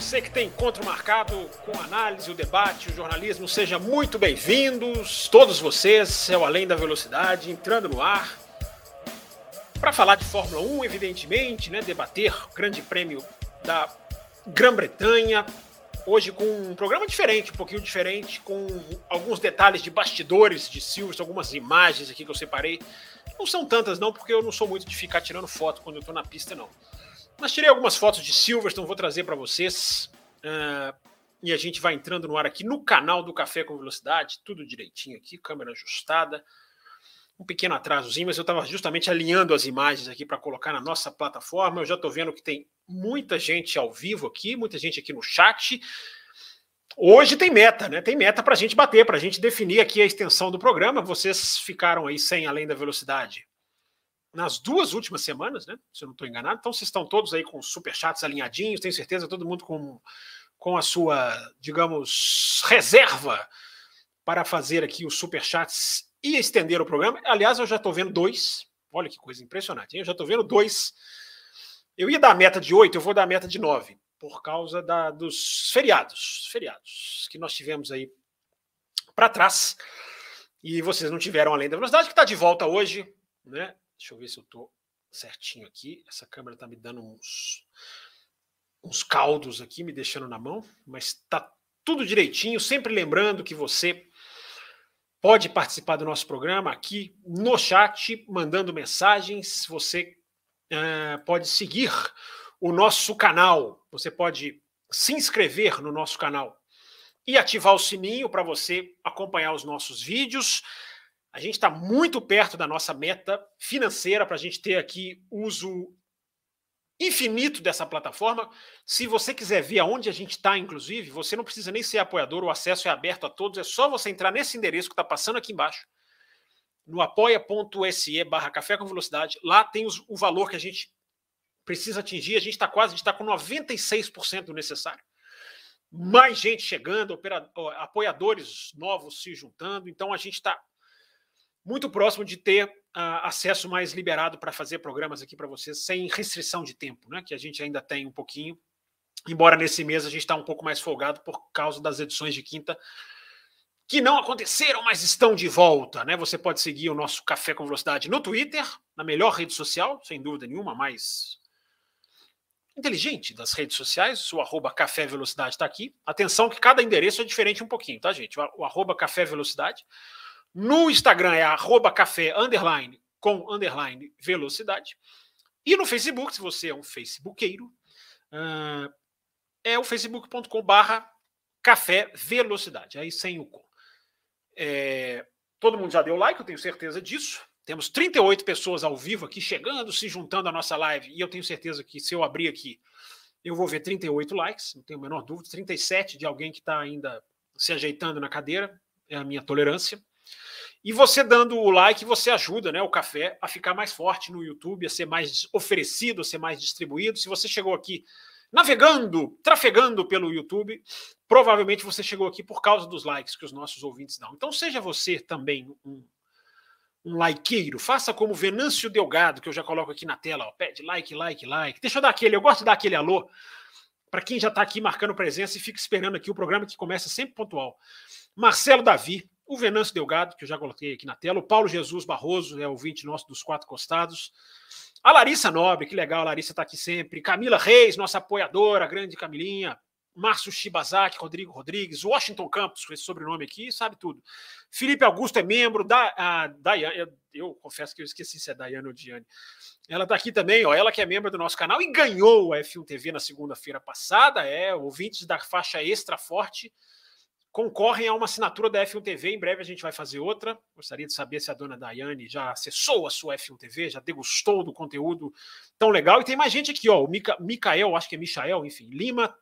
Você que tem encontro marcado com análise, o debate, o jornalismo, sejam muito bem-vindos, todos vocês, é o Além da Velocidade, entrando no ar para falar de Fórmula 1, evidentemente, né, debater o Grande Prêmio da Grã-Bretanha, hoje com um programa diferente, um pouquinho diferente, com alguns detalhes de bastidores de Silverstone, algumas imagens aqui que eu separei. Não são tantas não, porque eu não sou muito de ficar tirando foto quando eu estou na pista não. Mas tirei algumas fotos de Silverstone, vou trazer para vocês. Uh, e a gente vai entrando no ar aqui no canal do Café com Velocidade, tudo direitinho aqui, câmera ajustada um pequeno atrasozinho, mas eu estava justamente alinhando as imagens aqui para colocar na nossa plataforma. Eu já estou vendo que tem muita gente ao vivo aqui, muita gente aqui no chat. Hoje tem meta, né? Tem meta para a gente bater, para a gente definir aqui a extensão do programa. Vocês ficaram aí sem além da velocidade nas duas últimas semanas, né? Se eu não estou enganado. Então vocês estão todos aí com super chats alinhadinhos, tenho certeza, todo mundo com, com a sua, digamos, reserva para fazer aqui os super chats e estender o programa. Aliás, eu já estou vendo dois. Olha que coisa impressionante. Hein? Eu já estou vendo dois. Eu ia dar a meta de oito, eu vou dar a meta de nove, por causa da, dos feriados. Feriados que nós tivemos aí para trás. E vocês não tiveram além da velocidade, que está de volta hoje. Né? Deixa eu ver se eu estou certinho aqui. Essa câmera está me dando uns, uns caldos aqui, me deixando na mão, mas está tudo direitinho. Sempre lembrando que você pode participar do nosso programa aqui no chat, mandando mensagens. Você uh, pode seguir o nosso canal, você pode se inscrever no nosso canal e ativar o sininho para você acompanhar os nossos vídeos. A gente está muito perto da nossa meta financeira para a gente ter aqui uso infinito dessa plataforma. Se você quiser ver aonde a gente está, inclusive, você não precisa nem ser apoiador, o acesso é aberto a todos, é só você entrar nesse endereço que está passando aqui embaixo, no apoia.se barra café com velocidade. Lá tem os, o valor que a gente precisa atingir. A gente está quase, a gente está com 96% do necessário. Mais gente chegando, apoiadores novos se juntando. Então a gente está muito próximo de ter uh, acesso mais liberado para fazer programas aqui para vocês, sem restrição de tempo, né? Que a gente ainda tem um pouquinho. Embora nesse mês a gente está um pouco mais folgado por causa das edições de quinta que não aconteceram, mas estão de volta, né? Você pode seguir o nosso Café com Velocidade no Twitter, na melhor rede social, sem dúvida nenhuma, mais inteligente das redes sociais. O arroba Café Velocidade está aqui. Atenção que cada endereço é diferente um pouquinho, tá, gente? O arroba Café Velocidade. No Instagram é arroba café underline com underline velocidade. E no Facebook, se você é um facebookeiro, uh, é o facebook.com barra café velocidade, aí sem o com. É, todo mundo já deu like, eu tenho certeza disso. Temos 38 pessoas ao vivo aqui chegando, se juntando à nossa live, e eu tenho certeza que se eu abrir aqui, eu vou ver 38 likes, não tenho a menor dúvida. 37 de alguém que está ainda se ajeitando na cadeira, é a minha tolerância. E você dando o like, você ajuda né, o café a ficar mais forte no YouTube, a ser mais oferecido, a ser mais distribuído. Se você chegou aqui navegando, trafegando pelo YouTube, provavelmente você chegou aqui por causa dos likes que os nossos ouvintes dão. Então seja você também um, um likeiro, faça como Venâncio Delgado, que eu já coloco aqui na tela, ó, pede like, like, like. Deixa eu dar aquele, eu gosto de dar aquele alô para quem já está aqui marcando presença e fica esperando aqui o programa que começa sempre pontual. Marcelo Davi, o Venâncio Delgado, que eu já coloquei aqui na tela, o Paulo Jesus Barroso, é ouvinte nosso dos quatro costados, a Larissa Nobre, que legal, a Larissa está aqui sempre, Camila Reis, nossa apoiadora, grande Camilinha, Márcio Shibazaki, Rodrigo Rodrigues, Washington Campos, com esse sobrenome aqui, sabe tudo. Felipe Augusto é membro da a Daiane, eu, eu, confesso que eu esqueci se é Daiane ou Diane. Ela está aqui também, ó, ela que é membro do nosso canal e ganhou a F1 TV na segunda-feira passada, é ouvintes da faixa extra forte, concorrem a uma assinatura da F1 TV. Em breve a gente vai fazer outra. Gostaria de saber se a dona Daiane já acessou a sua F1 TV, já degustou do conteúdo tão legal. E tem mais gente aqui, ó. O Mica, Micael, acho que é Michael, enfim, Lima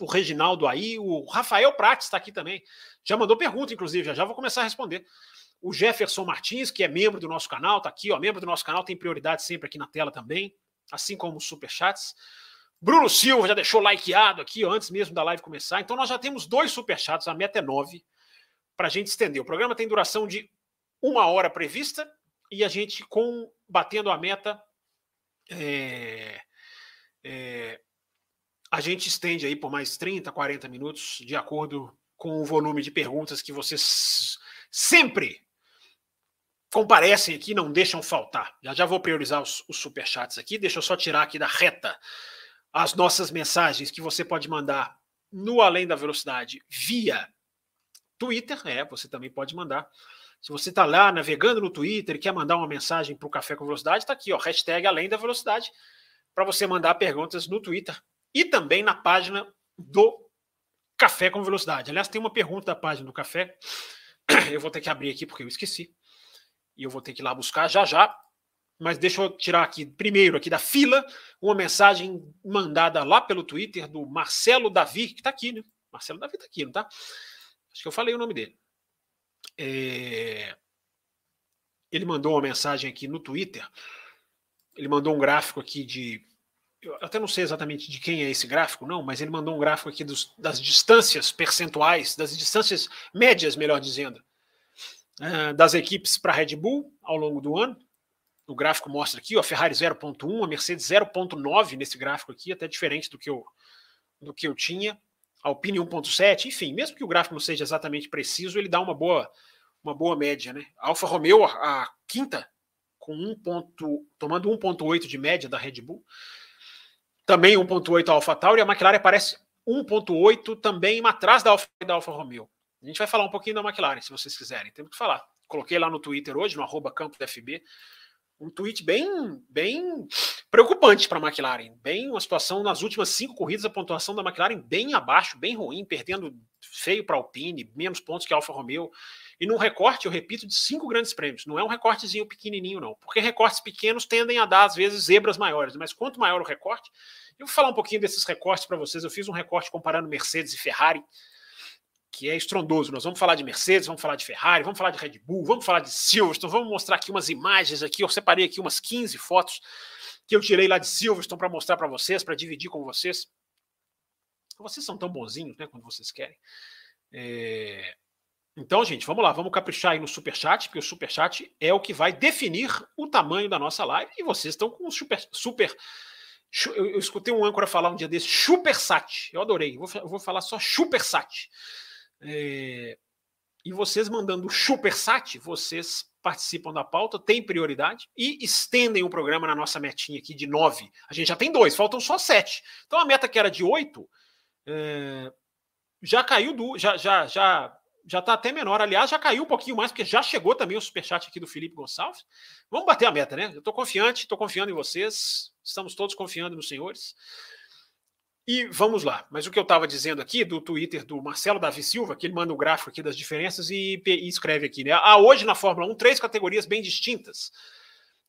o Reginaldo aí, o Rafael Prates está aqui também. Já mandou pergunta, inclusive, já, já vou começar a responder. O Jefferson Martins, que é membro do nosso canal, está aqui, ó, membro do nosso canal, tem prioridade sempre aqui na tela também, assim como os superchats. Bruno Silva já deixou likeado aqui, antes mesmo da live começar. Então nós já temos dois superchats, a meta é nove, para a gente estender. O programa tem duração de uma hora prevista e a gente, com batendo a meta, é, é, a gente estende aí por mais 30, 40 minutos, de acordo com o volume de perguntas que vocês sempre comparecem aqui, não deixam faltar. Já já vou priorizar os, os superchats aqui, deixa eu só tirar aqui da reta as nossas mensagens que você pode mandar no Além da Velocidade via Twitter, é, você também pode mandar. Se você está lá navegando no Twitter e quer mandar uma mensagem para o Café com Velocidade, está aqui, ó, hashtag Além da Velocidade, para você mandar perguntas no Twitter e também na página do Café com Velocidade. Aliás, tem uma pergunta da página do Café, eu vou ter que abrir aqui porque eu esqueci, e eu vou ter que ir lá buscar já já, mas deixa eu tirar aqui primeiro aqui da fila uma mensagem mandada lá pelo Twitter do Marcelo Davi, que está aqui, né? Marcelo Davi está aqui, não tá? Acho que eu falei o nome dele. É... Ele mandou uma mensagem aqui no Twitter. Ele mandou um gráfico aqui de. Eu até não sei exatamente de quem é esse gráfico, não, mas ele mandou um gráfico aqui dos, das distâncias percentuais, das distâncias médias, melhor dizendo, uh, das equipes para Red Bull ao longo do ano. O gráfico mostra aqui, ó, a Ferrari 0.1, a Mercedes 0.9 nesse gráfico aqui, até diferente do que eu, do que eu tinha. Alpine 1.7, enfim, mesmo que o gráfico não seja exatamente preciso, ele dá uma boa, uma boa média, né? A Alfa Romeo, a, a quinta, com 1 ponto, tomando 1.8 de média da Red Bull. Também 1.8 a Alfa Tauri, a McLaren aparece 1.8 também atrás da Alfa, da Alfa Romeo. A gente vai falar um pouquinho da McLaren, se vocês quiserem. Temos que falar. Coloquei lá no Twitter hoje, no arroba campo FB, um tweet bem, bem preocupante para a McLaren. Bem, uma situação nas últimas cinco corridas, a pontuação da McLaren bem abaixo, bem ruim, perdendo feio para a Alpine, menos pontos que a Alfa Romeo. E num recorte, eu repito, de cinco grandes prêmios. Não é um recortezinho pequenininho, não. Porque recortes pequenos tendem a dar, às vezes, zebras maiores. Mas quanto maior o recorte, eu vou falar um pouquinho desses recortes para vocês. Eu fiz um recorte comparando Mercedes e Ferrari que é estrondoso. Nós vamos falar de Mercedes, vamos falar de Ferrari, vamos falar de Red Bull, vamos falar de Silverstone, vamos mostrar aqui umas imagens aqui. Eu separei aqui umas 15 fotos que eu tirei lá de Silverstone para mostrar para vocês, para dividir com vocês. Vocês são tão bonzinhos, né, quando vocês querem. É... Então, gente, vamos lá, vamos caprichar aí no superchat, porque o superchat é o que vai definir o tamanho da nossa live. E vocês estão com super, super eu, escutei um âncora falar um dia desse, supersat. Eu adorei. Eu vou, vou falar só supersat. É, e vocês mandando supersat, vocês participam da pauta, têm prioridade e estendem o programa na nossa metinha aqui de nove. A gente já tem dois, faltam só sete. Então a meta que era de oito é, já caiu do. Já, já, já, já está até menor. Aliás, já caiu um pouquinho mais, porque já chegou também o superchat aqui do Felipe Gonçalves. Vamos bater a meta, né? Eu estou confiante, estou confiando em vocês, estamos todos confiando nos senhores. E vamos lá. Mas o que eu estava dizendo aqui do Twitter do Marcelo Davi Silva, que ele manda o gráfico aqui das diferenças e, e, escreve aqui, né? Há hoje na Fórmula 1 três categorias bem distintas.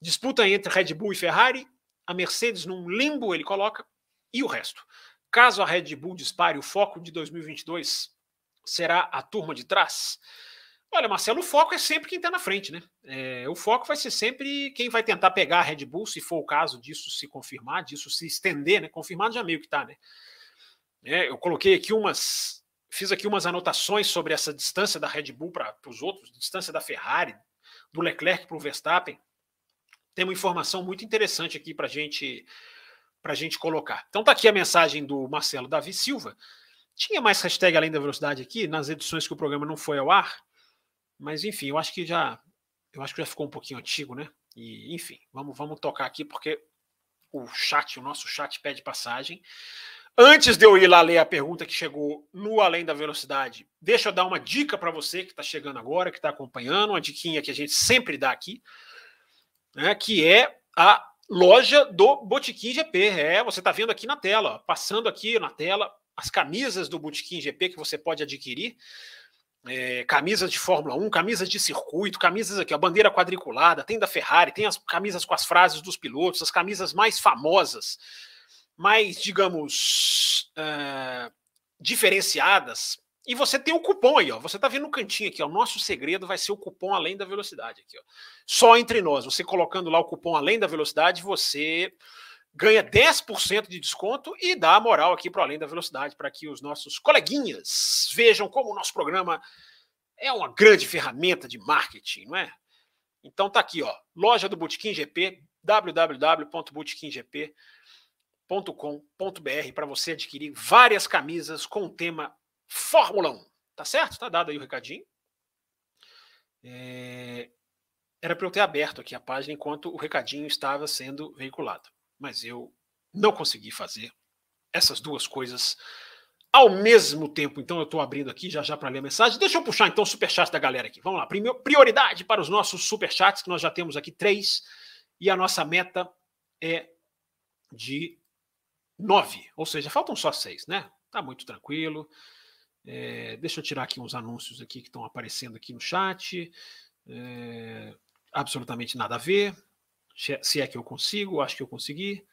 Disputa entre Red Bull e Ferrari, a Mercedes num limbo, ele coloca, e o resto. Caso a Red Bull dispare, o foco de 2022 será a turma de trás. Olha, Marcelo, o foco é sempre quem está na frente, né? É, o foco vai ser sempre quem vai tentar pegar a Red Bull, se for o caso disso se confirmar, disso se estender, né? Confirmado já meio que está, né? É, eu coloquei aqui umas. Fiz aqui umas anotações sobre essa distância da Red Bull para os outros, distância da Ferrari, do Leclerc para o Verstappen. Tem uma informação muito interessante aqui para gente, a gente colocar. Então tá aqui a mensagem do Marcelo Davi Silva. Tinha mais hashtag além da velocidade aqui, nas edições que o programa não foi ao ar. Mas enfim, eu acho que já eu acho que já ficou um pouquinho antigo, né? E enfim, vamos vamos tocar aqui porque o chat, o nosso chat pede passagem. Antes de eu ir lá ler a pergunta que chegou no Além da Velocidade, deixa eu dar uma dica para você que está chegando agora, que está acompanhando, uma diquinha que a gente sempre dá aqui, né, que é a loja do Botequim GP. É, você está vendo aqui na tela, passando aqui na tela as camisas do Botequim GP que você pode adquirir é, camisas de Fórmula 1, camisas de circuito, camisas aqui, a bandeira quadriculada, tem da Ferrari, tem as camisas com as frases dos pilotos, as camisas mais famosas, mais, digamos, uh, diferenciadas. E você tem o cupom aí, ó. Você tá vendo no cantinho aqui, ó. O nosso segredo vai ser o cupom além da velocidade aqui, ó. Só entre nós, você colocando lá o cupom além da velocidade, você ganha 10% de desconto e dá a moral aqui para além da velocidade para que os nossos coleguinhas vejam como o nosso programa é uma grande ferramenta de marketing, não é? Então tá aqui, ó, loja do Botequim GP, www.botequimgp.com.br para você adquirir várias camisas com o tema Fórmula 1. Tá certo? Tá dado aí o recadinho. É... Era para eu ter aberto aqui a página enquanto o recadinho estava sendo veiculado. Mas eu não consegui fazer essas duas coisas ao mesmo tempo. Então eu estou abrindo aqui já já para ler a mensagem. Deixa eu puxar então o superchat da galera aqui. Vamos lá. Primeiro, prioridade para os nossos superchats, que nós já temos aqui três. E a nossa meta é de nove. Ou seja, faltam só seis, né? Tá muito tranquilo. É, deixa eu tirar aqui uns anúncios aqui que estão aparecendo aqui no chat. É, absolutamente nada a ver. Se é que eu consigo, acho que eu consegui.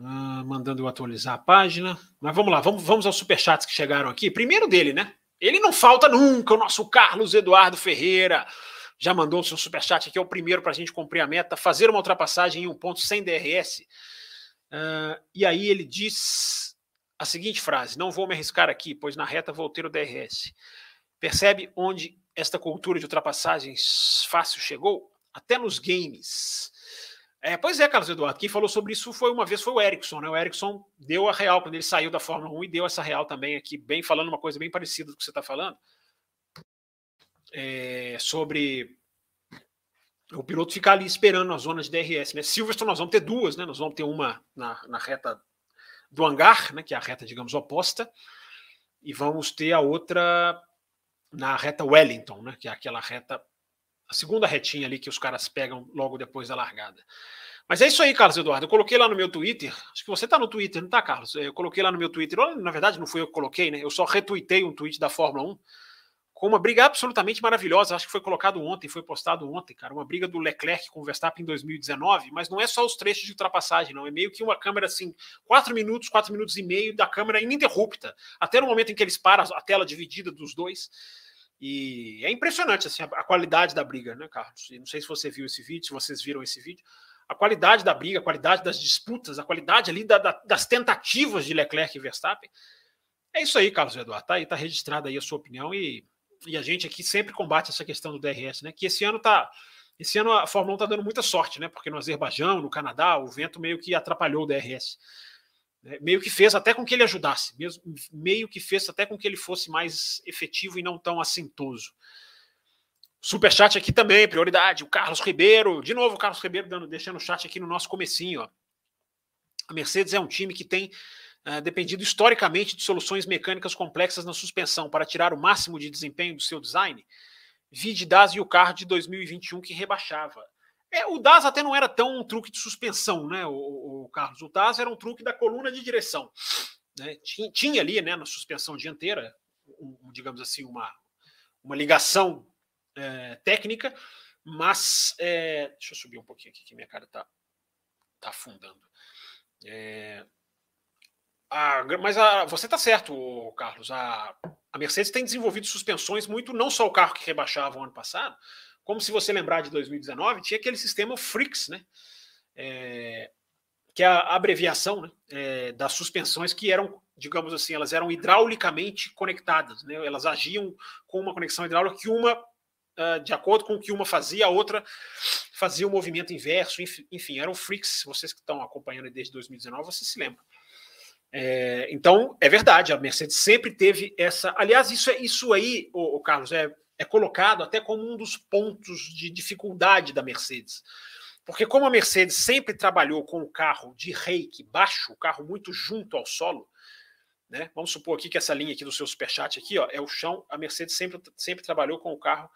Ah, mandando eu atualizar a página. Mas vamos lá, vamos, vamos aos superchats que chegaram aqui. Primeiro dele, né? Ele não falta nunca, o nosso Carlos Eduardo Ferreira. Já mandou o seu superchat aqui, é o primeiro para a gente cumprir a meta, fazer uma ultrapassagem em um ponto sem DRS. Uh, e aí ele diz a seguinte frase: Não vou me arriscar aqui, pois na reta vou ter o DRS. Percebe onde esta cultura de ultrapassagens fácil chegou? Até nos games. É, pois é, Carlos Eduardo. Quem falou sobre isso foi uma vez foi o Ericsson, né? O Ericsson deu a real quando ele saiu da Fórmula 1 e deu essa real também aqui, bem falando uma coisa bem parecida do que você está falando. É, sobre o piloto ficar ali esperando na zona de DRS. Né? Silverstone nós vamos ter duas, né? Nós vamos ter uma na, na reta do hangar, né? Que é a reta, digamos, oposta, e vamos ter a outra na reta Wellington, né? Que é aquela reta a segunda retinha ali que os caras pegam logo depois da largada. Mas é isso aí, Carlos Eduardo. Eu coloquei lá no meu Twitter. Acho que você está no Twitter, não está, Carlos? Eu coloquei lá no meu Twitter. Na verdade, não fui eu que coloquei, né? Eu só retuitei um tweet da Fórmula 1 com uma briga absolutamente maravilhosa. Acho que foi colocado ontem, foi postado ontem, cara. Uma briga do Leclerc com o Verstappen em 2019. Mas não é só os trechos de ultrapassagem, não. É meio que uma câmera assim, quatro minutos, quatro minutos e meio da câmera ininterrupta. Até no momento em que eles param a tela dividida dos dois. E é impressionante assim, a, qualidade da briga, né, Carlos? E não sei se você viu esse vídeo, se vocês viram esse vídeo. A qualidade da briga, a qualidade das disputas, a qualidade ali da, da, das tentativas de Leclerc e Verstappen. É isso aí, Carlos Eduardo. Tá aí, tá registrada aí a sua opinião e, e a gente aqui sempre combate essa questão do DRS, né? Que esse ano tá. Esse ano a Fórmula 1 tá dando muita sorte, né? Porque no Azerbaijão, no Canadá, o vento meio que atrapalhou o DRS. Né, meio que fez até com que ele ajudasse, mesmo, meio que fez até com que ele fosse mais efetivo e não tão assintoso. Superchat aqui também, prioridade. O Carlos Ribeiro, de novo o Carlos Ribeiro dando, deixando o chat aqui no nosso comecinho. Ó. A Mercedes é um time que tem uh, dependido historicamente de soluções mecânicas complexas na suspensão para tirar o máximo de desempenho do seu design. Vide Das e o carro de 2021 que rebaixava. É, o DAS até não era tão um truque de suspensão, né, o, o Carlos? O DAS era um truque da coluna de direção. Né? Tinha, tinha, ali, né, na suspensão dianteira, um, digamos assim, uma, uma ligação é, técnica, mas. É, deixa eu subir um pouquinho aqui, que minha cara está tá afundando. É, a, mas a, você está certo, Carlos. A, a Mercedes tem desenvolvido suspensões muito, não só o carro que rebaixava o ano passado, como se você lembrar de 2019, tinha aquele sistema FRIX, né? É, que é a abreviação né? É, das suspensões que eram, digamos assim, elas eram hidraulicamente conectadas, né? Elas agiam com uma conexão hidráulica que uma, uh, de acordo com o que uma fazia, a outra fazia o um movimento inverso, enfim, eram FRIX. Vocês que estão acompanhando desde 2019, vocês se lembram. É, então, é verdade, a Mercedes sempre teve essa. Aliás, isso, é, isso aí, o Carlos, é, é colocado até como um dos pontos de dificuldade da Mercedes. Porque como a Mercedes sempre trabalhou com o carro de reiki baixo, o carro muito junto ao solo, né? Vamos supor aqui que essa linha aqui do seu superchat aqui, ó, é o chão. A Mercedes sempre, sempre trabalhou com o carro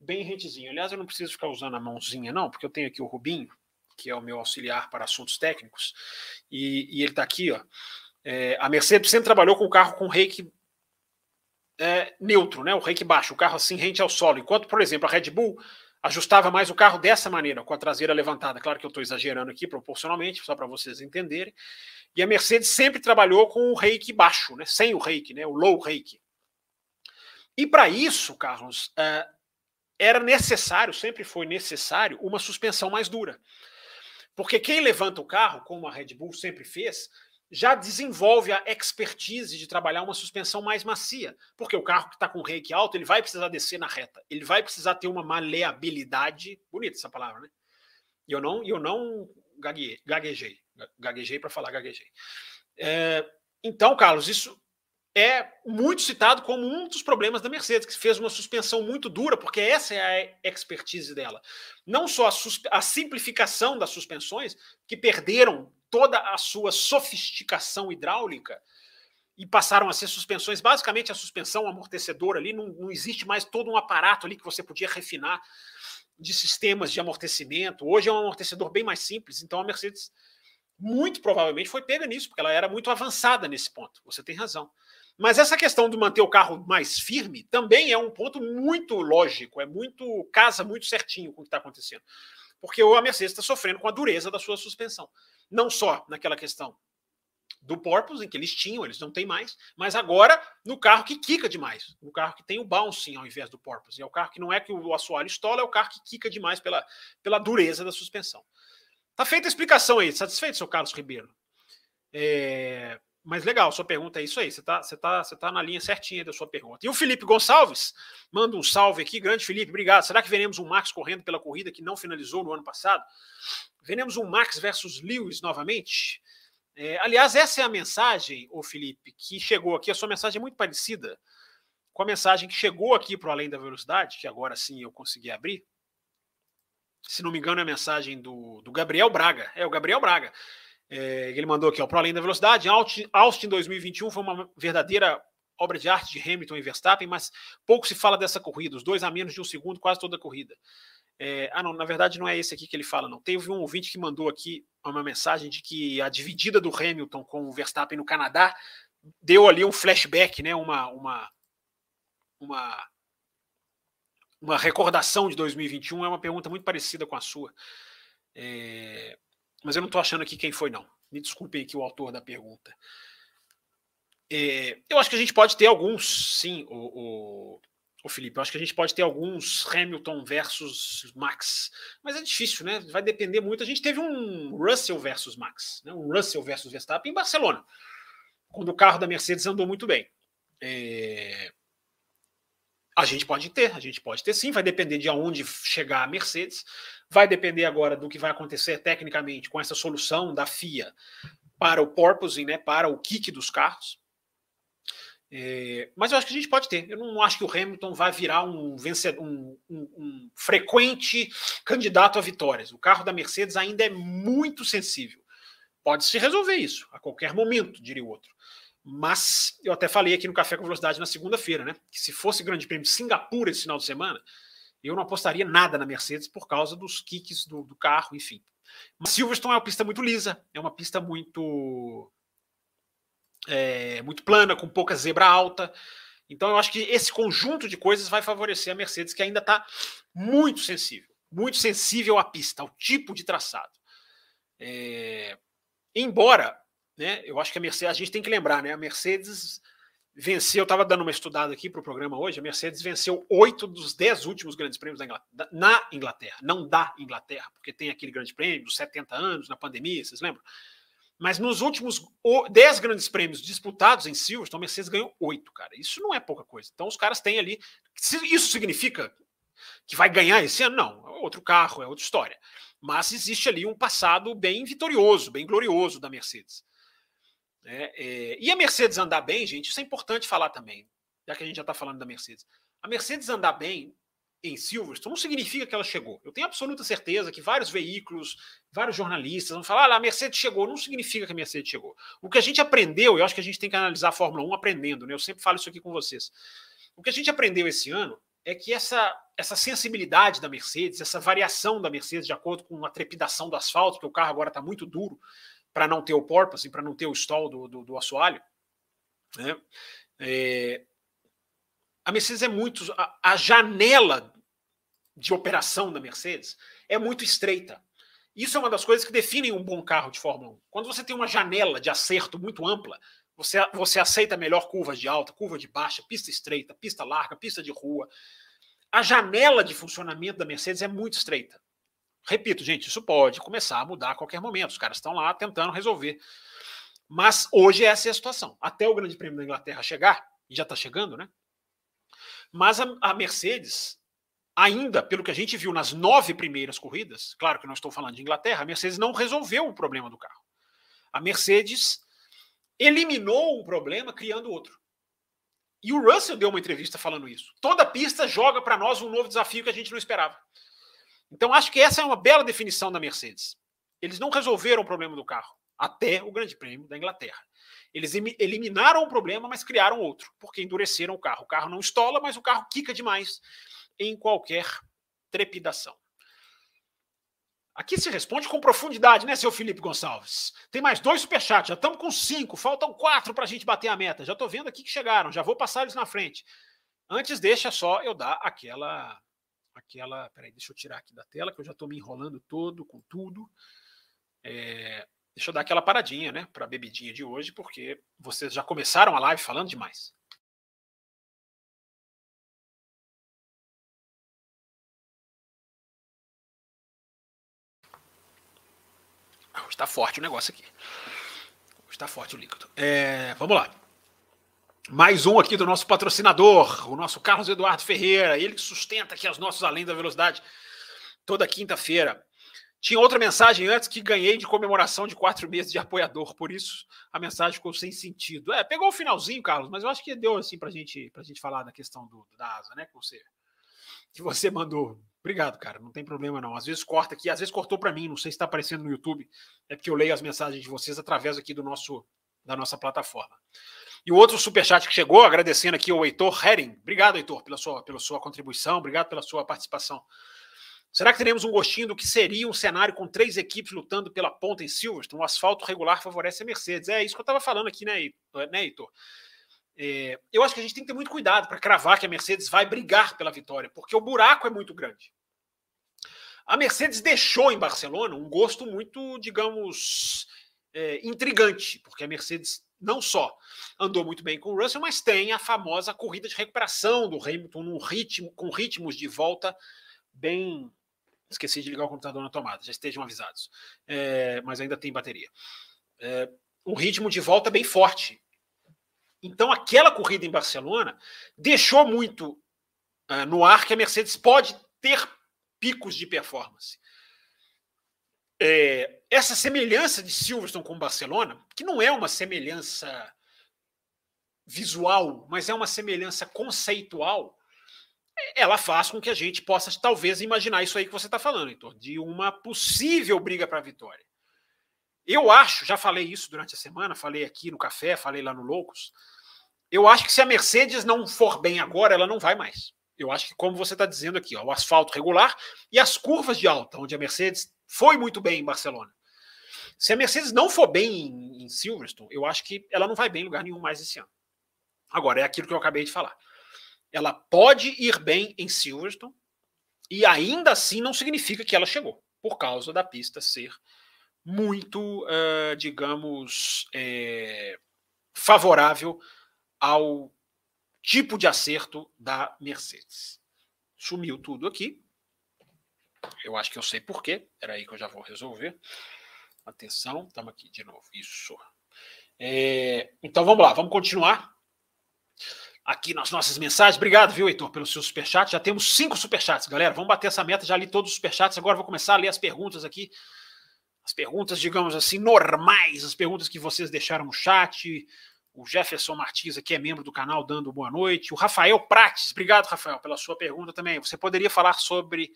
bem rentezinho. Aliás, eu não preciso ficar usando a mãozinha, não, porque eu tenho aqui o Rubinho, que é o meu auxiliar para assuntos técnicos, e, e ele está aqui, ó. É, a Mercedes sempre trabalhou com o carro com reiki é, neutro, né? o rake baixo, o carro assim rente ao solo. Enquanto, por exemplo, a Red Bull ajustava mais o carro dessa maneira, com a traseira levantada. Claro que eu estou exagerando aqui proporcionalmente, só para vocês entenderem. E a Mercedes sempre trabalhou com o rake baixo, né? sem o rake, né? o low rake. E para isso, Carlos, uh, era necessário, sempre foi necessário, uma suspensão mais dura. Porque quem levanta o carro, como a Red Bull sempre fez, já desenvolve a expertise de trabalhar uma suspensão mais macia, porque o carro que está com rake alto, ele vai precisar descer na reta, ele vai precisar ter uma maleabilidade, bonita essa palavra, né? E eu não, eu não gaguejei, gaguejei, gaguejei para falar gaguejei. É, então, Carlos, isso é muito citado como um dos problemas da Mercedes, que fez uma suspensão muito dura, porque essa é a expertise dela. Não só a, a simplificação das suspensões, que perderam toda a sua sofisticação hidráulica e passaram a ser suspensões, basicamente a suspensão amortecedora ali, não, não existe mais todo um aparato ali que você podia refinar de sistemas de amortecimento. Hoje é um amortecedor bem mais simples, então a Mercedes muito provavelmente foi pega nisso, porque ela era muito avançada nesse ponto. Você tem razão. Mas essa questão de manter o carro mais firme também é um ponto muito lógico, é muito casa muito certinho com o que está acontecendo. Porque a Mercedes está sofrendo com a dureza da sua suspensão. Não só naquela questão do porpoise, em que eles tinham, eles não têm mais, mas agora no carro que quica demais, no carro que tem o bouncing ao invés do porpoise. É o carro que não é que o assoalho estola, é o carro que quica demais pela, pela dureza da suspensão. Tá feita a explicação aí. Satisfeito, seu Carlos Ribeiro? É... Mas legal, sua pergunta é isso aí. Você está você tá, você tá na linha certinha da sua pergunta. E o Felipe Gonçalves manda um salve aqui. Grande Felipe, obrigado. Será que veremos um Max correndo pela corrida que não finalizou no ano passado? Veremos um Max versus Lewis novamente? É, aliás, essa é a mensagem, o Felipe, que chegou aqui. A sua mensagem é muito parecida com a mensagem que chegou aqui para o Além da Velocidade, que agora sim eu consegui abrir. Se não me engano, é a mensagem do, do Gabriel Braga. É o Gabriel Braga. É, ele mandou aqui, ó, para além da velocidade, Austin 2021 foi uma verdadeira obra de arte de Hamilton e Verstappen, mas pouco se fala dessa corrida, os dois a menos de um segundo, quase toda a corrida. É, ah, não, na verdade não é esse aqui que ele fala, não. Teve um ouvinte que mandou aqui uma mensagem de que a dividida do Hamilton com o Verstappen no Canadá deu ali um flashback, né, uma, uma, uma, uma recordação de 2021. É uma pergunta muito parecida com a sua. É, mas eu não estou achando aqui quem foi, não. Me desculpem aqui o autor da pergunta. É, eu acho que a gente pode ter alguns, sim, o, o, o, Felipe. Eu acho que a gente pode ter alguns Hamilton versus Max. Mas é difícil, né? Vai depender muito. A gente teve um Russell versus Max, né? um Russell versus Verstappen em Barcelona, quando o carro da Mercedes andou muito bem. É, a gente pode ter, a gente pode ter sim, vai depender de aonde chegar a Mercedes. Vai depender agora do que vai acontecer tecnicamente com essa solução da FIA para o porpoising, né, para o kick dos carros. É, mas eu acho que a gente pode ter. Eu não acho que o Hamilton vai virar um, vencedor, um, um, um frequente candidato a vitórias. O carro da Mercedes ainda é muito sensível. Pode se resolver isso a qualquer momento, diria o outro. Mas eu até falei aqui no Café com Velocidade na segunda-feira, né? Que se fosse Grande Prêmio de Singapura esse final de semana, eu não apostaria nada na Mercedes por causa dos kicks do, do carro, enfim. Mas Silverstone é uma pista muito lisa, é uma pista muito é, muito plana, com pouca zebra alta. Então eu acho que esse conjunto de coisas vai favorecer a Mercedes, que ainda está muito sensível, muito sensível à pista, ao tipo de traçado. É, embora, né, eu acho que a Mercedes, a gente tem que lembrar, né, a Mercedes venceu, eu estava dando uma estudada aqui para o programa hoje, a Mercedes venceu oito dos dez últimos grandes prêmios Inglaterra, na Inglaterra, não da Inglaterra, porque tem aquele grande prêmio dos 70 anos, na pandemia, vocês lembram? Mas nos últimos dez grandes prêmios disputados em Silverstone, a Mercedes ganhou oito, cara. Isso não é pouca coisa. Então os caras têm ali. Isso significa que vai ganhar esse ano? Não. É outro carro, é outra história. Mas existe ali um passado bem vitorioso, bem glorioso da Mercedes. É, é, e a Mercedes andar bem, gente, isso é importante falar também, já que a gente já está falando da Mercedes. A Mercedes andar bem em Silverstone não significa que ela chegou. Eu tenho absoluta certeza que vários veículos, vários jornalistas vão falar: ah, a Mercedes chegou. Não significa que a Mercedes chegou. O que a gente aprendeu, eu acho que a gente tem que analisar a Fórmula 1 aprendendo, né? Eu sempre falo isso aqui com vocês. O que a gente aprendeu esse ano é que essa, essa sensibilidade da Mercedes, essa variação da Mercedes de acordo com a trepidação do asfalto, que o carro agora está muito duro, para não ter o porpoise, para não ter o stall do, do, do assoalho. Né? É, a Mercedes é muito. A, a, janela de operação da Mercedes é muito estreita. Isso é uma das coisas que definem um bom carro de Fórmula 1. Quando você tem uma janela de acerto muito ampla, você, você aceita melhor curvas de alta, curva de baixa, pista estreita, pista larga, pista de rua. A janela de funcionamento da Mercedes é muito estreita. Repito, gente, isso pode começar a mudar a qualquer momento. Os caras estão lá tentando resolver. Mas hoje essa é a situação. Até o Grande Prêmio da Inglaterra chegar, e já está chegando, né? Mas a, a Mercedes ainda, pelo que a gente viu nas nove primeiras corridas, claro que não estou falando de Inglaterra, a Mercedes não resolveu o problema do carro. A Mercedes eliminou um problema criando outro. E o Russell deu uma entrevista falando isso. Toda pista joga para nós um novo desafio que a gente não esperava. Então acho que essa é uma bela definição da Mercedes. Eles não resolveram o problema do carro até o Grande Prêmio da Inglaterra. Eles eliminaram o problema, mas criaram outro, porque endureceram o carro. O carro não estola, mas o carro quica demais em qualquer trepidação. Aqui se responde com profundidade, né, seu Felipe Gonçalves? Tem mais dois superchats, já estamos com cinco, faltam quatro para a gente bater a meta. Já estou vendo aqui que chegaram, já vou passar eles na frente. Antes, deixa só eu dar aquela. Aquela peraí, deixa eu tirar aqui da tela, que eu já estou me enrolando todo com tudo. É, deixa eu dar aquela paradinha, né, para a bebidinha de hoje, porque vocês já começaram a live falando demais. Está forte o negócio aqui. Está forte o líquido. É, vamos lá. Mais um aqui do nosso patrocinador, o nosso Carlos Eduardo Ferreira, ele sustenta aqui os nossos Além da Velocidade toda quinta-feira. Tinha outra mensagem antes que ganhei de comemoração de quatro meses de apoiador, por isso a mensagem ficou sem sentido. É, pegou o finalzinho, Carlos, mas eu acho que deu assim para gente, a gente falar da questão do, da asa, né? Que você, que você mandou. Obrigado, cara. Não tem problema, não. Às vezes corta aqui, às vezes cortou para mim. Não sei se está aparecendo no YouTube. É porque eu leio as mensagens de vocês através aqui do nosso da nossa plataforma. E o outro superchat que chegou, agradecendo aqui o Heitor Hering. Obrigado, Heitor, pela sua, pela sua contribuição. Obrigado pela sua participação. Será que teremos um gostinho do que seria um cenário com três equipes lutando pela ponta em Silverstone? O asfalto regular favorece a Mercedes. É isso que eu estava falando aqui, né, Heitor? É, eu acho que a gente tem que ter muito cuidado para cravar que a Mercedes vai brigar pela vitória, porque o buraco é muito grande. A Mercedes deixou em Barcelona um gosto muito, digamos, é, intrigante, porque a Mercedes não só andou muito bem com o Russell, mas tem a famosa corrida de recuperação do Hamilton num ritmo, com ritmos de volta bem. Esqueci de ligar o computador na tomada, já estejam avisados. É, mas ainda tem bateria. É, um ritmo de volta bem forte. Então, aquela corrida em Barcelona deixou muito uh, no ar que a Mercedes pode ter picos de performance. É, essa semelhança de Silverstone com Barcelona, que não é uma semelhança visual, mas é uma semelhança conceitual, ela faz com que a gente possa talvez imaginar isso aí que você está falando, Heitor, de uma possível briga para a vitória. Eu acho, já falei isso durante a semana, falei aqui no café, falei lá no Loucos, eu acho que se a Mercedes não for bem agora, ela não vai mais. Eu acho que, como você está dizendo aqui, ó, o asfalto regular e as curvas de alta, onde a Mercedes foi muito bem em Barcelona. Se a Mercedes não for bem em, em Silverstone, eu acho que ela não vai bem em lugar nenhum mais esse ano. Agora, é aquilo que eu acabei de falar. Ela pode ir bem em Silverstone e ainda assim não significa que ela chegou, por causa da pista ser muito, uh, digamos, é, favorável ao tipo de acerto da Mercedes. Sumiu tudo aqui. Eu acho que eu sei por quê. Espera aí que eu já vou resolver. Atenção, estamos aqui de novo. Isso. É, então vamos lá, vamos continuar aqui nas nossas mensagens. Obrigado, viu, Heitor, pelo seu superchat. Já temos cinco superchats, galera. Vamos bater essa meta. Já li todos os superchats. Agora vou começar a ler as perguntas aqui. As perguntas, digamos assim, normais, as perguntas que vocês deixaram no chat o Jefferson Martins aqui é membro do canal, dando boa noite. O Rafael Prates, obrigado, Rafael, pela sua pergunta também. Você poderia falar sobre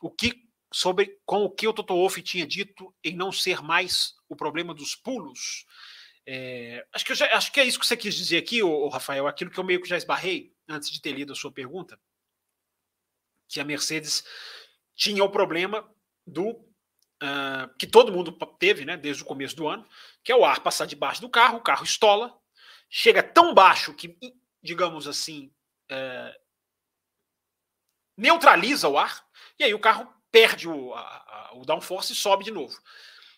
o que, sobre com o que o Toto Wolff tinha dito em não ser mais o problema dos pulos? É, acho, que já, acho que é isso que você quis dizer aqui, o, Rafael, aquilo que eu meio que já esbarrei antes de ter lido a sua pergunta, que a Mercedes tinha o problema do uh, que todo mundo teve né, desde o começo do ano, que é o ar passar debaixo do carro, o carro estola, chega tão baixo que, digamos assim, uh, neutraliza o ar, e aí o carro perde o, a, a, o downforce e sobe de novo.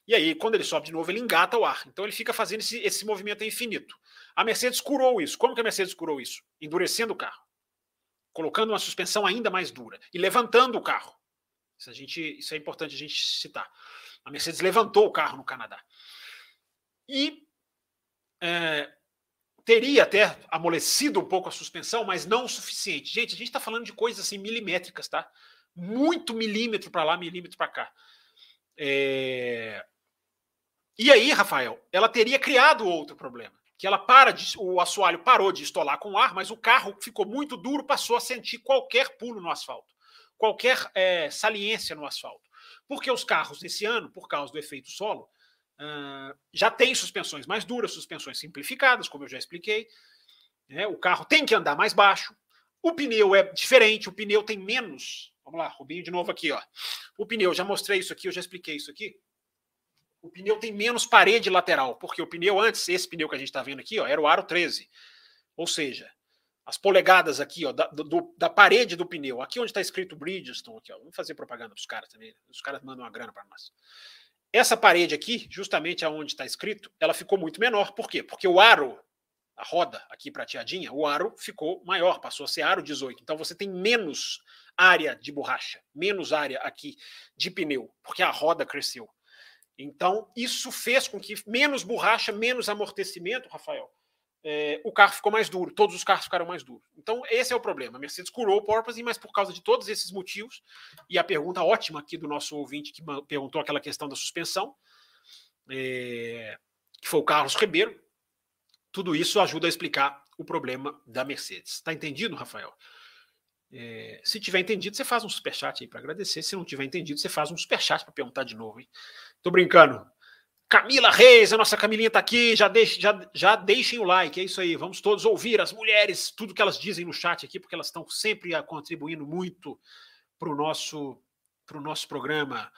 E aí, quando ele sobe de novo, ele engata o ar. Então ele fica fazendo esse, esse movimento infinito. A Mercedes curou isso. Como que a Mercedes curou isso? Endurecendo o carro. Colocando uma suspensão ainda mais dura. E levantando o carro. Isso, a gente, isso é importante a gente citar. A Mercedes levantou o carro no Canadá. E é, teria até amolecido um pouco a suspensão, mas não o suficiente. Gente, a gente está falando de coisas assim milimétricas, tá? Muito milímetro para lá, milímetro para cá. É... E aí, Rafael, ela teria criado outro problema. Que ela para de. O assoalho parou de estolar com ar, mas o carro ficou muito duro, passou a sentir qualquer pulo no asfalto, qualquer é, saliência no asfalto. Porque os carros esse ano, por causa do efeito solo, uh, já têm suspensões mais duras, suspensões simplificadas, como eu já expliquei. Né? O carro tem que andar mais baixo. O pneu é diferente, o pneu tem menos. Vamos lá, Rubinho de novo aqui, ó. O pneu, já mostrei isso aqui, eu já expliquei isso aqui o pneu tem menos parede lateral, porque o pneu antes, esse pneu que a gente está vendo aqui, ó, era o aro 13. Ou seja, as polegadas aqui, ó, da, do, da parede do pneu, aqui onde está escrito Bridgestone, aqui, ó, vamos fazer propaganda para os caras também, os caras mandam uma grana para nós. Essa parede aqui, justamente aonde está escrito, ela ficou muito menor. Por quê? Porque o aro, a roda aqui prateadinha, o aro ficou maior, passou a ser aro 18. Então você tem menos área de borracha, menos área aqui de pneu, porque a roda cresceu. Então, isso fez com que menos borracha, menos amortecimento, Rafael, é, o carro ficou mais duro, todos os carros ficaram mais duros. Então, esse é o problema. A Mercedes curou o porpoising, mas por causa de todos esses motivos, e a pergunta ótima aqui do nosso ouvinte que perguntou aquela questão da suspensão, é, que foi o Carlos Ribeiro, tudo isso ajuda a explicar o problema da Mercedes. Está entendido, Rafael? É, se tiver entendido, você faz um superchat aí para agradecer. Se não tiver entendido, você faz um superchat para perguntar de novo. Tô brincando. Camila Reis, a nossa Camilinha tá aqui. Já, deixe, já, já deixem o like, é isso aí. Vamos todos ouvir as mulheres, tudo que elas dizem no chat aqui, porque elas estão sempre contribuindo muito para o nosso, pro nosso programa.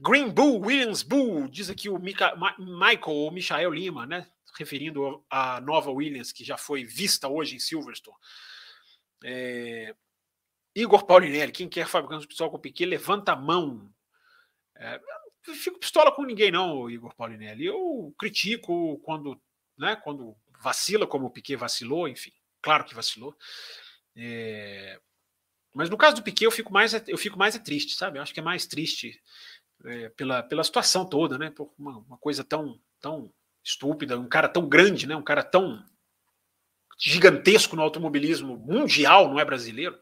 Green Bull, Williams Bull, diz aqui o Ma, Michael ou Michael Lima, né? Referindo à nova Williams, que já foi vista hoje em Silverstone. É, Igor Paulinelli, quem quer fabricar um pistola com Piquet, levanta a mão. É, eu fico pistola com ninguém, não, Igor Paulinelli. Eu critico quando, né, quando vacila, como o Piquet vacilou, enfim, claro que vacilou. É, mas no caso do Piquet, eu fico mais, eu fico mais triste, sabe? Eu acho que é mais triste é, pela, pela situação toda, né? Por uma, uma coisa tão, tão estúpida, um cara tão grande, né? Um cara tão gigantesco no automobilismo mundial, não é brasileiro.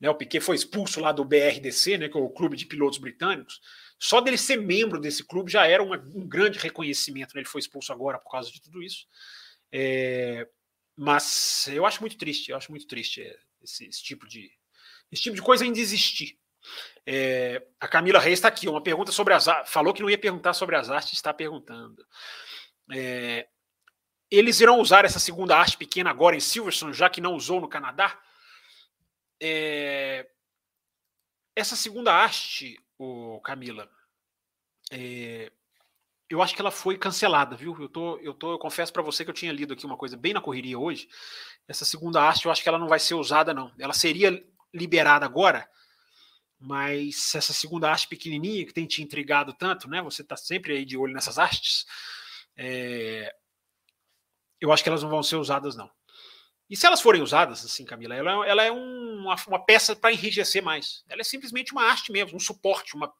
Né, o Piquet foi expulso lá do BRDC, né, que é o clube de pilotos britânicos. Só dele ser membro desse clube já era uma, um grande reconhecimento. Né? Ele foi expulso agora por causa de tudo isso. É, mas eu acho muito triste, eu acho muito triste esse, esse, tipo de esse tipo de coisa ainda existir. É, a Camila Reis está aqui, uma pergunta sobre as falou que não ia perguntar sobre as artes, está perguntando. É, eles irão usar essa segunda arte pequena agora em Silverstone, já que não usou no Canadá? É, essa segunda haste, o Camila, é, eu acho que ela foi cancelada, viu? Eu tô, eu tô, eu confesso para você que eu tinha lido aqui uma coisa bem na correria hoje. Essa segunda haste, eu acho que ela não vai ser usada não. Ela seria liberada agora, mas essa segunda haste pequenininha que tem te intrigado tanto, né? Você está sempre aí de olho nessas hastes. É, eu acho que elas não vão ser usadas não. E se elas forem usadas, assim, Camila, ela, ela é um, uma, uma, peça para enrijecer mais. Ela é simplesmente uma haste mesmo, um suporte, uma,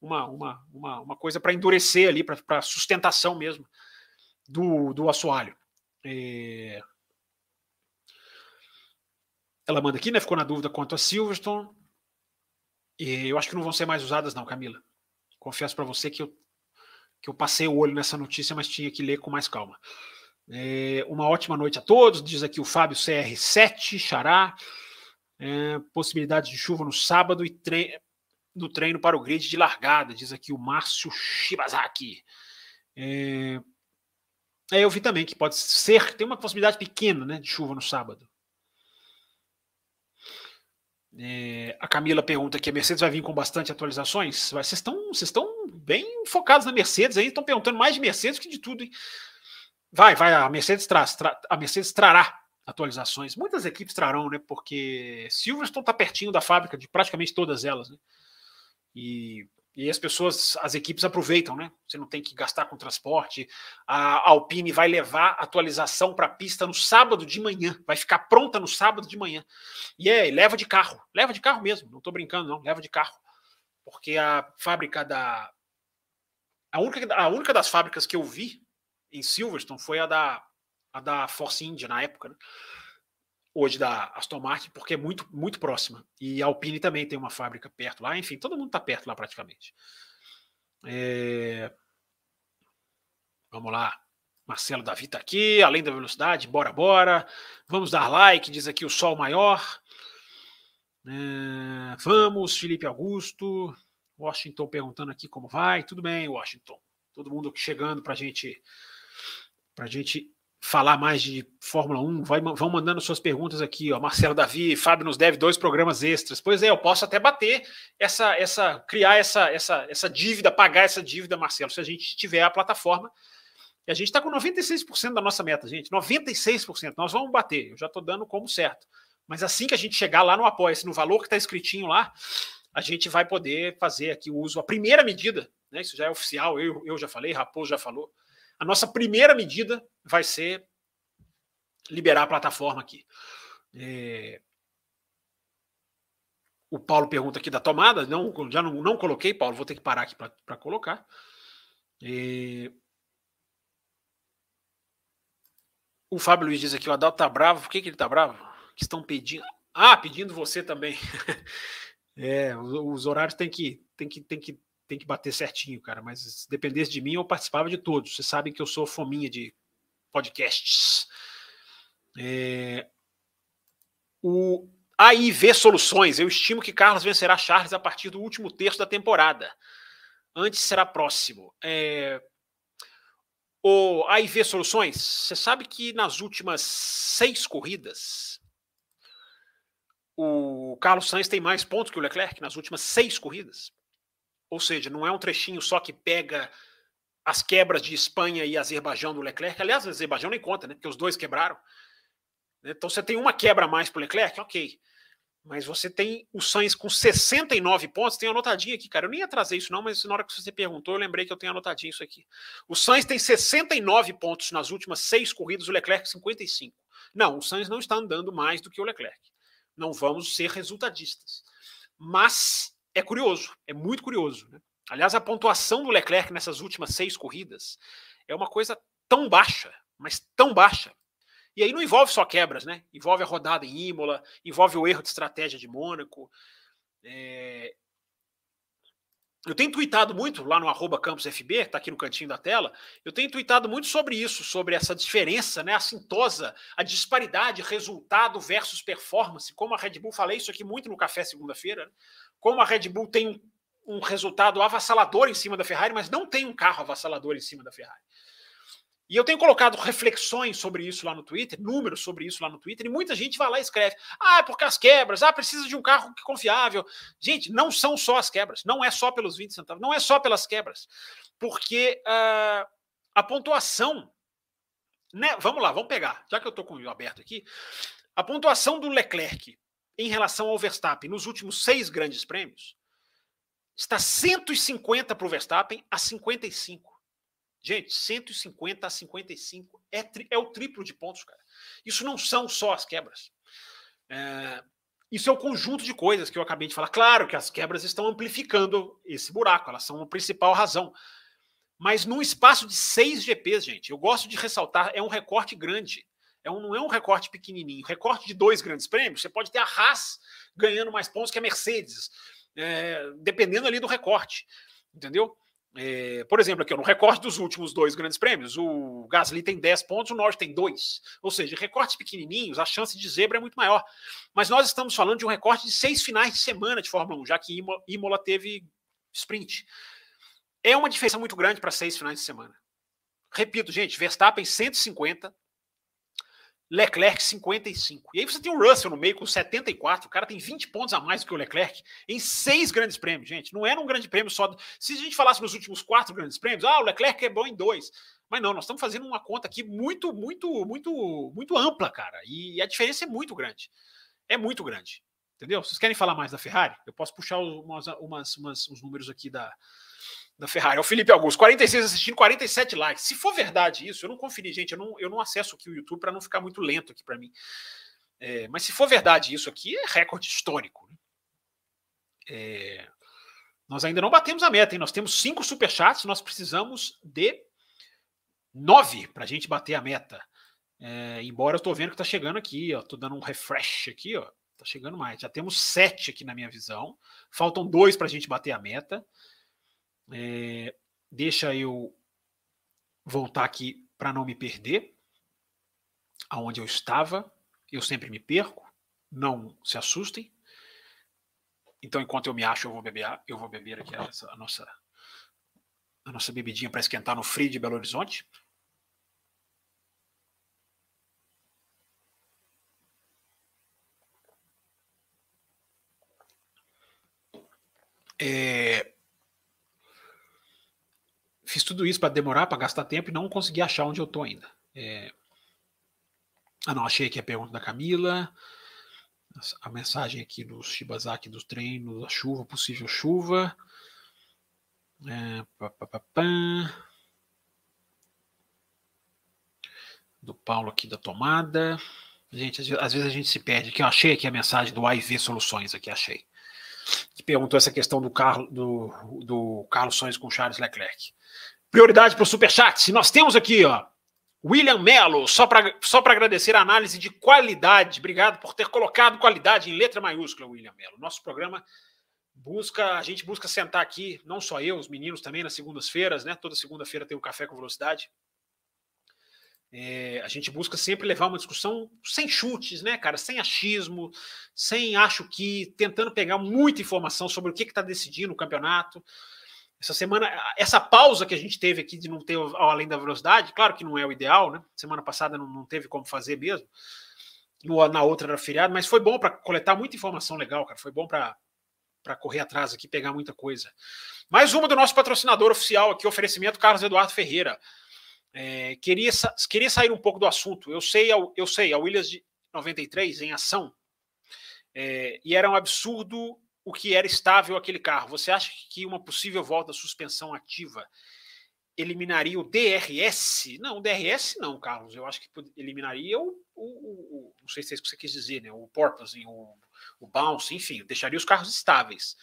uma, uma, uma, uma coisa para endurecer ali, para sustentação mesmo do, do assoalho. É... Ela manda aqui, né? Ficou na dúvida quanto a Silverstone. E eu acho que não vão ser mais usadas, não, Camila. Confesso para você que eu, que eu passei o olho nessa notícia, mas tinha que ler com mais calma. É, uma ótima noite a todos, diz aqui o Fábio CR7, Xará. É, possibilidade de chuva no sábado e tre no treino para o grid de largada, diz aqui o Márcio Shibazaki. É, é, eu vi também que pode ser, tem uma possibilidade pequena né, de chuva no sábado. É, a Camila pergunta que a Mercedes vai vir com bastante atualizações. Vocês estão, vocês estão bem focados na Mercedes aí, estão perguntando mais de Mercedes que de tudo. Hein? Vai, vai, a Mercedes tra, a Mercedes trará atualizações. Muitas equipes trarão, né? Porque Silverstone está pertinho da fábrica de praticamente todas elas, né? E, e as pessoas, as equipes aproveitam, né? Você não tem que gastar com transporte. A Alpine vai levar atualização para a pista no sábado de manhã, vai ficar pronta no sábado de manhã. E é, leva de carro, leva de carro mesmo, não estou brincando, não, leva de carro. Porque a fábrica da. A única, a única das fábricas que eu vi em Silverstone foi a da, a da Force India na época, né? hoje da Aston Martin, porque é muito, muito próxima. E a Alpine também tem uma fábrica perto lá, enfim, todo mundo está perto lá praticamente. É... Vamos lá. Marcelo Davi está aqui, além da velocidade, bora, bora. Vamos dar like, diz aqui o sol maior. É... Vamos, Felipe Augusto. Washington perguntando aqui como vai. Tudo bem, Washington. Todo mundo chegando para gente, a gente falar mais de Fórmula 1, vai, vão mandando suas perguntas aqui, ó. Marcelo Davi, Fábio nos deve dois programas extras. Pois é, eu posso até bater essa, essa, criar essa, essa, essa dívida, pagar essa dívida, Marcelo, se a gente tiver a plataforma. E a gente está com 96% da nossa meta, gente. 96%. Nós vamos bater. Eu já estou dando como certo. Mas assim que a gente chegar lá no apoia-se, no valor que está escritinho lá, a gente vai poder fazer aqui o uso, a primeira medida, né? Isso já é oficial, eu, eu já falei, Raposo já falou a nossa primeira medida vai ser liberar a plataforma aqui. É... O Paulo pergunta aqui da tomada. Não, já não, não coloquei, Paulo. Vou ter que parar aqui para colocar. É... O Fábio Luiz diz aqui: o Adalto tá bravo. Por que, que ele tá bravo? Que estão pedindo. Ah, pedindo você também. é, os, os horários tem que, tem que, tem que tem que bater certinho, cara. Mas se dependesse de mim, eu participava de todos. Vocês sabem que eu sou fominha de podcasts. É... O AIV Soluções. Eu estimo que Carlos vencerá Charles a partir do último terço da temporada. Antes será próximo. É... O AIV Soluções, você sabe que nas últimas seis corridas, o Carlos Sainz tem mais pontos que o Leclerc nas últimas seis corridas. Ou seja, não é um trechinho só que pega as quebras de Espanha e Azerbaijão do Leclerc. Aliás, o Azerbaijão nem conta, né? Porque os dois quebraram. Então você tem uma quebra a mais para o Leclerc, ok. Mas você tem o Sainz com 69 pontos, tem anotadinho aqui, cara. Eu nem ia trazer isso, não, mas na hora que você perguntou, eu lembrei que eu tenho anotadinho isso aqui. O Sainz tem 69 pontos nas últimas seis corridas, o Leclerc 55. Não, o Sainz não está andando mais do que o Leclerc. Não vamos ser resultadistas. Mas é curioso, é muito curioso. Né? Aliás, a pontuação do Leclerc nessas últimas seis corridas é uma coisa tão baixa, mas tão baixa. E aí não envolve só quebras, né? Envolve a rodada em Imola, envolve o erro de estratégia de Mônaco. É... Eu tenho tweetado muito lá no arroba campusfb, está aqui no cantinho da tela, eu tenho tweetado muito sobre isso, sobre essa diferença, né, a a disparidade resultado versus performance, como a Red Bull, falei isso aqui muito no café segunda-feira, né? como a Red Bull tem um resultado avassalador em cima da Ferrari, mas não tem um carro avassalador em cima da Ferrari. E eu tenho colocado reflexões sobre isso lá no Twitter, números sobre isso lá no Twitter, e muita gente vai lá e escreve: ah, é porque as quebras, ah, precisa de um carro confiável. Gente, não são só as quebras, não é só pelos 20 centavos, não é só pelas quebras, porque uh, a pontuação. Né, vamos lá, vamos pegar, já que eu estou com o aberto aqui, a pontuação do Leclerc em relação ao Verstappen nos últimos seis grandes prêmios está 150 para o Verstappen a 55. Gente, 150 a 55 é, tri, é o triplo de pontos, cara. Isso não são só as quebras. É, isso é o conjunto de coisas que eu acabei de falar. Claro que as quebras estão amplificando esse buraco, elas são a principal razão. Mas num espaço de seis GPs, gente, eu gosto de ressaltar, é um recorte grande. É um, não é um recorte pequenininho. Recorte de dois grandes prêmios, você pode ter a Haas ganhando mais pontos que a Mercedes, é, dependendo ali do recorte. Entendeu? É, por exemplo, aqui, no recorte dos últimos dois grandes prêmios, o Gasly tem 10 pontos, o Norte tem 2. Ou seja, recortes pequenininhos, a chance de zebra é muito maior. Mas nós estamos falando de um recorte de seis finais de semana de Fórmula 1, já que Imola teve sprint. É uma diferença muito grande para seis finais de semana. Repito, gente, Verstappen 150, Leclerc 55. E aí você tem o Russell no meio com 74. O cara tem 20 pontos a mais do que o Leclerc em seis grandes prêmios, gente. Não era um grande prêmio só. Se a gente falasse nos últimos quatro grandes prêmios, ah, o Leclerc é bom em dois. Mas não, nós estamos fazendo uma conta aqui muito, muito, muito, muito ampla, cara. E a diferença é muito grande. É muito grande. Entendeu? Vocês querem falar mais da Ferrari? Eu posso puxar umas, umas, umas, uns números aqui da, da Ferrari. É o Felipe Augusto, 46 assistindo, 47 likes. Se for verdade isso, eu não conferi, gente, eu não, eu não acesso aqui o YouTube para não ficar muito lento aqui para mim. É, mas se for verdade isso aqui, é recorde histórico. Né? É, nós ainda não batemos a meta, hein? Nós temos cinco superchats, nós precisamos de nove para a gente bater a meta. É, embora eu estou vendo que está chegando aqui, ó, estou dando um refresh aqui, ó, tá chegando mais. Já temos sete aqui na minha visão. Faltam dois para a gente bater a meta. É, deixa eu voltar aqui para não me perder aonde eu estava. Eu sempre me perco. Não se assustem. Então, enquanto eu me acho, eu vou beber, eu vou beber aqui essa, a nossa a nossa bebidinha para esquentar no frio de Belo Horizonte. É... Fiz tudo isso para demorar, para gastar tempo e não consegui achar onde eu estou ainda. É... Ah, não, achei aqui a pergunta da Camila. A mensagem aqui do Shibazaki dos treinos, da chuva, possível chuva. É, pá, pá, pá. Do Paulo aqui da tomada. Gente, às vezes a gente se perde. Aqui eu achei aqui a mensagem do AIV Soluções, aqui achei. Que perguntou essa questão do, do, do Carlos Sonhos com Charles Leclerc. Prioridade para o Superchat. Nós temos aqui, ó, William Mello, só para só agradecer a análise de qualidade. Obrigado por ter colocado qualidade em letra maiúscula, William Mello. Nosso programa busca, a gente busca sentar aqui, não só eu, os meninos também nas segundas-feiras, né? Toda segunda-feira tem o Café com Velocidade. É, a gente busca sempre levar uma discussão sem chutes, né, cara? Sem achismo, sem acho que, tentando pegar muita informação sobre o que está decidindo o campeonato. Essa semana, essa pausa que a gente teve aqui de não ter ao além da velocidade, claro que não é o ideal, né? Semana passada não, não teve como fazer mesmo. No, na outra era feriado, mas foi bom para coletar muita informação legal, cara. Foi bom para para correr atrás aqui, pegar muita coisa. Mais uma do nosso patrocinador oficial aqui, oferecimento Carlos Eduardo Ferreira. É, queria, queria sair um pouco do assunto. Eu sei, eu sei, a Williams de 93 em ação, é, e era um absurdo o que era estável aquele carro. Você acha que uma possível volta à suspensão ativa eliminaria o DRS? Não, o DRS não, Carlos. Eu acho que eliminaria o, o, o não sei se é isso que você quis dizer, né? O porpoising, o o bounce, enfim, deixaria os carros estáveis.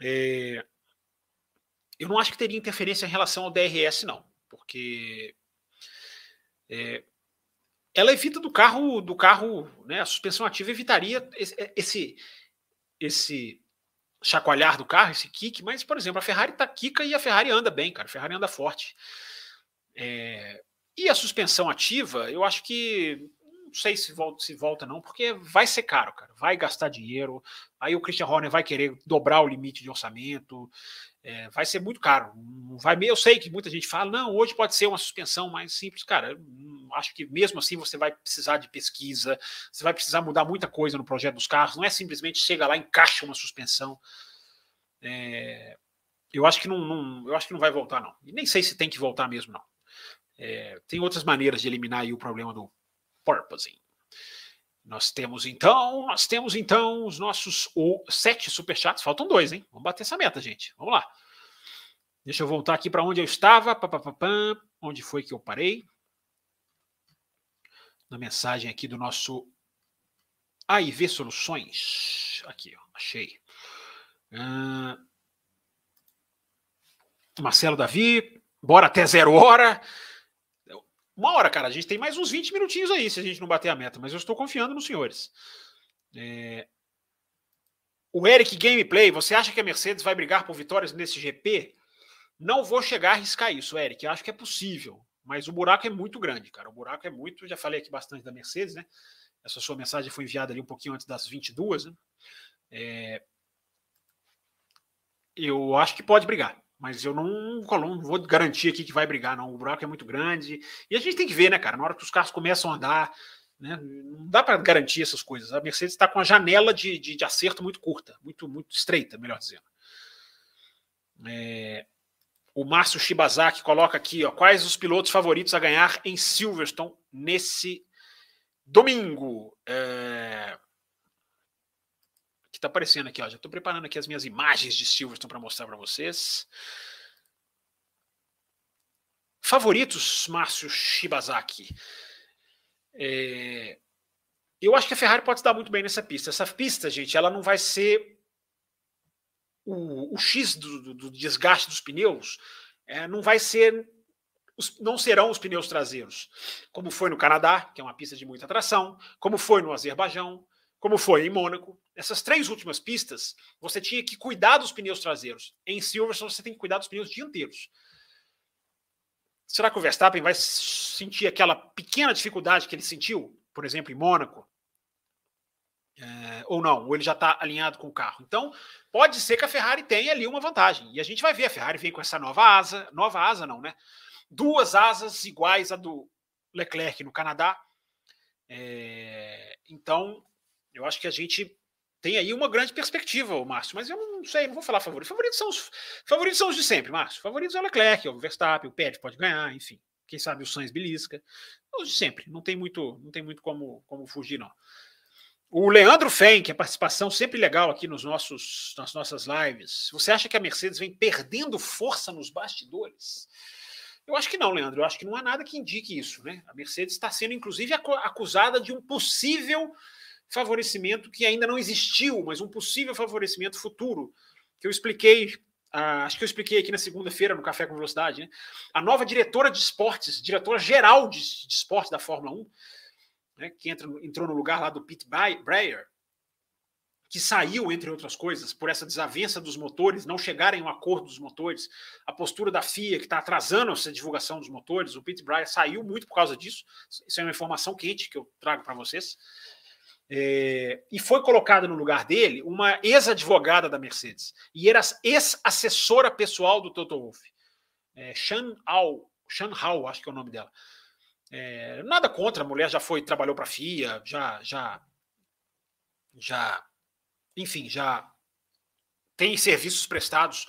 É, eu não acho que teria interferência em relação ao DRS, não, porque é, ela evita do carro, do carro, né? A suspensão ativa evitaria esse, esse, esse chacoalhar do carro, esse kick, mas, por exemplo, a Ferrari tá quica e a Ferrari anda bem, cara. A Ferrari anda forte. É, e a suspensão ativa, eu acho que não sei se volta, se volta não, porque vai ser caro, cara. Vai gastar dinheiro. Aí o Christian Horner vai querer dobrar o limite de orçamento. É, vai ser muito caro. Vai, eu sei que muita gente fala, não, hoje pode ser uma suspensão mais simples. Cara, acho que mesmo assim você vai precisar de pesquisa, você vai precisar mudar muita coisa no projeto dos carros. Não é simplesmente chega lá encaixa uma suspensão. É, eu acho que não, não, eu acho que não vai voltar, não. E nem sei se tem que voltar mesmo, não. É, tem outras maneiras de eliminar o problema do, Nós temos então, nós temos então os nossos o, sete superchats. Faltam dois, hein? Vamos bater essa meta, gente. Vamos lá. Deixa eu voltar aqui para onde eu estava. Pá, onde foi que eu parei? Na mensagem aqui do nosso AIV Soluções. Aqui, ó, achei. Uh, Marcelo Davi, bora até zero hora. Uma hora, cara. A gente tem mais uns 20 minutinhos aí se a gente não bater a meta, mas eu estou confiando nos senhores. É... O Eric Gameplay, você acha que a Mercedes vai brigar por vitórias nesse GP? Não vou chegar a arriscar isso, Eric. Eu acho que é possível, mas o buraco é muito grande, cara. O buraco é muito. Já falei aqui bastante da Mercedes, né? Essa sua mensagem foi enviada ali um pouquinho antes das 22, né? É... Eu acho que pode brigar mas eu não, não vou garantir aqui que vai brigar, não. O buraco é muito grande. E a gente tem que ver, né, cara? Na hora que os carros começam a andar, né, não dá para garantir essas coisas. A Mercedes está com a janela de, de, de, acerto muito curta, muito, muito estreita, melhor dizendo. É, o Márcio Shibazaki coloca aqui, ó, quais os pilotos favoritos a ganhar em Silverstone nesse domingo? É, está aparecendo aqui, ó. Já estou preparando aqui as minhas imagens de Silverstone para mostrar para vocês. Favoritos, Márcio Shibazaki. É, eu acho que a Ferrari pode estar muito bem nessa pista. Essa pista, gente, ela não vai ser o, o X do, do, do, desgaste dos pneus, é, não vai ser, os, não serão os pneus traseiros, como foi no Canadá, que é uma pista de muita tração, como foi no Azerbaijão, como foi em Mônaco. Essas três últimas pistas, você tinha que cuidar dos pneus traseiros. Em Silverstone, você tem que cuidar dos pneus dianteiros. Será que o Verstappen vai sentir aquela pequena dificuldade que ele sentiu, por exemplo, em Mônaco? É, ou não, ou ele já está alinhado com o carro. Então, pode ser que a Ferrari tenha ali uma vantagem. E a gente vai ver, a Ferrari vem com essa nova asa, nova asa não, né? Duas asas iguais à do Leclerc no Canadá. É, então, eu acho que a gente tem aí uma grande perspectiva, Márcio, mas eu não sei, não vou falar favoritos. Favoritos são os, favoritos são os de sempre, Márcio. Favoritos é o Leclerc, o Verstappen, o Pérez pode ganhar, enfim. Quem sabe o Sainz belisca. Os de sempre, não tem muito, não tem muito como, como fugir, não. O Leandro Fenck, a participação sempre legal aqui nos nossos, nas nossas lives. Você acha que a Mercedes vem perdendo força nos bastidores? Eu acho que não, Leandro. Eu acho que não há nada que indique isso. Né? A Mercedes está sendo, inclusive, acusada de um possível favorecimento que ainda não existiu, mas um possível favorecimento futuro, que eu expliquei, ah, acho que eu expliquei aqui na segunda-feira no Café com Velocidade. Né? A nova diretora de esportes, diretora geral de, de esportes da Fórmula 1, né, que entra, entrou no lugar lá do Pete Breyer, que saiu, entre outras coisas, por essa desavença dos motores, não chegarem a um acordo dos motores, a postura da FIA, que está atrasando essa divulgação dos motores, o Pete Breyer saiu muito por causa disso. Isso é uma informação quente que eu trago para vocês. É, e foi colocada no lugar dele uma ex-advogada da Mercedes, e era ex-assessora pessoal do Toto Wolff, é, Shan Hao, Shan Hao, acho que é o nome dela. É, nada contra, a mulher já foi, trabalhou para a FIA, já, já, já, enfim, já tem serviços prestados,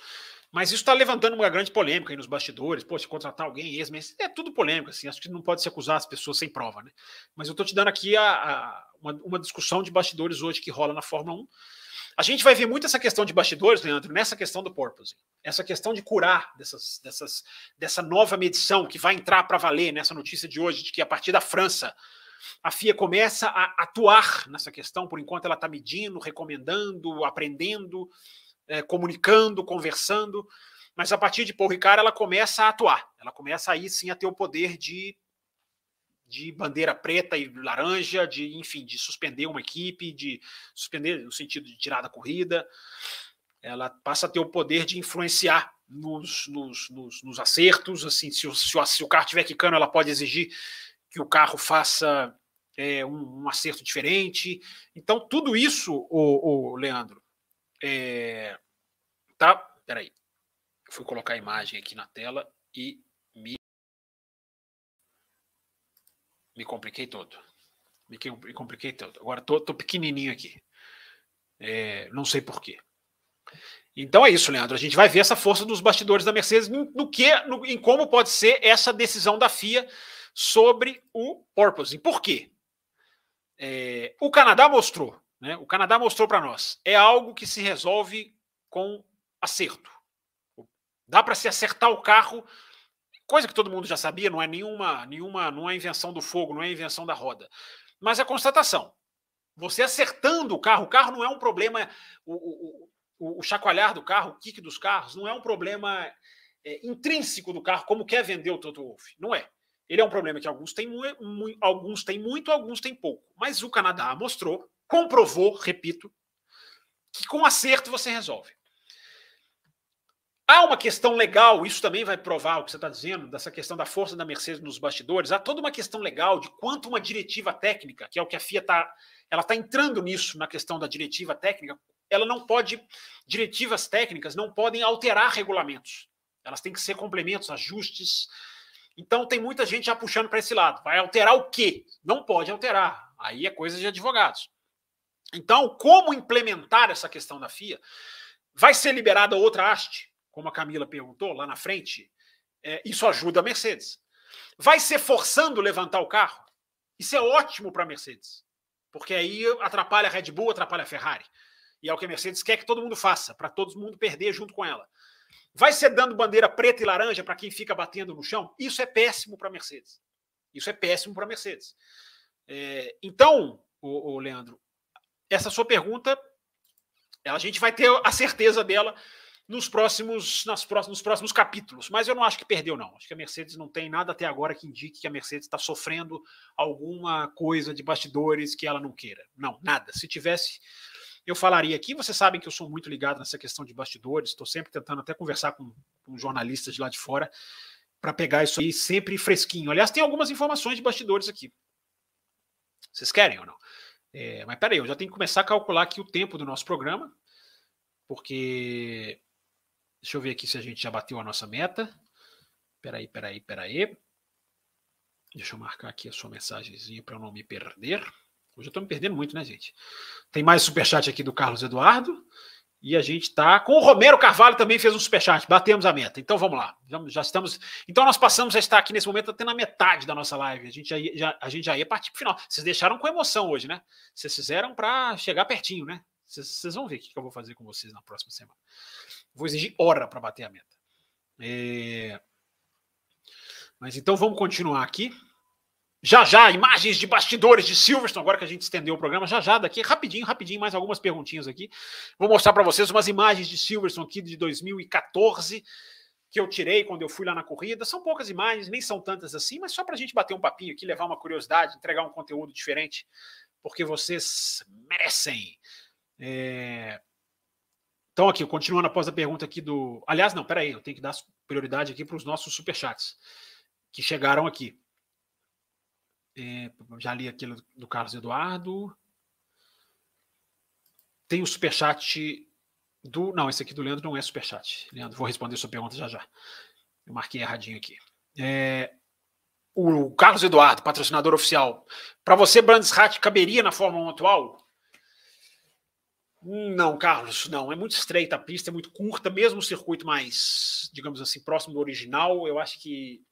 mas isso está levantando uma grande polêmica aí nos bastidores. Pô, se contratar alguém ex é tudo polêmico, assim, acho que não pode se acusar as pessoas sem prova, né? Mas eu estou te dando aqui a, a uma, uma discussão de bastidores hoje que rola na Fórmula 1 a gente vai ver muito essa questão de bastidores, Leandro, nessa questão do porpoise. Essa questão de curar dessas, dessas, dessa nova medição que vai entrar para valer nessa notícia de hoje, de que a partir da França a FIA começa a atuar nessa questão, por enquanto ela está medindo, recomendando, aprendendo, é, comunicando, conversando, mas a partir de Paul Ricard ela começa a atuar, ela começa aí sim a ter o poder de de bandeira preta e laranja, de enfim, de suspender uma equipe, de suspender no sentido de tirar da corrida. Ela passa a ter o poder de influenciar nos, nos, nos, nos acertos. Assim, se o, se, o, se o carro estiver quicando, ela pode exigir que o carro faça é, um, um, acerto diferente. Então, tudo isso, o, o Leandro, é, tá. Peraí, fui colocar a imagem aqui na tela e me me compliquei todo. Me, me compliquei todo. Agora tô, tô pequenininho aqui. É, não sei porquê. Então é isso, Leandro. A gente vai ver essa força dos bastidores da Mercedes no, que, no, em como pode ser essa decisão da FIA sobre o porpoising. Por quê? É, o Canadá mostrou, né? O Canadá mostrou para nós. É algo que se resolve com acerto. Dá para se acertar o carro coisa que todo mundo já sabia, não é nenhuma, nenhuma, não é invenção do fogo, não é invenção da roda, mas é constatação. Você acertando o carro, o carro não é um problema, o, o, o, chacoalhar do carro, o kick dos carros, não é um problema é, intrínseco do carro, como quer vender o Toto Wolff. Não é. Ele é um problema que alguns têm, mu alguns têm muito, alguns têm pouco. Mas o Canadá mostrou, comprovou, repito, que com acerto você resolve. Há uma questão legal, isso também vai provar o que você está dizendo, dessa questão da força da Mercedes nos bastidores. Há toda uma questão legal de quanto uma diretiva técnica, que é o que a FIA está. Ela está entrando nisso, na questão da diretiva técnica. Ela não pode. Diretivas técnicas não podem alterar regulamentos. Elas têm que ser complementos, ajustes. Então tem muita gente já puxando para esse lado. Vai alterar o quê? Não pode alterar. Aí é coisa de advogados. Então, como implementar essa questão da FIA? Vai ser liberada outra haste? como a Camila perguntou lá na frente, é, isso ajuda a Mercedes. Vai ser forçando levantar o carro? Isso é ótimo para a Mercedes, porque aí atrapalha a Red Bull, atrapalha a Ferrari. E é o que a Mercedes quer que todo mundo faça, para todo mundo perder junto com ela. Vai ser dando bandeira preta e laranja para quem fica batendo no chão? Isso é péssimo para a Mercedes. Isso é péssimo para a Mercedes. É, então, o, Leandro, essa sua pergunta, a gente vai ter a certeza dela nos próximos, nas próximos, nos próximos capítulos. Mas eu não acho que perdeu, não. Acho que a Mercedes não tem nada até agora que indique que a Mercedes está sofrendo alguma coisa de bastidores que ela não queira. Não, nada. Se tivesse, eu falaria aqui. Vocês sabem que eu sou muito ligado nessa questão de bastidores. Estou sempre tentando até conversar com, com jornalistas de lá de fora para pegar isso aí sempre fresquinho. Aliás, tem algumas informações de bastidores aqui. Vocês querem ou não? É, mas peraí, eu já tenho que começar a calcular aqui o tempo do nosso programa, porque Deixa eu ver aqui se a gente já bateu a nossa meta. Peraí, peraí, peraí. Deixa eu marcar aqui a sua mensagenzinha para eu não me perder. Hoje eu estou me perdendo muito, né, gente? Tem mais superchat aqui do Carlos Eduardo. E a gente está com o Romero Carvalho também fez um superchat. Batemos a meta. Então vamos lá. Já estamos. Então nós passamos a estar aqui nesse momento até na metade da nossa live. A gente já ia, já, a gente já ia partir para o final. Vocês deixaram com emoção hoje, né? Vocês fizeram para chegar pertinho, né? Vocês, vão ver o que eu vou fazer com vocês na próxima semana. Vou exigir hora para bater a meta. É... Mas então vamos continuar aqui. Já já, imagens de bastidores de Silverstone, agora que a gente estendeu o programa, já já, daqui, rapidinho, rapidinho, mais algumas perguntinhas aqui. Vou mostrar para vocês umas imagens de Silverstone aqui de 2014, que eu tirei quando eu fui lá na corrida. São poucas imagens, nem são tantas assim, mas só para a gente bater um papinho aqui, levar uma curiosidade, entregar um conteúdo diferente, porque vocês merecem. É... Então, aqui, continuando após a pergunta aqui do. Aliás, não, peraí, eu tenho que dar prioridade aqui para os nossos superchats que chegaram aqui. É, já li aquilo do Carlos Eduardo. Tem o superchat do. Não, esse aqui do Leandro não é superchat. Leandro, vou responder sua pergunta já já. Eu marquei erradinho aqui. É, o Carlos Eduardo, patrocinador oficial. Para você, Brands Hatch caberia na Fórmula 1 atual? Não, Carlos, não. É muito estreita a pista, é muito curta, mesmo o circuito mais, digamos assim, próximo do original. Eu acho que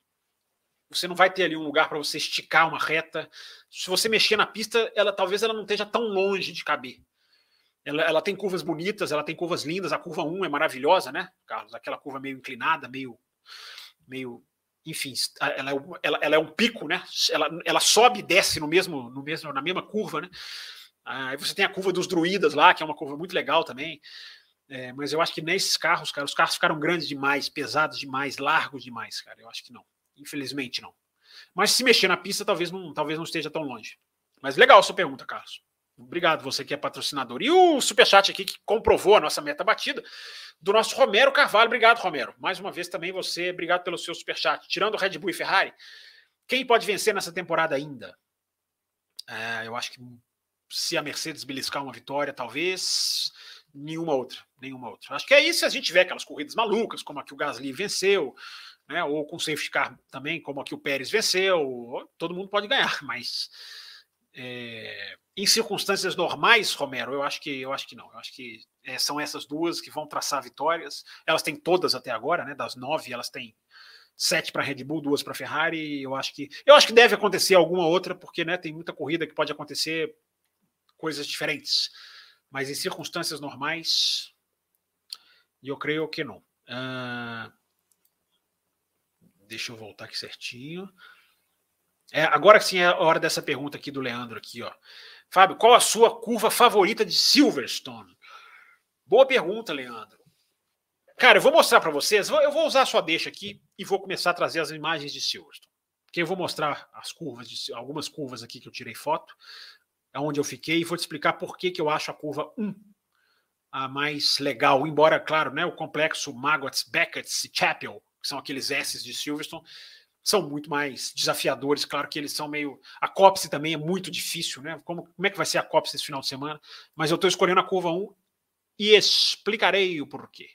você não vai ter ali um lugar para você esticar uma reta. Se você mexer na pista, ela talvez ela não esteja tão longe de caber. Ela, ela, tem curvas bonitas, ela tem curvas lindas. A curva 1 é maravilhosa, né, Carlos? Aquela curva meio inclinada, meio. meio enfim, ela é, ela, ela é um pico, né? Ela, ela sobe e desce no mesmo, no mesmo, na mesma curva, né? Aí você tem a curva dos druidas lá, que é uma curva muito legal também. É, mas eu acho que nesses carros, cara, os carros ficaram grandes demais, pesados demais, largos demais, cara. Eu acho que não. Infelizmente não. Mas se mexer na pista, talvez não, talvez não esteja tão longe. Mas legal sua pergunta, Carlos. Obrigado, você que é patrocinador. E o superchat aqui que comprovou a nossa meta batida, do nosso Romero Carvalho. Obrigado, Romero. Mais uma vez também você, obrigado pelo seu superchat. Tirando Red Bull e Ferrari, quem pode vencer nessa temporada ainda? É, eu acho que se a Mercedes beliscar uma vitória, talvez nenhuma outra, nenhuma outra. Acho que é isso se a gente tiver aquelas corridas malucas, como a que o Gasly venceu, né, ou com safety car também, como a que o Pérez venceu, todo mundo pode ganhar, mas é, em circunstâncias normais, Romero, eu acho que eu acho que não. Eu acho que é, são essas duas que vão traçar vitórias. Elas têm todas até agora, né? Das nove, elas têm sete para Red Bull, duas para Ferrari. Eu acho que eu acho que deve acontecer alguma outra, porque né, tem muita corrida que pode acontecer coisas diferentes. Mas em circunstâncias normais, eu creio que não. Uh, deixa eu voltar aqui certinho. É, agora sim é a hora dessa pergunta aqui do Leandro aqui, ó. Fábio, qual a sua curva favorita de Silverstone? Boa pergunta, Leandro. Cara, eu vou mostrar para vocês. Eu vou usar a sua deixa aqui e vou começar a trazer as imagens de Silverstone. Porque eu vou mostrar as curvas, de, algumas curvas aqui que eu tirei foto onde eu fiquei e vou te explicar por que, que eu acho a curva 1 a mais legal, embora, claro, né, o complexo Maggots, Beckett e Chapel, que são aqueles S de Silverstone, são muito mais desafiadores, claro que eles são meio... A Copse também é muito difícil, né? Como, como é que vai ser a Copse esse final de semana? Mas eu estou escolhendo a curva 1 e explicarei o porquê.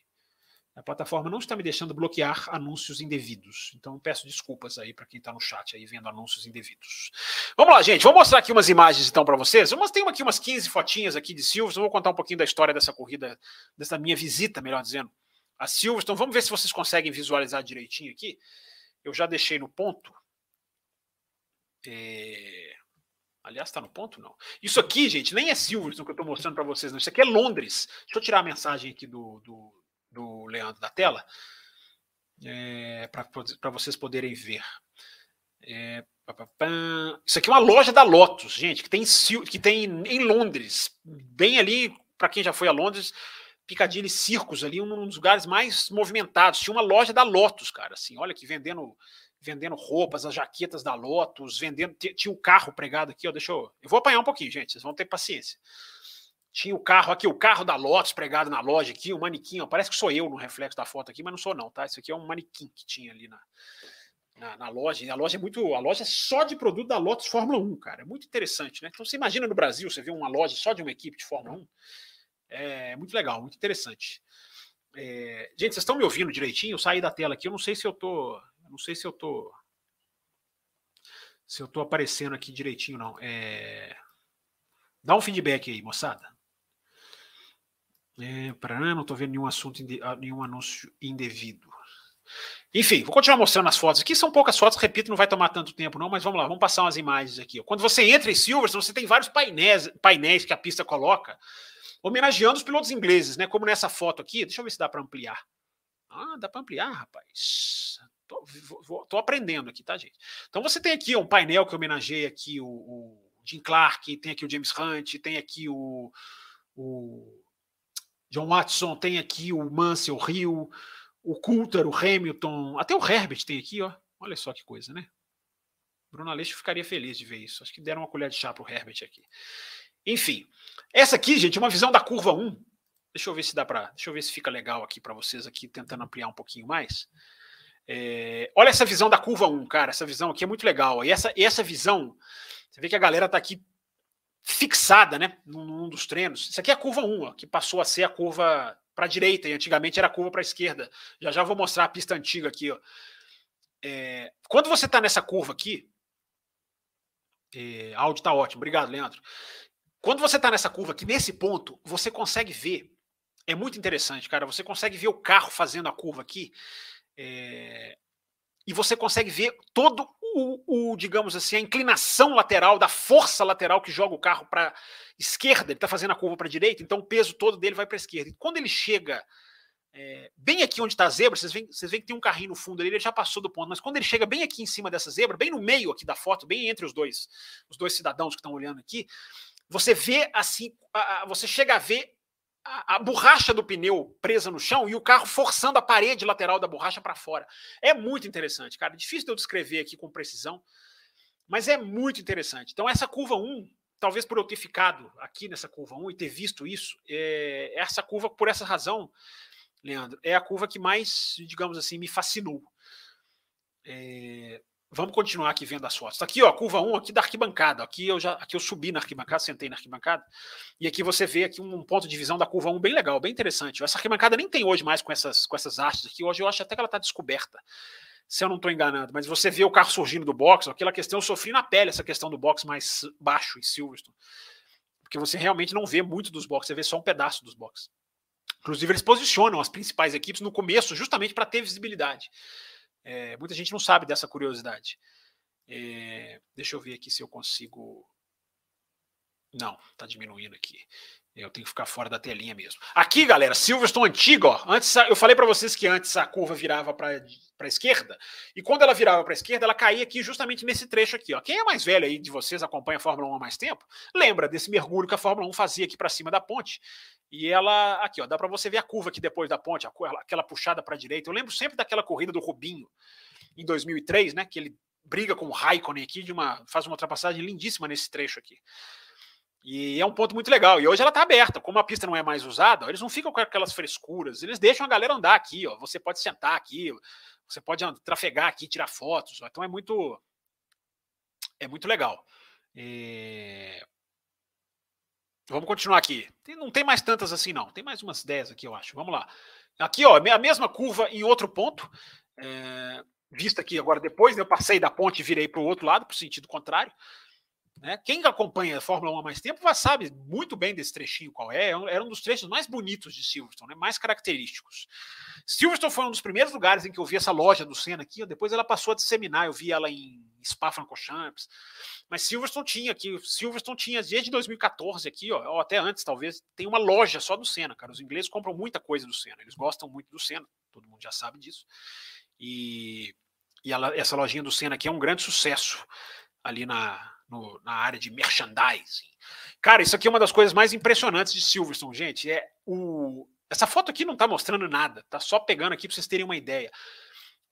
A plataforma não está me deixando bloquear anúncios indevidos. Então peço desculpas aí para quem está no chat aí vendo anúncios indevidos. Vamos lá, gente. Vou mostrar aqui umas imagens então para vocês. Eu tenho aqui umas 15 fotinhas aqui de Silverstone. Vou contar um pouquinho da história dessa corrida, dessa minha visita, melhor dizendo, a Silverstone. Vamos ver se vocês conseguem visualizar direitinho aqui. Eu já deixei no ponto. É... Aliás, está no ponto? Não. Isso aqui, gente, nem é Silverstone que eu estou mostrando para vocês, não. Isso aqui é Londres. Deixa eu tirar a mensagem aqui do, do, do Leandro da tela é, para vocês poderem ver. É, isso aqui é uma loja da Lotus, gente, que tem, que tem em Londres, bem ali, para quem já foi a Londres, Piccadilly Circus ali, um dos lugares mais movimentados. Tinha uma loja da Lotus, cara, assim, olha que vendendo vendendo roupas, as jaquetas da Lotus, vendendo. Tinha o um carro pregado aqui, ó. Deixa eu. Eu vou apanhar um pouquinho, gente. Vocês vão ter paciência. Tinha o carro aqui, o carro da Lotus pregado na loja aqui, o um manequim, ó, parece que sou eu no reflexo da foto aqui, mas não sou não, tá? Isso aqui é um manequim que tinha ali na, na, na, loja. E a loja é muito. A loja é só de produto da Lotus Fórmula 1, cara. É muito interessante, né? Então você imagina no Brasil, você vê uma loja só de uma equipe de Fórmula 1. É muito legal, muito interessante. É... Gente, vocês estão me ouvindo direitinho? Eu saí da tela aqui, eu não sei se eu tô. Não sei se eu tô. Se eu tô aparecendo aqui direitinho, não. É... Dá um feedback aí, moçada. É, para não estou vendo nenhum assunto, ah, nenhum anúncio indevido. Enfim, vou continuar mostrando as fotos aqui. São poucas fotos, repito, não vai tomar tanto tempo, não, mas vamos lá, vamos passar umas imagens aqui. Quando você entra em Silverstone, você tem vários painéis, painéis que a pista coloca, homenageando os pilotos ingleses, né? Como nessa foto aqui. Deixa eu ver se dá para ampliar. Ah, dá para ampliar, rapaz. Tô, vou, tô, aprendendo aqui, tá, gente? Então você tem aqui um painel que homenageia aqui o, o Jim Clark, tem aqui o James Hunt, tem aqui o, o John Watson, tem aqui o Mansell Rio, o Coulter, o Hamilton, até o Herbert tem aqui, ó. Olha só que coisa, né? Bruno Aleixo ficaria feliz de ver isso. Acho que deram uma colher de chá para o Herbert aqui. Enfim, essa aqui, gente, é uma visão da curva 1. Deixa eu ver se dá para. Deixa eu ver se fica legal aqui para vocês aqui, tentando ampliar um pouquinho mais. É, olha essa visão da curva 1, cara. Essa visão aqui é muito legal. E essa, essa visão, você vê que a galera está aqui fixada, né? Num, num, dos treinos. Isso aqui é a curva 1, ó, que passou a ser a curva para a direita, e antigamente era a curva para a esquerda. Já já vou mostrar a pista antiga aqui. Ó. É, quando você está nessa curva aqui, é, áudio está ótimo, obrigado, Leandro. Quando você está nessa curva aqui, nesse ponto, você consegue ver. É muito interessante, cara. Você consegue ver o carro fazendo a curva aqui. É, e você consegue ver todo o, o, digamos assim, a inclinação lateral, da força lateral que joga o carro para esquerda, ele está fazendo a curva para direita, então o peso todo dele vai para esquerda. E quando ele chega é, bem aqui onde está a zebra, vocês veem, vocês veem que tem um carrinho no fundo ali, ele já passou do ponto, mas quando ele chega bem aqui em cima dessa zebra, bem no meio aqui da foto, bem entre os dois, os dois cidadãos que estão olhando aqui, você vê assim, você chega a ver a, a, borracha do pneu presa no chão e o carro forçando a parede lateral da borracha para fora. É muito interessante, cara. Difícil de eu descrever aqui com precisão, mas é muito interessante. Então, essa curva 1, talvez por eu ter ficado aqui nessa curva 1 e ter visto isso, é, essa curva, por essa razão, Leandro, é a curva que mais, digamos assim, me fascinou. É, Vamos continuar aqui vendo as fotos. Tá aqui, ó, curva 1 aqui da arquibancada. Aqui eu já aqui eu subi na arquibancada, sentei na arquibancada. E aqui você vê aqui um ponto de visão da curva 1 bem legal, bem interessante. Essa arquibancada nem tem hoje mais com essas com essas hastes aqui. Hoje eu acho até que ela está descoberta. Se eu não estou enganando, mas você vê o carro surgindo do box, aquela questão eu sofri na pele essa questão do box mais baixo em Silverstone. Porque você realmente não vê muito dos boxes, você vê só um pedaço dos boxes. Inclusive eles posicionam as principais equipes no começo justamente para ter visibilidade. É, muita gente não sabe dessa curiosidade. É, deixa eu ver aqui se eu consigo. Não, está diminuindo aqui. Eu tenho que ficar fora da telinha mesmo. Aqui, galera, Silverstone antigo, ó. Antes, eu falei para vocês que antes a curva virava para a esquerda, e quando ela virava para a esquerda, ela caía aqui justamente nesse trecho aqui, ó. Quem é mais velho aí de vocês, acompanha a Fórmula 1 há mais tempo, lembra desse mergulho que a Fórmula 1 fazia aqui para cima da ponte. E ela, aqui, ó, dá para você ver a curva aqui depois da ponte, aquela puxada para a direita. Eu lembro sempre daquela corrida do Rubinho em 2003, né, que ele briga com o Raikkonen aqui de uma faz uma ultrapassagem lindíssima nesse trecho aqui. E é um ponto muito legal. E hoje ela está aberta. Como a pista não é mais usada, eles não ficam com aquelas frescuras. Eles deixam a galera andar aqui. Ó. Você pode sentar aqui, você pode trafegar aqui, tirar fotos. Então é muito, é muito legal. E... Vamos continuar aqui. Tem, não tem mais tantas assim, não. Tem mais umas 10 aqui, eu acho. Vamos lá. Aqui, ó, a mesma curva em outro ponto. É, vista aqui agora depois, né, eu passei da ponte e virei para o outro lado, para o sentido contrário. Né? Quem acompanha a Fórmula 1 há mais tempo já sabe muito bem desse trechinho qual é. Era um dos trechos mais bonitos de Silverstone, né? mais característicos. Silverstone foi um dos primeiros lugares em que eu vi essa loja do Senna aqui. Depois ela passou a disseminar. Eu vi ela em Spa-Francorchamps. Mas Silverstone tinha aqui. Silverstone tinha desde 2014 aqui, ó, ou até antes talvez, tem uma loja só do Senna, cara. Os ingleses compram muita coisa do Senna. Eles gostam muito do Senna. Todo mundo já sabe disso. E, e ela, essa lojinha do Senna aqui é um grande sucesso ali na, no, na área de merchandising. Cara, isso aqui é uma das coisas mais impressionantes de Silverstone, gente. É o. Essa foto aqui não está mostrando nada, tá só pegando aqui para vocês terem uma ideia.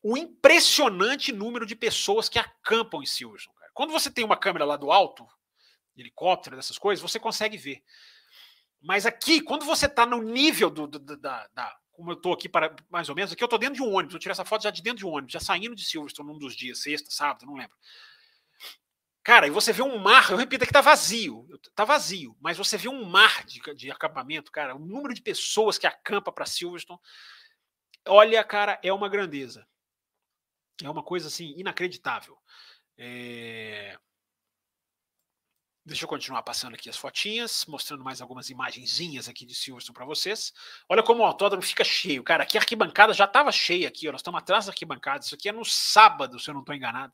O impressionante número de pessoas que acampam em Silverstone. Cara. Quando você tem uma câmera lá do alto, helicóptero, dessas coisas, você consegue ver. Mas aqui, quando você está no nível do, do, da, da, Como eu estou aqui, para, mais ou menos, aqui eu estou dentro de um ônibus. Eu tirei essa foto já de dentro de um ônibus, já saindo de Silverstone num dos dias, sexta, sábado, não lembro. Cara, e você vê um mar, eu repito que tá vazio, tá vazio, mas você vê um mar de, de acampamento, cara, o número de pessoas que acampa para Silverstone, olha, cara, é uma grandeza. É uma coisa assim inacreditável. É... Deixa eu continuar passando aqui as fotinhas, mostrando mais algumas imagenzinhas aqui de Silverstone para vocês. Olha como o autódromo fica cheio, cara. Aqui a arquibancada já estava cheia aqui, ó, nós estamos atrás da arquibancada. Isso aqui é no sábado, se eu não estou enganado.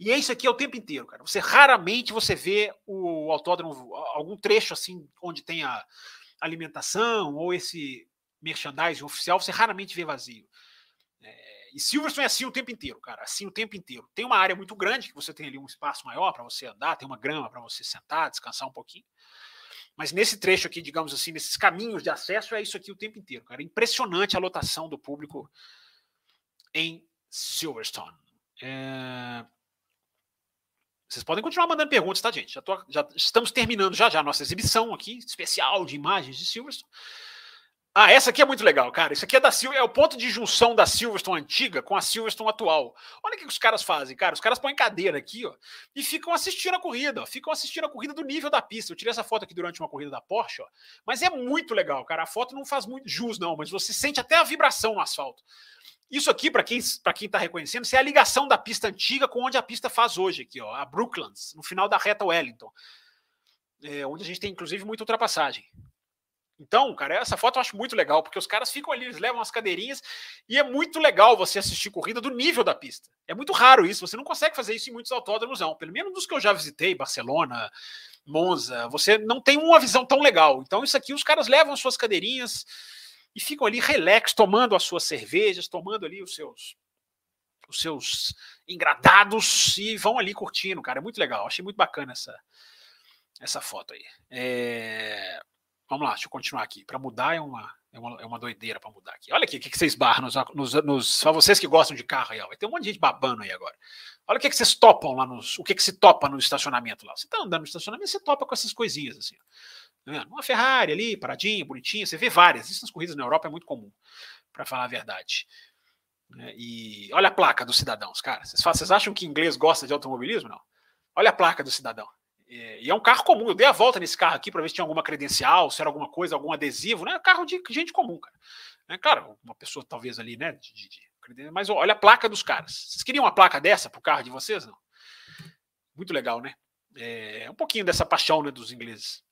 E é isso aqui é o tempo inteiro, cara. Você raramente você vê o autódromo, algum trecho assim, onde tem a alimentação ou esse merchandising oficial, você raramente vê vazio. É, e Silverstone é assim o tempo inteiro, cara. Assim o tempo inteiro. Tem uma área muito grande que você tem ali um espaço maior para você andar, tem uma grama para você sentar, descansar um pouquinho. Mas nesse trecho aqui, digamos assim, nesses caminhos de acesso, é isso aqui o tempo inteiro, cara. Impressionante a lotação do público em Silverstone. É... Vocês podem continuar mandando perguntas, tá, gente? Já, tô, já estamos terminando já já a nossa exibição aqui, especial de imagens de Silverstone. Ah, essa aqui é muito legal, cara. Isso aqui é da é o ponto de junção da Silverstone antiga com a Silverstone atual. Olha o que os caras fazem, cara. Os caras põem cadeira aqui, ó, e ficam assistindo a corrida, ó. Ficam assistindo a corrida do nível da pista. Eu tirei essa foto aqui durante uma corrida da Porsche, ó. Mas é muito legal, cara. A foto não faz muito jus, não, mas você sente até a vibração no asfalto. Isso aqui, para quem para quem está reconhecendo, é a ligação da pista antiga com onde a pista faz hoje, aqui, ó, a Brooklands, no final da reta Wellington, é, onde a gente tem inclusive muita ultrapassagem. Então, cara, essa foto eu acho muito legal, porque os caras ficam ali, eles levam as cadeirinhas, e é muito legal você assistir corrida do nível da pista. É muito raro isso, você não consegue fazer isso em muitos autódromos, não. Pelo menos dos que eu já visitei, Barcelona, Monza, você não tem uma visão tão legal. Então, isso aqui, os caras levam suas cadeirinhas, e ficam ali relax, tomando as suas cervejas, tomando ali os seus os seus engradados e vão ali curtindo, cara. É muito legal. Achei muito bacana essa, essa foto aí. É... Vamos lá, deixa eu continuar aqui. Para mudar é uma, é uma, é uma doideira para mudar aqui. Olha aqui o que, que vocês barram nos, nos, nos. Só vocês que gostam de carro aí, ó. Vai ter um monte de gente babando aí agora. Olha o que, que vocês topam lá nos. O que, que se topa no estacionamento lá. Você tá andando no estacionamento, você topa com essas coisinhas assim. Né? Uma Ferrari ali, paradinha, bonitinha, você vê várias. Isso nas corridas na Europa é muito comum, para falar a verdade. Né? E olha a placa dos cidadãos, cara. Vocês, vocês acham que inglês gosta de automobilismo? Não. Olha a placa do cidadão. E é um carro comum. Eu dei a volta nesse carro aqui para ver se tinha alguma credencial, se era alguma coisa, algum adesivo. Né? Carro de gente comum, cara. É, claro, uma pessoa talvez ali, né? De, de, de, mas olha a placa dos caras. Vocês queriam uma placa dessa para o carro de vocês? Não. Muito legal, né? É um pouquinho dessa paixão né, dos ingleses.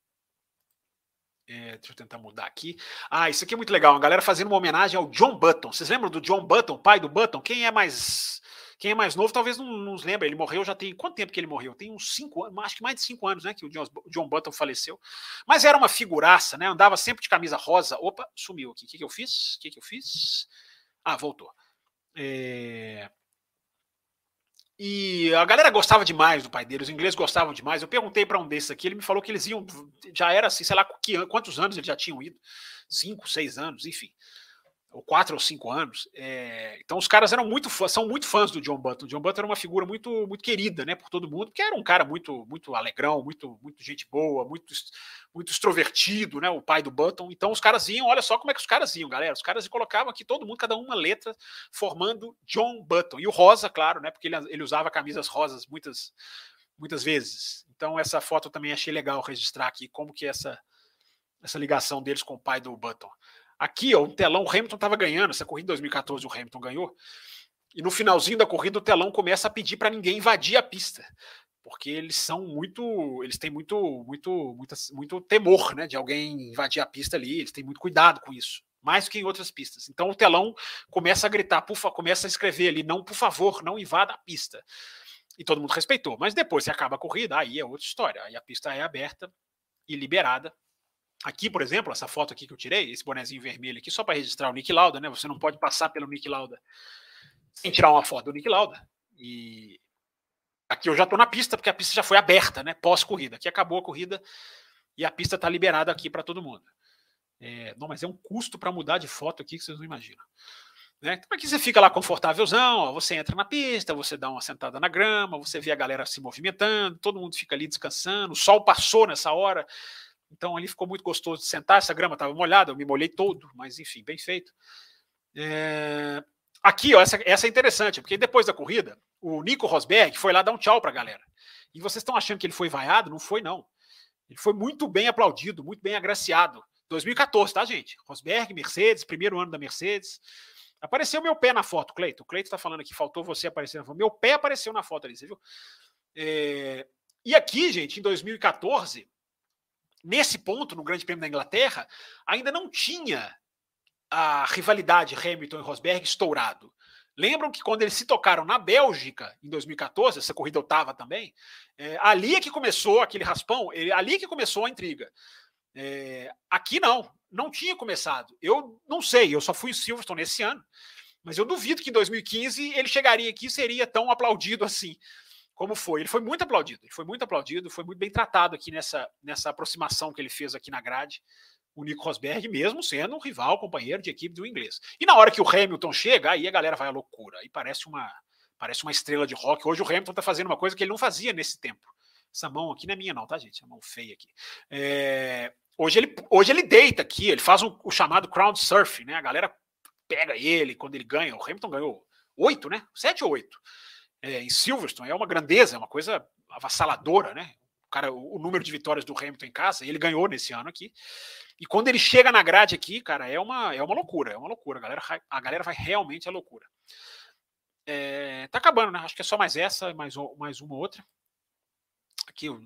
É, deixa eu tentar mudar aqui. Ah, isso aqui é muito legal. A galera fazendo uma homenagem ao John Button. Vocês lembram do John Button, pai do Button? Quem é mais quem é mais novo talvez não, não lembre. Ele morreu já tem quanto tempo que ele morreu? Tem uns cinco anos, acho que mais de cinco anos, né? Que o John, John Button faleceu. Mas era uma figuraça, né? Andava sempre de camisa rosa. Opa, sumiu aqui. O que, que eu fiz? O que, que eu fiz? Ah, voltou. É... E a galera gostava demais do pai dele, os ingleses gostavam demais. Eu perguntei para um desses aqui, ele me falou que eles iam, já era assim, sei lá quantos anos eles já tinham ido, cinco, seis anos, enfim ou quatro ou cinco anos. É, então os caras eram muito são muito fãs do John Button. O John Button era uma figura muito muito querida, né, por todo mundo, porque era um cara muito muito alegrão, muito muito gente boa, muito muito extrovertido, né, o pai do Button. Então os caras iam, olha só como é que os caras iam, galera. Os caras colocavam aqui todo mundo cada uma letra formando John Button. E o rosa, claro, né, porque ele, ele usava camisas rosas muitas muitas vezes. Então essa foto eu também achei legal registrar aqui como que essa essa ligação deles com o pai do Button. Aqui, ó, o telão, o Hamilton estava ganhando, essa corrida em 2014 o Hamilton ganhou. E no finalzinho da corrida o telão começa a pedir para ninguém invadir a pista. porque eles são muito, eles têm muito, muito, muito, muito temor, né, de alguém invadir a pista ali. Eles têm muito cuidado com isso, mais do que em outras pistas. Então o telão começa a gritar, pufa, começa a escrever ali, não, por favor, não invada a pista. E todo mundo respeitou. Mas depois se acaba a corrida, aí é outra história. Aí a pista é aberta e liberada. Aqui, por exemplo, essa foto aqui que eu tirei, esse bonezinho vermelho aqui, só para registrar o Nick Lauda, né? Você não pode passar pelo Nick Lauda sem tirar uma foto do Nick Lauda. E aqui eu já estou na pista, porque a pista já foi aberta, né? Pós-corrida. Aqui acabou a corrida e a pista está liberada aqui para todo mundo. É, não, mas é um custo para mudar de foto aqui que vocês não imaginam. Né? Então aqui você fica lá confortávelzão, ó, você entra na pista, você dá uma sentada na grama, você vê a galera se movimentando, todo mundo fica ali descansando, o sol passou nessa hora, então ali ficou muito gostoso de sentar, essa grama estava molhada, eu me molhei todo, mas enfim, bem feito. É... Aqui, ó, essa, essa é interessante, porque depois da corrida, o Nico Rosberg foi lá dar um tchau para a galera. E vocês estão achando que ele foi vaiado? Não foi, não. Ele foi muito bem aplaudido, muito bem agraciado. 2014, tá, gente? Rosberg, Mercedes, primeiro ano da Mercedes. Apareceu meu pé na foto, Cleito. O Cleito está falando aqui, faltou você aparecer na foto. Meu pé apareceu na foto ali, você viu? É... E aqui, gente, em 2014, nesse ponto, no Grande Prêmio da Inglaterra, ainda não tinha a rivalidade Hamilton e Rosberg estourado. Lembram que quando eles se tocaram na Bélgica, em 2014, essa corrida eu estava também, é, ali é que começou aquele raspão, ele, ali é que começou a intriga. É, aqui não, não tinha começado. Eu não sei, eu só fui em Silverstone esse ano, mas eu duvido que em 2015 ele chegaria aqui e seria tão aplaudido assim como foi. Ele foi muito aplaudido, ele foi muito aplaudido, foi muito bem tratado aqui nessa, nessa aproximação que ele fez aqui na grade, o Nico Rosberg, mesmo sendo um rival, companheiro de equipe do inglês. E na hora que o Hamilton chega, aí a galera vai à loucura, e parece uma, parece uma estrela de rock. Hoje o Hamilton está fazendo uma coisa que ele não fazia nesse tempo. Essa mão aqui não é minha, não, tá, gente? É mão feia aqui. É, hoje, ele, hoje ele deita aqui, ele faz um, o chamado crowd surf, né? A galera pega ele quando ele ganha. O Hamilton ganhou oito, né? Sete ou oito é, em Silverstone é uma grandeza, é uma coisa avassaladora, né? O, cara, o, o, número de vitórias do Hamilton em casa, ele ganhou nesse ano aqui. E quando ele chega na grade aqui, cara, é uma, é uma loucura, é uma loucura. A galera, a galera vai realmente à loucura. É, tá acabando, né? Acho que é só mais essa, mais, mais uma outra. Aqui o,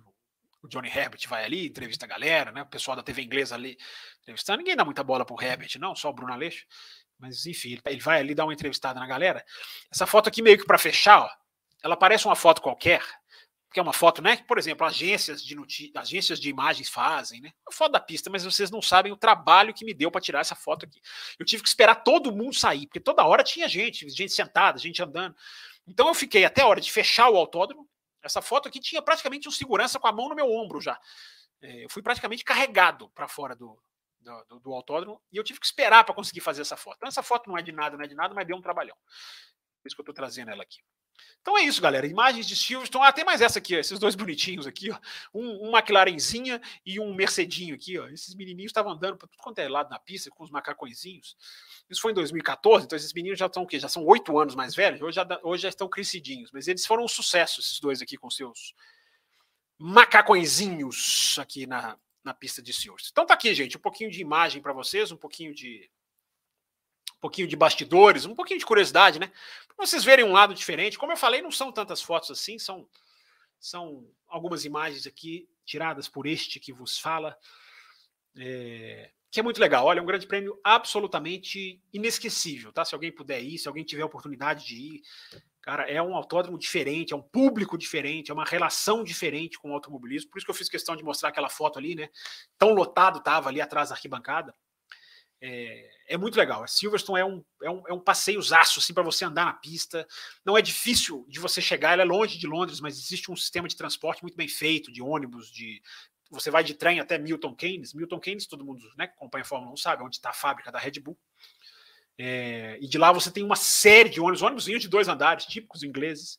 o Johnny Herbert vai ali, entrevista a galera, né? O pessoal da TV inglesa ali entrevistando. Ninguém dá muita bola pro Herbert, não, só o Bruno Aleixo. Mas enfim, ele vai ali dar uma entrevistada na galera. Essa foto aqui meio que para fechar, ó ela parece uma foto qualquer, que é uma foto, né? Por exemplo, agências de agências de imagens fazem, né? Uma foto da pista, mas vocês não sabem o trabalho que me deu para tirar essa foto aqui. Eu tive que esperar todo mundo sair, porque toda hora tinha gente, gente sentada, gente andando. Então eu fiquei até a hora de fechar o autódromo. Essa foto aqui tinha praticamente um segurança com a mão no meu ombro já. É, eu fui praticamente carregado para fora do, do, do, autódromo e eu tive que esperar para conseguir fazer essa foto. Então, essa foto não é de nada, não é de nada, mas deu um trabalhão. Por isso que eu estou trazendo ela aqui. Então é isso, galera. Imagens de Silverstone. Ah, tem mais essa aqui, ó, esses dois bonitinhos aqui, ó. Um, um McLarenzinha e um Mercedinho aqui, ó. Esses menininhos estavam andando para tudo quanto é lado na pista com os macacõezinhos. Isso foi em 2014, então esses meninos já estão o quê? Já são oito anos mais velhos, hoje já, hoje já estão crescidinhos, mas eles foram um sucesso, esses dois aqui com seus macacõezinhos aqui na, na pista de Silverstone. Então tá aqui, gente, um pouquinho de imagem para vocês, um pouquinho de pouquinho de bastidores, um pouquinho de curiosidade, né? Para vocês verem um lado diferente. Como eu falei, não são tantas fotos assim, são, são algumas imagens aqui tiradas por este que vos fala, é, que é muito legal. Olha, é um grande prêmio absolutamente inesquecível, tá? Se alguém puder ir, se alguém tiver oportunidade de ir, cara, é um autódromo diferente, é um público diferente, é uma relação diferente com o automobilismo. Por isso que eu fiz questão de mostrar aquela foto ali, né? Tão lotado tava ali atrás da arquibancada. É, é, muito legal. A Silverstone é um, é um, é um assim, para você andar na pista. Não é difícil de você chegar, ela é longe de Londres, mas existe um sistema de transporte muito bem feito, de ônibus, de. Você vai de trem até Milton Keynes. Milton Keynes, todo mundo né, que acompanha a Fórmula 1 sabe, onde está a fábrica da Red Bull. É, e de lá você tem uma série de ônibus, ônibus de dois andares, típicos ingleses,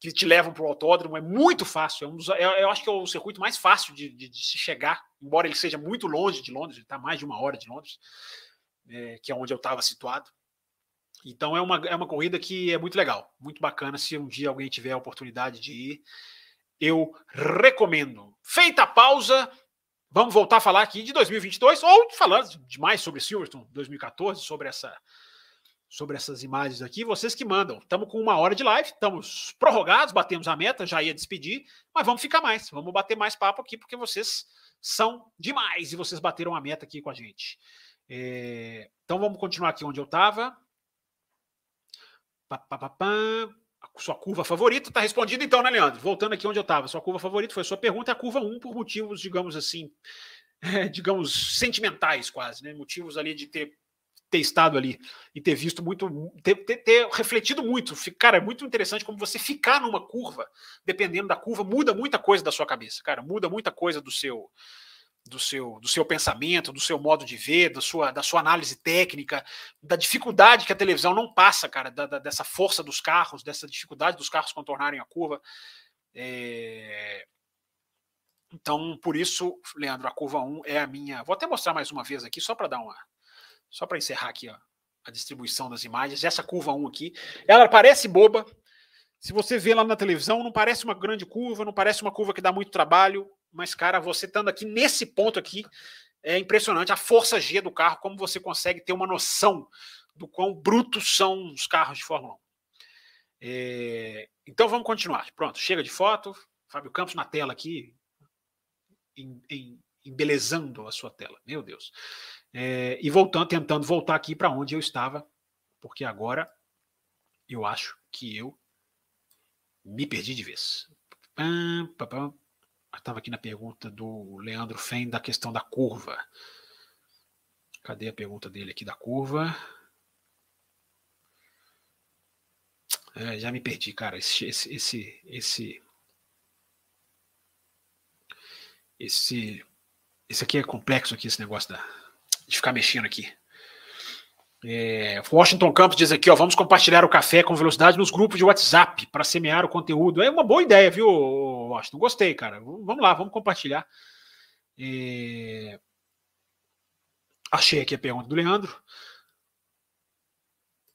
que te levam para o autódromo. É muito fácil. É um dos, é, eu acho que é o circuito mais fácil de, de, de se chegar, embora ele seja muito longe de Londres, está mais de uma hora de Londres é, que é onde eu estava situado. Então é uma, é uma corrida que é muito legal, muito bacana. Se um dia alguém tiver a oportunidade de ir, eu recomendo. Feita a pausa, vamos voltar a falar aqui de 2022 ou falar de mais sobre Silverstone 2014, sobre essa sobre essas imagens aqui, vocês que mandam. Estamos com uma hora de live, estamos prorrogados, batemos a meta, já ia despedir, mas vamos ficar mais, vamos bater mais papo aqui, porque vocês são demais e vocês bateram a meta aqui com a gente. É, então vamos continuar aqui onde eu estava. Sua curva favorita está respondida então, né, Leandro? Voltando aqui onde eu estava. Sua curva favorita foi sua pergunta, a curva 1 por motivos, digamos assim, é, digamos, sentimentais quase, né? Motivos ali de ter ter estado ali e ter visto muito, ter, ter, ter, refletido muito. Cara, é muito interessante como você ficar numa curva, dependendo da curva, muda muita coisa da sua cabeça, cara, muda muita coisa do seu do seu, do seu pensamento, do seu modo de ver, da sua, da sua análise técnica, da dificuldade que a televisão não passa, cara, da, da, dessa força dos carros, dessa dificuldade dos carros contornarem a curva. É... Então, por isso, Leandro, a curva 1 é a minha. Vou até mostrar mais uma vez aqui, só para dar uma, só para encerrar aqui ó, a distribuição das imagens, essa curva 1 aqui, ela parece boba. Se você vê lá na televisão, não parece uma grande curva, não parece uma curva que dá muito trabalho, mas, cara, você estando aqui nesse ponto aqui, é impressionante a força G do carro, como você consegue ter uma noção do quão brutos são os carros de Fórmula 1. É, então vamos continuar. Pronto, chega de foto. Fábio Campos na tela aqui, em, em, embelezando a sua tela. Meu Deus. É, e voltando, tentando voltar aqui para onde eu estava, porque agora eu acho que eu me perdi de vez. Estava aqui na pergunta do Leandro Fen da questão da curva. Cadê a pergunta dele aqui da curva? É, já me perdi, cara. Esse, esse, esse, esse, esse, esse aqui é complexo aqui, esse negócio da, de ficar mexendo aqui. É, Washington Campos diz aqui, ó, vamos compartilhar o café com velocidade nos grupos de WhatsApp para semear o conteúdo. É uma boa ideia, viu, Washington? Gostei, cara. Vamos lá, vamos compartilhar. É... Achei aqui a pergunta do Leandro.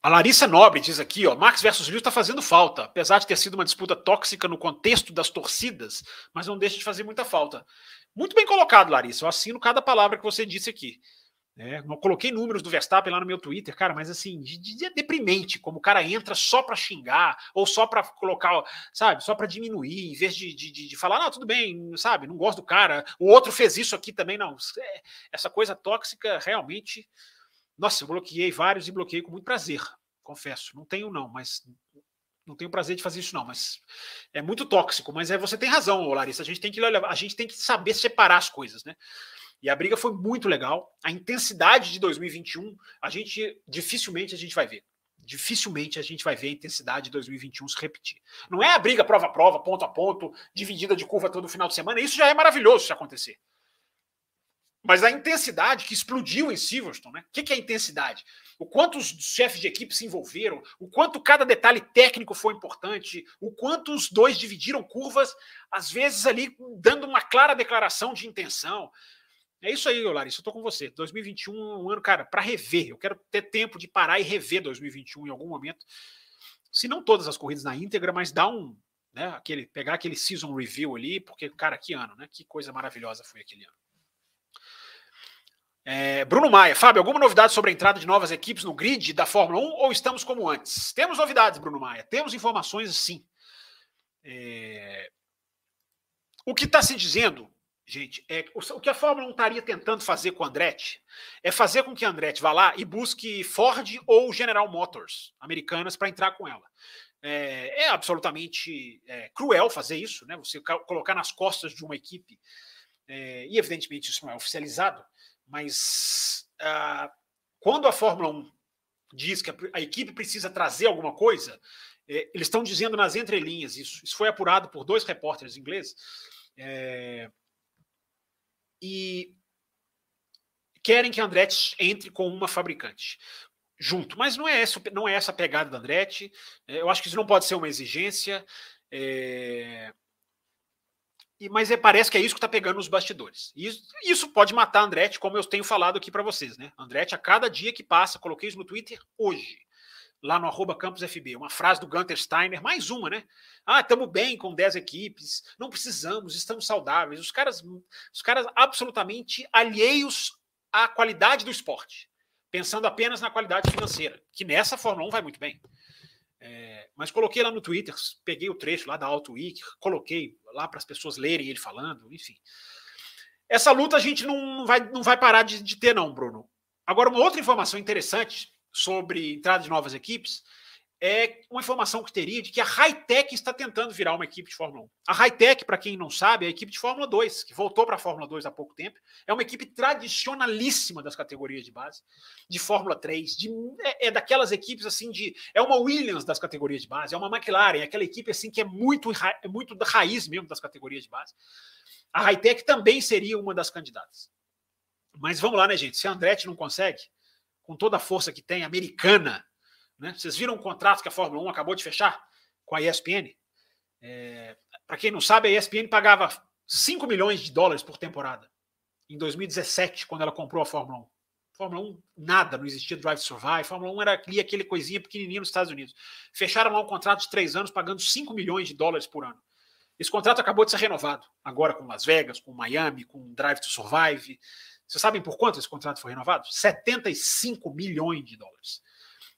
A Larissa Nobre diz aqui, ó, Max versus Lewis está fazendo falta, apesar de ter sido uma disputa tóxica no contexto das torcidas, mas não deixa de fazer muita falta. Muito bem colocado, Larissa. Eu assino cada palavra que você disse aqui. É, não coloquei números do Verstappen lá no meu Twitter, cara, mas assim, de, de, deprimente, como o cara entra só para xingar, ou só para colocar, sabe, só para diminuir, em vez de, de, de, falar, não, tudo bem, sabe, não gosto do cara, o outro fez isso aqui também, não. É, essa coisa tóxica realmente. Nossa, eu bloqueei vários e bloqueei com muito prazer, confesso. Não tenho, não, mas não tenho prazer de fazer isso, não, mas é muito tóxico. Mas é, você tem razão, Larissa. A gente tem que a gente tem que saber separar as coisas, né? E a briga foi muito legal. A intensidade de 2021, a gente dificilmente a gente vai ver. Dificilmente a gente vai ver a intensidade de 2021 se repetir. Não é a briga prova a prova, ponto a ponto, dividida de curva todo final de semana. Isso já é maravilhoso se acontecer. Mas a intensidade que explodiu em Silverstone, né? O que, que é intensidade? O quanto os chefes de equipe se envolveram, o quanto cada detalhe técnico foi importante, o quanto os dois dividiram curvas, às vezes ali dando uma clara declaração de intenção. É isso aí, Larissa, eu tô com você. 2021 é um ano, cara, para rever. Eu quero ter tempo de parar e rever 2021 em algum momento. Se não todas as corridas na íntegra, mas dar um, né, aquele, pegar aquele season review ali, porque, cara, que ano, né? Que coisa maravilhosa foi aquele ano. É, Bruno Maia, Fábio, alguma novidade sobre a entrada de novas equipes no grid da Fórmula 1 ou estamos como antes? Temos novidades, Bruno Maia, temos informações sim. É... O que está se dizendo gente, é, o, que a Fórmula 1 estaria tentando fazer com o Andretti é fazer com que a Andretti vá lá e busque Ford ou General Motors americanas para entrar com ela. É, é absolutamente é, cruel fazer isso, né? Você colocar nas costas de uma equipe, é, e evidentemente isso não é oficializado, mas ah, quando a Fórmula 1 diz que a, a equipe precisa trazer alguma coisa, é, eles estão dizendo nas entrelinhas isso. Isso foi apurado por dois repórteres ingleses. E querem que a Andretti entre com uma fabricante junto. Mas não é essa, não é essa a pegada da Andretti. É, eu acho que isso não pode ser uma exigência. É... E, mas é, parece que é isso que está pegando nos bastidores. E isso, isso, pode matar a Andretti, como eu tenho falado aqui para vocês. Né? Andretti, a cada dia que passa, coloquei isso no Twitter hoje lá no arroba campusfb, uma frase do Gunter Steiner, mais uma, né? Ah, estamos bem com 10 equipes, não precisamos, estamos saudáveis. Os caras, os caras absolutamente alheios à qualidade do esporte. pensando apenas na qualidade financeira, que nessa Fórmula 1 vai muito bem. É, mas coloquei lá no Twitter, peguei o trecho lá da Auto Week, coloquei lá para as pessoas lerem ele falando, enfim. Essa luta a gente não vai, não vai parar de, de ter, não, Bruno. Agora, uma outra informação interessante sobre entrada de novas equipes é uma informação que teria de que a Hightech está tentando virar uma equipe de Fórmula 1. A Hightech, para quem não sabe, é a equipe de Fórmula 2, que voltou para a Fórmula 2 há pouco tempo. É uma equipe tradicionalíssima das categorias de base, de Fórmula 3, de, é, é, daquelas equipes assim de. É uma Williams das categorias de base, é uma McLaren, é aquela equipe assim que é muito, é muito da raiz mesmo das categorias de base. A Hightech também seria uma das candidatas. Mas vamos lá, né, gente? Se a Andretti não consegue, com toda a força que tem, americana, né? Vocês viram o contrato que a Fórmula 1 acabou de fechar com a ESPN? É, Para quem não sabe, a ESPN pagava 5 milhões de dólares por temporada em 2017, quando ela comprou a Fórmula 1. Fórmula 1, nada, não existia Drive to Survive. Fórmula 1 era ali aquele coisinha pequenininho nos Estados Unidos. Fecharam lá um contrato de três anos, pagando 5 milhões de dólares por ano. Esse contrato acabou de ser renovado, agora com Las Vegas, com Miami, com Drive to Survive. Vocês sabem por quanto esse contrato foi renovado? 75 milhões de dólares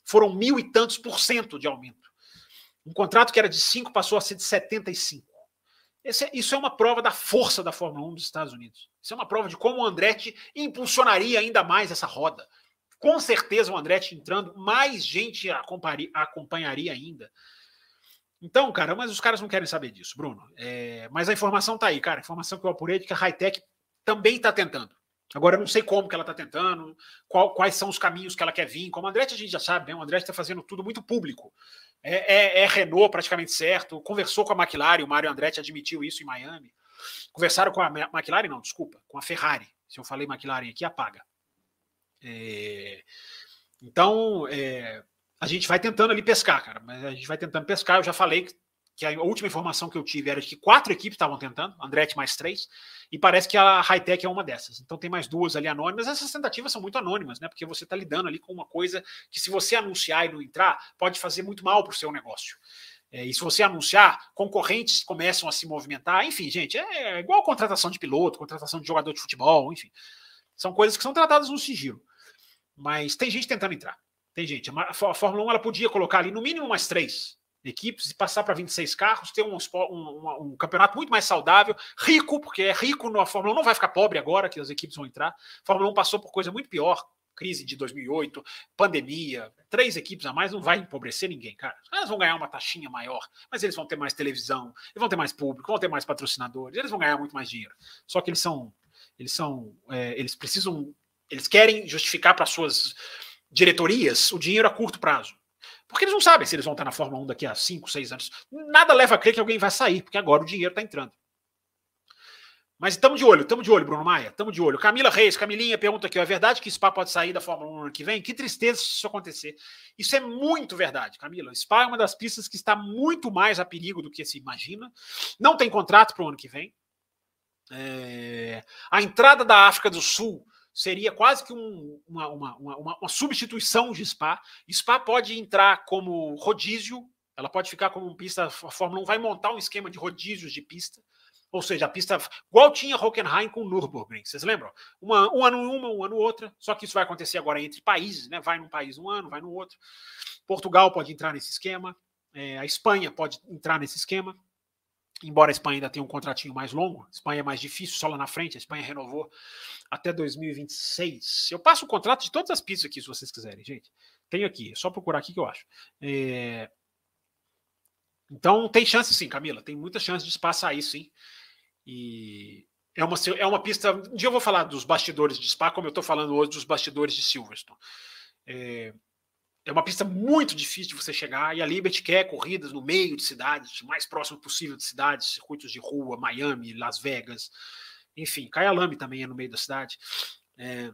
foram mil e tantos por cento de aumento. Um contrato que era de 5 passou a ser de 75. Esse, é, isso é uma prova da força da Fórmula 1 dos Estados Unidos. Isso é uma prova de como o Andretti impulsionaria ainda mais essa roda. Com certeza o Andretti entrando, mais gente acompanharia ainda. Então, cara, mas os caras não querem saber disso, Bruno. É, mas a informação está aí, cara. A informação que eu apurei é de que a Hightech também está tentando. Agora, eu não sei como que ela está tentando, qual, quais são os caminhos que ela quer vir. Como a Andretti, a gente já sabe, né? o Andretti está fazendo tudo muito público. É, é, é, Renault praticamente certo, conversou com a McLaren, o Mário Andretti admitiu isso em Miami. Conversaram com a McLaren, não, desculpa, com a Ferrari. Se eu falei McLaren aqui, apaga. É, então, é, a gente vai tentando ali pescar, cara. Mas a gente vai tentando pescar. Eu já falei que que a última informação que eu tive era de que quatro equipes estavam tentando, Andretti mais três, e parece que a Hightech é uma dessas. Então tem mais duas ali anônimas. Essas tentativas são muito anônimas, né? Porque você está lidando ali com uma coisa que, se você anunciar e não entrar, pode fazer muito mal para o seu negócio. É, e se você anunciar, concorrentes começam a se movimentar. Enfim, gente, é igual contratação de piloto, contratação de jogador de futebol, enfim. São coisas que são tratadas no sigilo. Mas tem gente tentando entrar. Tem gente. A Fórmula 1 ela podia colocar ali no mínimo mais três equipes e passar para 26 carros, ter um, um, um, campeonato muito mais saudável, rico, porque é rico na Fórmula 1, não vai ficar pobre agora que as equipes vão entrar. A Fórmula 1 passou por coisa muito pior, crise de 2008, pandemia, três equipes a mais não vai empobrecer ninguém, cara. Elas vão ganhar uma taxinha maior, mas eles vão ter mais televisão, eles vão ter mais público, vão ter mais patrocinadores, eles vão ganhar muito mais dinheiro. Só que eles são, eles são, é, eles precisam, eles querem justificar para suas diretorias o dinheiro a curto prazo. Porque eles não sabem se eles vão estar na Fórmula 1 daqui a 5, 6 anos. Nada leva a crer que alguém vai sair, porque agora o dinheiro está entrando. Mas estamos de olho, estamos de olho, Bruno Maia, estamos de olho. Camila Reis, Camilinha pergunta aqui: é verdade que Spa pode sair da Fórmula 1 no ano que vem? Que tristeza se isso acontecer. Isso é muito verdade, Camila. Spa é uma das pistas que está muito mais a perigo do que se imagina. Não tem contrato para o ano que vem. É... A entrada da África do Sul seria quase que um, uma, uma, uma, uma, substituição de Spa. Spa pode entrar como rodízio, ela pode ficar como pista. A Fórmula 1 vai montar um esquema de rodízios de pista. Ou seja, a pista igual tinha Hockenheim com Nürburgring, vocês lembram? Uma, um ano uma, um ano outra. Só que isso vai acontecer agora entre países, né? Vai num país um ano, vai no outro. Portugal pode entrar nesse esquema. É, a Espanha pode entrar nesse esquema. Embora a Espanha ainda tenha um contratinho mais longo, a Espanha é mais difícil, só lá na frente, a Espanha renovou até 2026. Eu passo o contrato de todas as pistas aqui, se vocês quiserem, gente. Tenho aqui, é só procurar aqui que eu acho. É... Então tem chance sim, Camila, tem muita chance de espaçar aí sim. E é uma, é uma pista. Um dia eu vou falar dos bastidores de Spa, como eu estou falando hoje dos bastidores de Silverstone. É, é uma pista muito difícil de você chegar e a Liberty quer corridas no meio de cidades, mais próximo possível de cidades, circuitos de rua, Miami, Las Vegas, enfim, Kyalami também é no meio da cidade. É,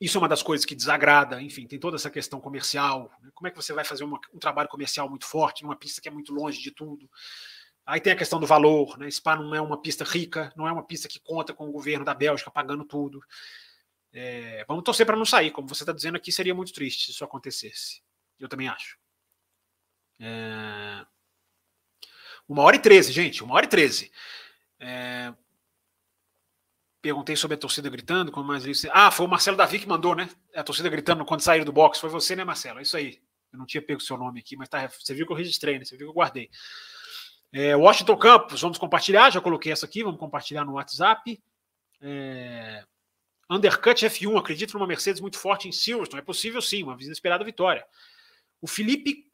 isso é uma das coisas que desagrada, enfim, tem toda essa questão comercial. Né? Como é que você vai fazer uma, um trabalho comercial muito forte numa pista que é muito longe de tudo? Aí tem a questão do valor, né? Spa não é uma pista rica, não é uma pista que conta com o governo da Bélgica pagando tudo. É, vamos torcer para não sair, como você está dizendo aqui, seria muito triste se isso acontecesse. Eu também acho. É, uma hora e treze, gente, uma hora e treze. É, perguntei sobre a torcida gritando, como mais isso. Ah, foi o Marcelo Davi que mandou, né? A torcida gritando quando saíram do box. Foi você, né, Marcelo? É isso aí. Eu não tinha pego seu nome aqui, mas tá, você viu que eu registrei, né? Você viu que eu guardei. É, Washington Campos, vamos compartilhar. Já coloquei essa aqui, vamos compartilhar no WhatsApp. É, Undercut F1, acredito numa Mercedes muito forte em Silverstone. É possível sim, uma inesperada vitória. O Felipe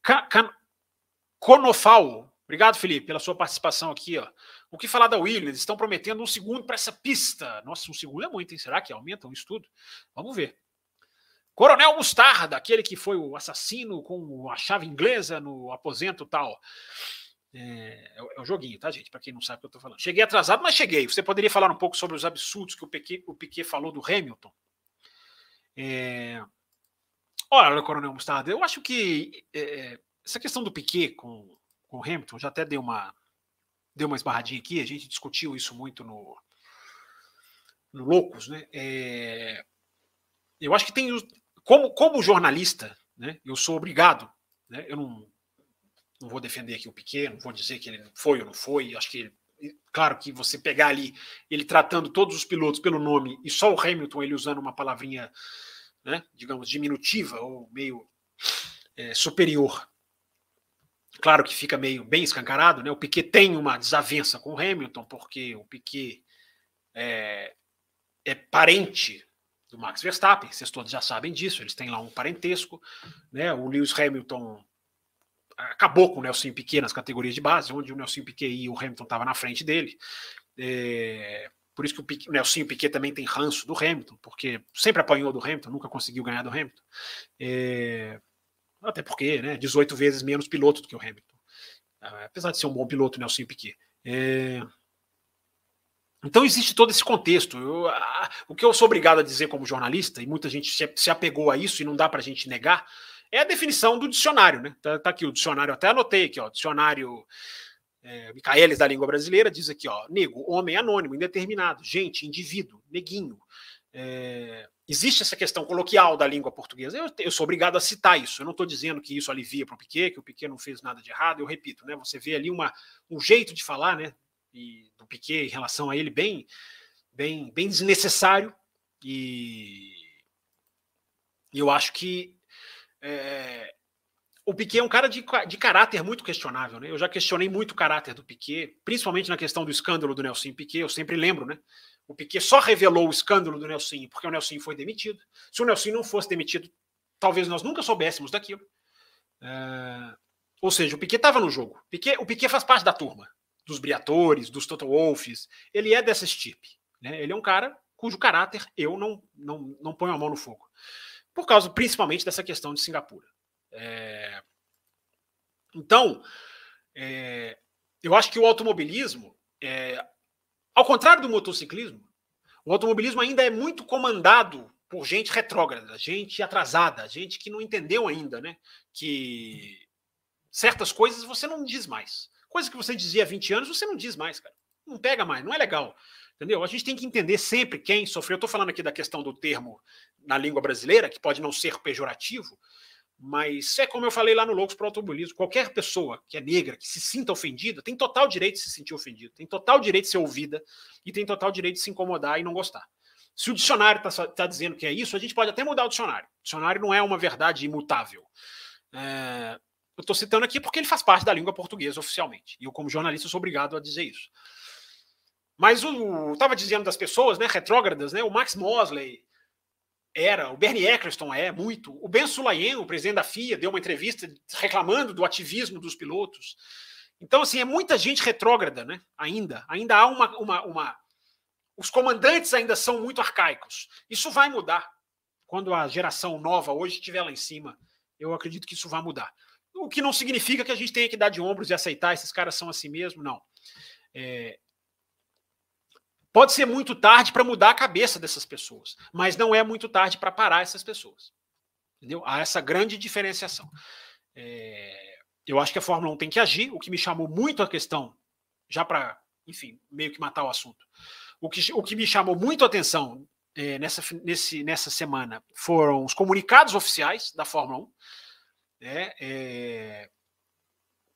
Conofal, obrigado, Felipe, pela sua participação aqui. Ó. O que falar da Williams? Estão prometendo um segundo para essa pista. Nossa, um segundo é muito, hein? Será que aumenta um estudo? Vamos ver. Coronel Mostarda, aquele que foi o assassino com a chave inglesa no aposento tal. É, é, o joguinho, tá, gente? Para quem não sabe o que eu tô falando. Cheguei atrasado, mas cheguei. Você poderia falar um pouco sobre os absurdos que o Piquet, o Piquet falou do Hamilton? É... Olha, Coronel Mostarda, eu acho que é, essa questão do Piquet com, com o Hamilton já até deu uma, deu uma esbarradinha aqui. A gente discutiu isso muito no, no Loucos, né? É, eu acho que tem. Como, como jornalista, né, eu sou obrigado, né, eu não não vou defender aqui o Piquet, não vou dizer que ele foi ou não foi. Acho que, claro, que você pegar ali ele tratando todos os pilotos pelo nome e só o Hamilton ele usando uma palavrinha, né, digamos, diminutiva ou meio é, superior. Claro que fica meio bem escancarado, né? O Piquet tem uma desavença com o Hamilton, porque o Piquet é, é parente do Max Verstappen, vocês todos já sabem disso, eles têm lá um parentesco, né? O Lewis Hamilton acabou com o Nelson Piquet nas categorias de base, onde o Nelson Piquet e o Hamilton estavam na frente dele. É, por isso que o, Piquet, o Nelson Piquet também tem ranço do Hamilton, porque sempre apanhou do Hamilton, nunca conseguiu ganhar do Hamilton. É, até porque, né, 18 vezes menos piloto do que o Hamilton. É, apesar de ser um bom piloto, Nelson Piquet. É, então existe todo esse contexto. Eu, a, o que eu sou obrigado a dizer como jornalista, e muita gente se, se apegou a isso e não dá para a gente negar, é a definição do dicionário, né? Tá, tá aqui o dicionário, até anotei aqui, ó, dicionário é, da língua brasileira diz aqui, ó, nego, homem anônimo, indeterminado, gente, indivíduo, neguinho. É, existe essa questão coloquial da língua portuguesa. Eu, eu sou obrigado a citar isso. Eu não estou dizendo que isso alivia para o Piquet, que o Piquet não fez nada de errado. Eu repito, né? Você vê ali uma, um jeito de falar, né? E, do Piquet em relação a ele bem, bem, bem desnecessário. E eu acho que é, o Piquet é um cara de, de caráter muito questionável, né? Eu já questionei muito o caráter do Piquet, principalmente na questão do escândalo do Nelson Piquet. Eu sempre lembro, né? O Piquet só revelou o escândalo do Nelson porque o Nelson foi demitido. Se o Nelson não fosse demitido, talvez nós nunca soubéssemos daquilo. É, ou seja, o Piquet estava no jogo. Piquet, o Piquet faz parte da turma, dos Briatores, dos Toto Wolffs. Ele é dessa estipe. Né? Ele é um cara cujo caráter eu não, não, não ponho a mão no fogo por causa principalmente dessa questão de Singapura. É... Então, é... eu acho que o automobilismo, é... ao contrário do motociclismo, o automobilismo ainda é muito comandado por gente retrógrada, gente atrasada, gente que não entendeu ainda, né? Que certas coisas você não diz mais. Coisas que você dizia há 20 anos, você não diz mais, cara. Não pega mais, não é legal. Entendeu? A gente tem que entender sempre quem sofreu. Eu estou falando aqui da questão do termo na língua brasileira, que pode não ser pejorativo, mas é como eu falei lá no Loucos para o Automobilismo: qualquer pessoa que é negra, que se sinta ofendida, tem total direito de se sentir ofendida, tem total direito de ser ouvida e tem total direito de se incomodar e não gostar. Se o dicionário está tá dizendo que é isso, a gente pode até mudar o dicionário. O dicionário não é uma verdade imutável. É, eu estou citando aqui porque ele faz parte da língua portuguesa oficialmente. E eu, como jornalista, sou obrigado a dizer isso. Mas o estava dizendo das pessoas, né, retrógradas, né? O Max Mosley era, o Bernie Eccleston é muito. O Ben Sulayem, o presidente da FIA, deu uma entrevista reclamando do ativismo dos pilotos. Então, assim, é muita gente retrógrada, né? Ainda, ainda há uma, uma, uma os comandantes ainda são muito arcaicos. Isso vai mudar quando a geração nova hoje estiver lá em cima. Eu acredito que isso vai mudar. O que não significa que a gente tenha que dar de ombros e aceitar esses caras são assim mesmo, não. É, Pode ser muito tarde para mudar a cabeça dessas pessoas, mas não é muito tarde para parar essas pessoas. Entendeu? Há essa grande diferenciação. É, eu acho que a Fórmula 1 tem que agir, o que me chamou muito a questão, já para, enfim, meio que matar o assunto. O que, o que me chamou muito a atenção é, nessa, nesse, nessa semana foram os comunicados oficiais da Fórmula 1, né, é,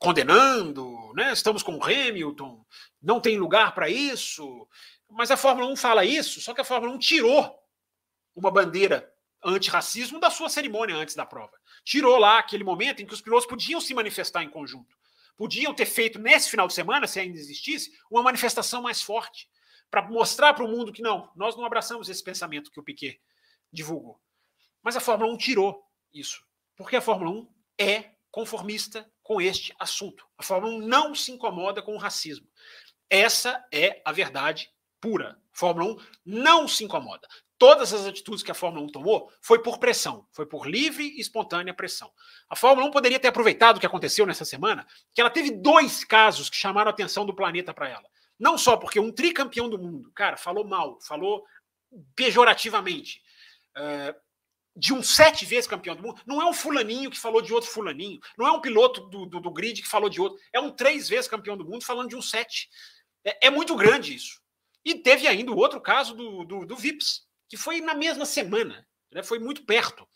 condenando, né? estamos com o Hamilton, não tem lugar para isso. Mas a Fórmula 1 fala isso, só que a Fórmula 1 tirou uma bandeira antirracismo da sua cerimônia antes da prova. Tirou lá aquele momento em que os pilotos podiam se manifestar em conjunto. Podiam ter feito nesse final de semana, se ainda existisse, uma manifestação mais forte para mostrar para o mundo que não, nós não abraçamos esse pensamento que o Piquet divulgou. Mas a Fórmula 1 tirou isso, porque a Fórmula 1 é conformista com este assunto. A Fórmula 1 não se incomoda com o racismo. Essa é a verdade pura. A Fórmula 1 não se incomoda. Todas as atitudes que a Fórmula 1 tomou foi por pressão, foi por livre e espontânea pressão. A Fórmula 1 poderia ter aproveitado o que aconteceu nessa semana, que ela teve dois casos que chamaram a atenção do planeta para ela. Não só porque um tricampeão do mundo, cara, falou mal, falou pejorativamente. Uh, de um sete vezes campeão do mundo, não é um fulaninho que falou de outro fulaninho, não é um piloto do, do, do grid que falou de outro, é um três vezes campeão do mundo falando de um sete. É, é muito grande isso. E teve ainda o outro caso do, do, do Vips, que foi na mesma semana, né? foi muito perto.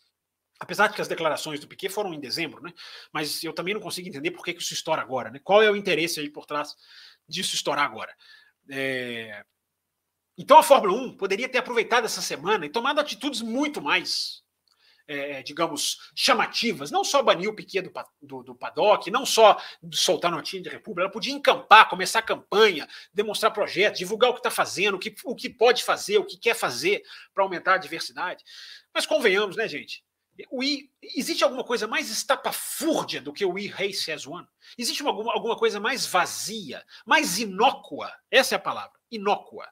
Apesar de que as declarações do Piquet foram em dezembro, né? Mas eu também não consigo entender por que, que isso estoura agora, né? Qual é o interesse aí por trás disso estourar agora? É... Então a Fórmula 1 poderia ter aproveitado essa semana e tomado atitudes muito mais é, digamos, chamativas, não só banir o Piquet do, do, do paddock, não só soltar notinha de república, ela podia encampar, começar a campanha, demonstrar projetos, divulgar o que está fazendo, o que, o que pode fazer, o que quer fazer para aumentar a diversidade. Mas convenhamos, né, gente? O I, existe alguma coisa mais estapafúrdia do que o I Race as One? Existe uma, alguma, alguma coisa mais vazia, mais inócua, essa é a palavra, inócua,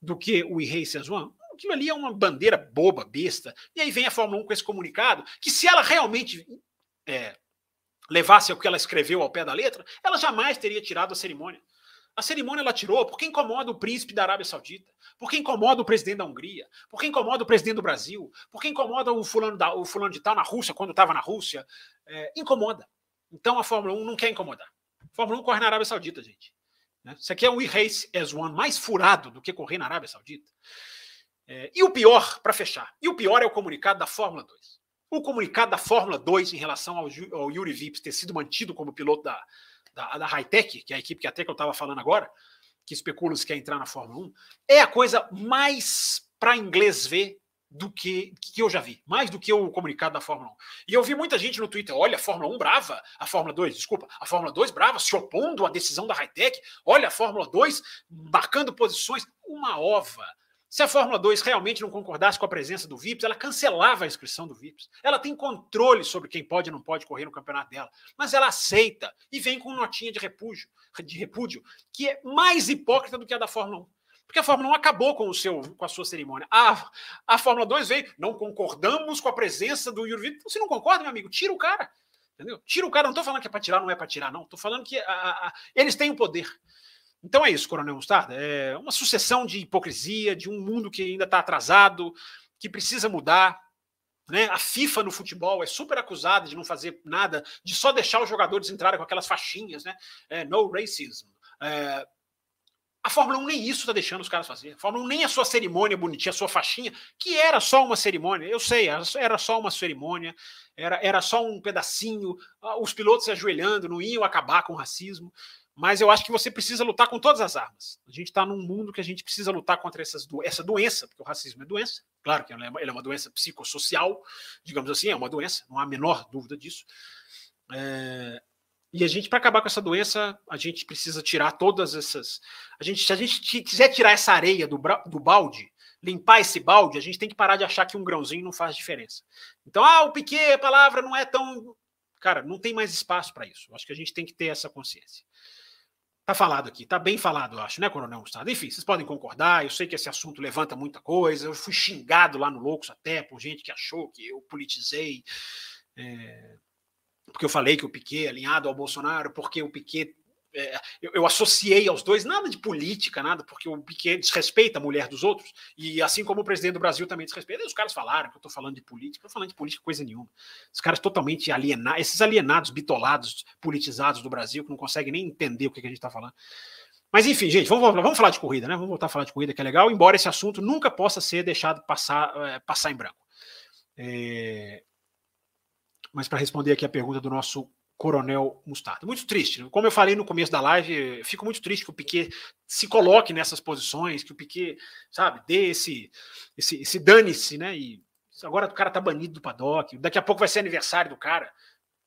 do que o I Race as One? Aquilo ali é uma bandeira boba, besta. E aí vem a Fórmula 1 com esse comunicado, que se ela realmente é, levasse o que ela escreveu ao pé da letra, ela jamais teria tirado a cerimônia. A cerimônia ela tirou porque incomoda o príncipe da Arábia Saudita, porque incomoda o presidente da Hungria, porque incomoda o presidente do Brasil, porque incomoda o fulano, da, o fulano de tal na Rússia, quando estava na Rússia. É, incomoda. Então a Fórmula 1 não quer incomodar. A Fórmula 1 corre na Arábia Saudita, gente. Né? Isso aqui é um e-race as one mais furado do que correr na Arábia Saudita. É, e o pior, para fechar, e o pior é o comunicado da Fórmula 2. O comunicado da Fórmula 2 em relação ao, ao Yuri Vips ter sido mantido como piloto da, da, da Hightech, que é a equipe que até que eu estava falando agora, que especula se quer entrar na Fórmula 1, é a coisa mais para inglês ver do que, que eu já vi, mais do que o comunicado da Fórmula 1. E eu vi muita gente no Twitter, olha, a Fórmula 1 brava, a Fórmula 2, desculpa, a Fórmula 2 brava, se opondo à decisão da Hightech, olha a Fórmula 2 marcando posições, uma ova. Se a Fórmula 2 realmente não concordasse com a presença do VIPs, ela cancelava a inscrição do VIPs. Ela tem controle sobre quem pode e não pode correr no campeonato dela, mas ela aceita e vem com notinha de repúdio, de repúdio que é mais hipócrita do que a da Fórmula 1. Porque a Fórmula 1 acabou com, o seu, com a sua cerimônia. A, a Fórmula 2 veio, não concordamos com a presença do Yuri Vips. Você não concorda, meu amigo? Tira o cara. Entendeu? Tira o cara. Não estou falando que é para tirar, não é para tirar, não. Estou falando que a, a, eles têm o poder. Então é isso, Coronel Mostarda. É uma sucessão de hipocrisia, de um mundo que ainda está atrasado, que precisa mudar. Né? A FIFA no futebol é super acusada de não fazer nada, de só deixar os jogadores entrarem com aquelas faixinhas, né? É, no racism. É, a Fórmula 1 nem isso está deixando os caras fazer. A Fórmula 1 nem a sua cerimônia bonitinha, a sua faixinha, que era só uma cerimônia. Eu sei, era só uma cerimônia, era, era só um pedacinho. Ah, os pilotos se ajoelhando, não iam acabar com o racismo. Mas eu acho que você precisa lutar com todas as armas. A gente está num mundo que a gente precisa lutar contra do essa doença, porque o racismo é doença. Claro que ele é, é uma doença psicossocial, digamos assim, é uma doença, não há a menor dúvida disso. É, e a gente, para acabar com essa doença, a gente precisa tirar todas essas. A gente, se a gente quiser tirar essa areia do, do balde, limpar esse balde, a gente tem que parar de achar que um grãozinho não faz diferença. Então, ah, o piquet, a palavra não é tão. Cara, não tem mais espaço para isso. Acho que a gente tem que ter essa consciência. Tá falado aqui, tá bem falado, eu acho, né, Coronel Gustavo? Enfim, vocês podem concordar, eu sei que esse assunto levanta muita coisa, eu fui xingado lá no Loucos até por gente que achou que eu politizei, é, porque eu falei que o Piquet alinhado ao Bolsonaro, porque o Piquet é, eu, eu, associei aos dois nada de política, nada, porque o Piquet desrespeita a mulher dos outros, e assim como o presidente do Brasil também desrespeita. E os caras falaram que eu estou falando de política, eu estou falando de política coisa nenhuma. Os caras totalmente alienados, esses alienados, bitolados, politizados do Brasil, que não conseguem nem entender o que, que a gente está falando. Mas enfim, gente, vamos, vamos falar de corrida, né? Vamos voltar a falar de corrida, que é legal, embora esse assunto nunca possa ser deixado passar, é, passar em branco. É... Mas para responder aqui a pergunta do nosso Coronel Mostarda. Muito triste. Né? Como eu falei no começo da live, fico muito triste que o Piquet se coloque nessas posições, que o Piquet, sabe, dê esse, esse, esse dane-se, né? E agora o cara tá banido do paddock, daqui a pouco vai ser aniversário do cara,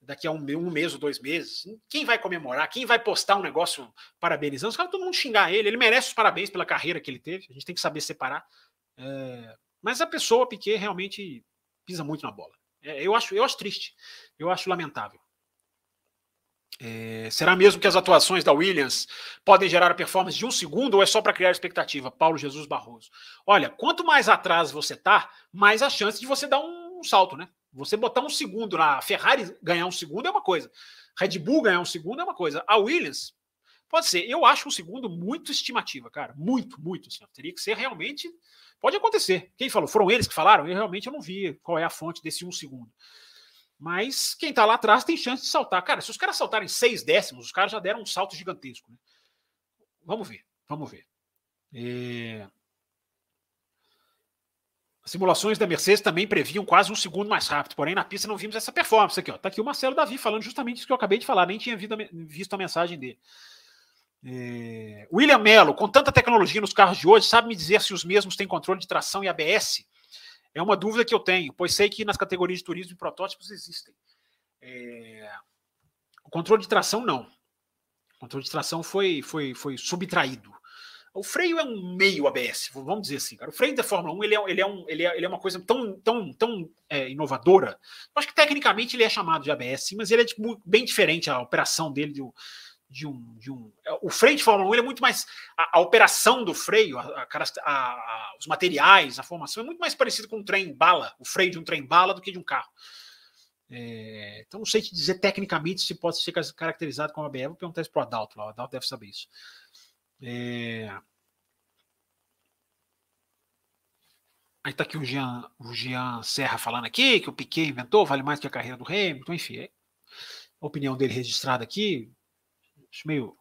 daqui a um, um mês ou dois meses. Quem vai comemorar? Quem vai postar um negócio parabenizando? Os caras, todo mundo xingar ele, ele merece os parabéns pela carreira que ele teve, a gente tem que saber separar. É, mas a pessoa, Piquet, realmente pisa muito na bola. É, eu, acho, eu acho triste, eu acho lamentável. É, será mesmo que as atuações da Williams podem gerar a performance de um segundo ou é só para criar expectativa? Paulo Jesus Barroso. Olha, quanto mais atrás você tá, mais a chance de você dar um, salto, né? Você botar um segundo na Ferrari ganhar um segundo é uma coisa. Red Bull ganhar um segundo é uma coisa. A Williams pode ser. Eu acho um segundo muito estimativa, cara. Muito, muito. Assim, teria que ser realmente. Pode acontecer. Quem falou? Foram eles que falaram? Eu realmente eu não vi qual é a fonte desse um segundo. Mas quem está lá atrás tem chance de saltar. Cara, se os caras saltarem seis décimos, os caras já deram um salto gigantesco. Né? Vamos ver, vamos ver. É... As simulações da Mercedes também previam quase um segundo mais rápido, porém na pista não vimos essa performance aqui. Ó. Tá aqui o Marcelo Davi falando justamente isso que eu acabei de falar, nem tinha visto a mensagem dele. É... William Mello, com tanta tecnologia nos carros de hoje, sabe me dizer se os mesmos têm controle de tração e ABS? É uma dúvida que eu tenho, pois sei que nas categorias de turismo e protótipos existem. É... O controle de tração, não. O controle de tração foi, foi, foi subtraído. O freio é um meio ABS, vamos dizer assim. Cara. O freio da Fórmula 1 ele é, ele é, um, ele é, ele é uma coisa tão, tão, tão é, inovadora. Eu acho que tecnicamente ele é chamado de ABS, sim, mas ele é tipo, bem diferente a operação dele do, de um, de um. É, o freio de Fórmula 1 é muito mais. A, a operação do freio, a, a, os materiais, a formação é muito mais parecido com um trem bala, o freio de um trem bala, do que de um carro. É, então não sei te dizer tecnicamente se pode ser caracterizado como ABS. Vou perguntar isso para o Adalto o Adalto deve saber isso. É... Aí está aqui o Jean, o Jean Serra falando aqui que o Piquet inventou, vale mais que a carreira do Hamilton, enfim. É a opinião dele registrada aqui, acho meio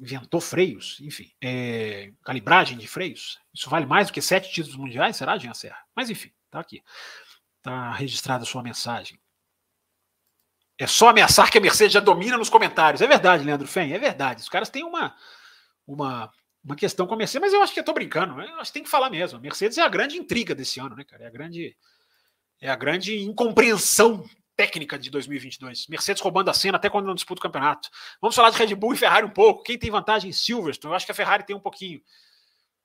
inventou freios, enfim, é, calibragem de freios. Isso vale mais do que sete títulos mundiais, será, Jean Serra? Mas enfim, tá aqui. Tá registrada a sua mensagem. É só ameaçar que a Mercedes já domina nos comentários. É verdade, Leandro Fen, é verdade. Os caras têm uma, uma, uma questão com a Mercedes, mas eu acho que eu tô brincando. Eu acho que tem que falar mesmo. A Mercedes é a grande intriga desse ano, né, cara? É a grande, é a grande incompreensão técnica de 2022. Mercedes roubando a cena até quando não disputa o campeonato. Vamos falar de Red Bull e Ferrari um pouco. Quem tem vantagem em Silverstone? Eu acho que a Ferrari tem um pouquinho.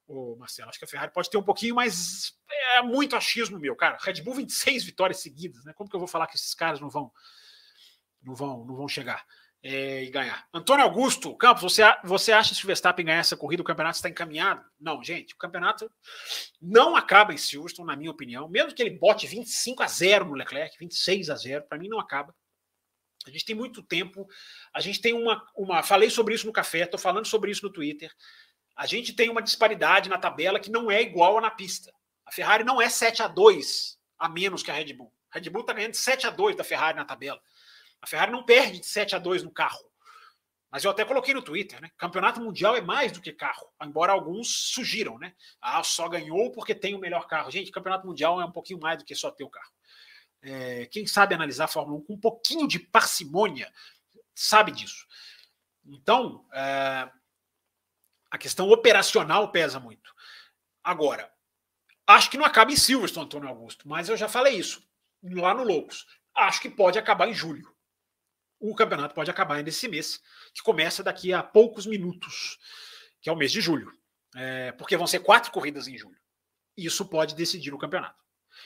Ô, Marcelo, acho que a Ferrari pode ter um pouquinho, mas é muito achismo meu, cara. Red Bull 26 vitórias seguidas, né? Como que eu vou falar que esses caras não vão não vão não vão chegar? É, e ganhar. Antônio Augusto, Campos, você, você acha que se o Verstappen ganhar essa corrida, o campeonato está encaminhado? Não, gente, o campeonato não acaba em Silverstone, na minha opinião. Mesmo que ele bote 25 a 0 no Leclerc, 26 a 0, para mim não acaba. A gente tem muito tempo, a gente tem uma, uma. Falei sobre isso no café, estou falando sobre isso no Twitter. A gente tem uma disparidade na tabela que não é igual a na pista. A Ferrari não é 7 a 2 a menos que a Red Bull. A Red Bull está ganhando 7 a 2 da Ferrari na tabela. A Ferrari não perde de 7 a 2 no carro. Mas eu até coloquei no Twitter, né? Campeonato mundial é mais do que carro, embora alguns sugiram, né? Ah, só ganhou porque tem o melhor carro. Gente, campeonato mundial é um pouquinho mais do que só ter o carro. É, quem sabe analisar a Fórmula 1 com um pouquinho de parcimônia sabe disso. Então, é, a questão operacional pesa muito. Agora, acho que não acaba em Silverstone, Antônio Augusto, mas eu já falei isso lá no Loucos. Acho que pode acabar em julho o campeonato pode acabar ainda esse mês, que começa daqui a poucos minutos, que é o mês de julho. É, porque vão ser quatro corridas em julho. Isso pode decidir o campeonato.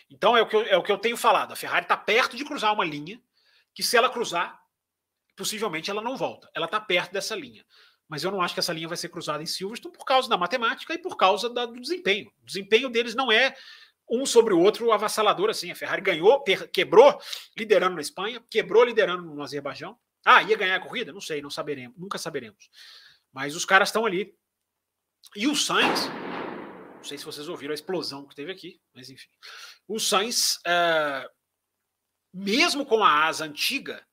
Então é o que eu, é o que eu tenho falado. A Ferrari está perto de cruzar uma linha que, se ela cruzar, possivelmente ela não volta. Ela está perto dessa linha. Mas eu não acho que essa linha vai ser cruzada em Silverstone por causa da matemática e por causa da, do desempenho. O desempenho deles não é um sobre o outro avassalador assim. A Ferrari ganhou, quebrou liderando na Espanha, quebrou liderando no Azerbaijão. Ah, ia ganhar a corrida? Não sei, não saberemos, nunca saberemos. Mas os caras estão ali. E o Sainz, não sei se vocês ouviram a explosão que teve aqui, mas enfim. O Sainz, é, mesmo com a asa antiga,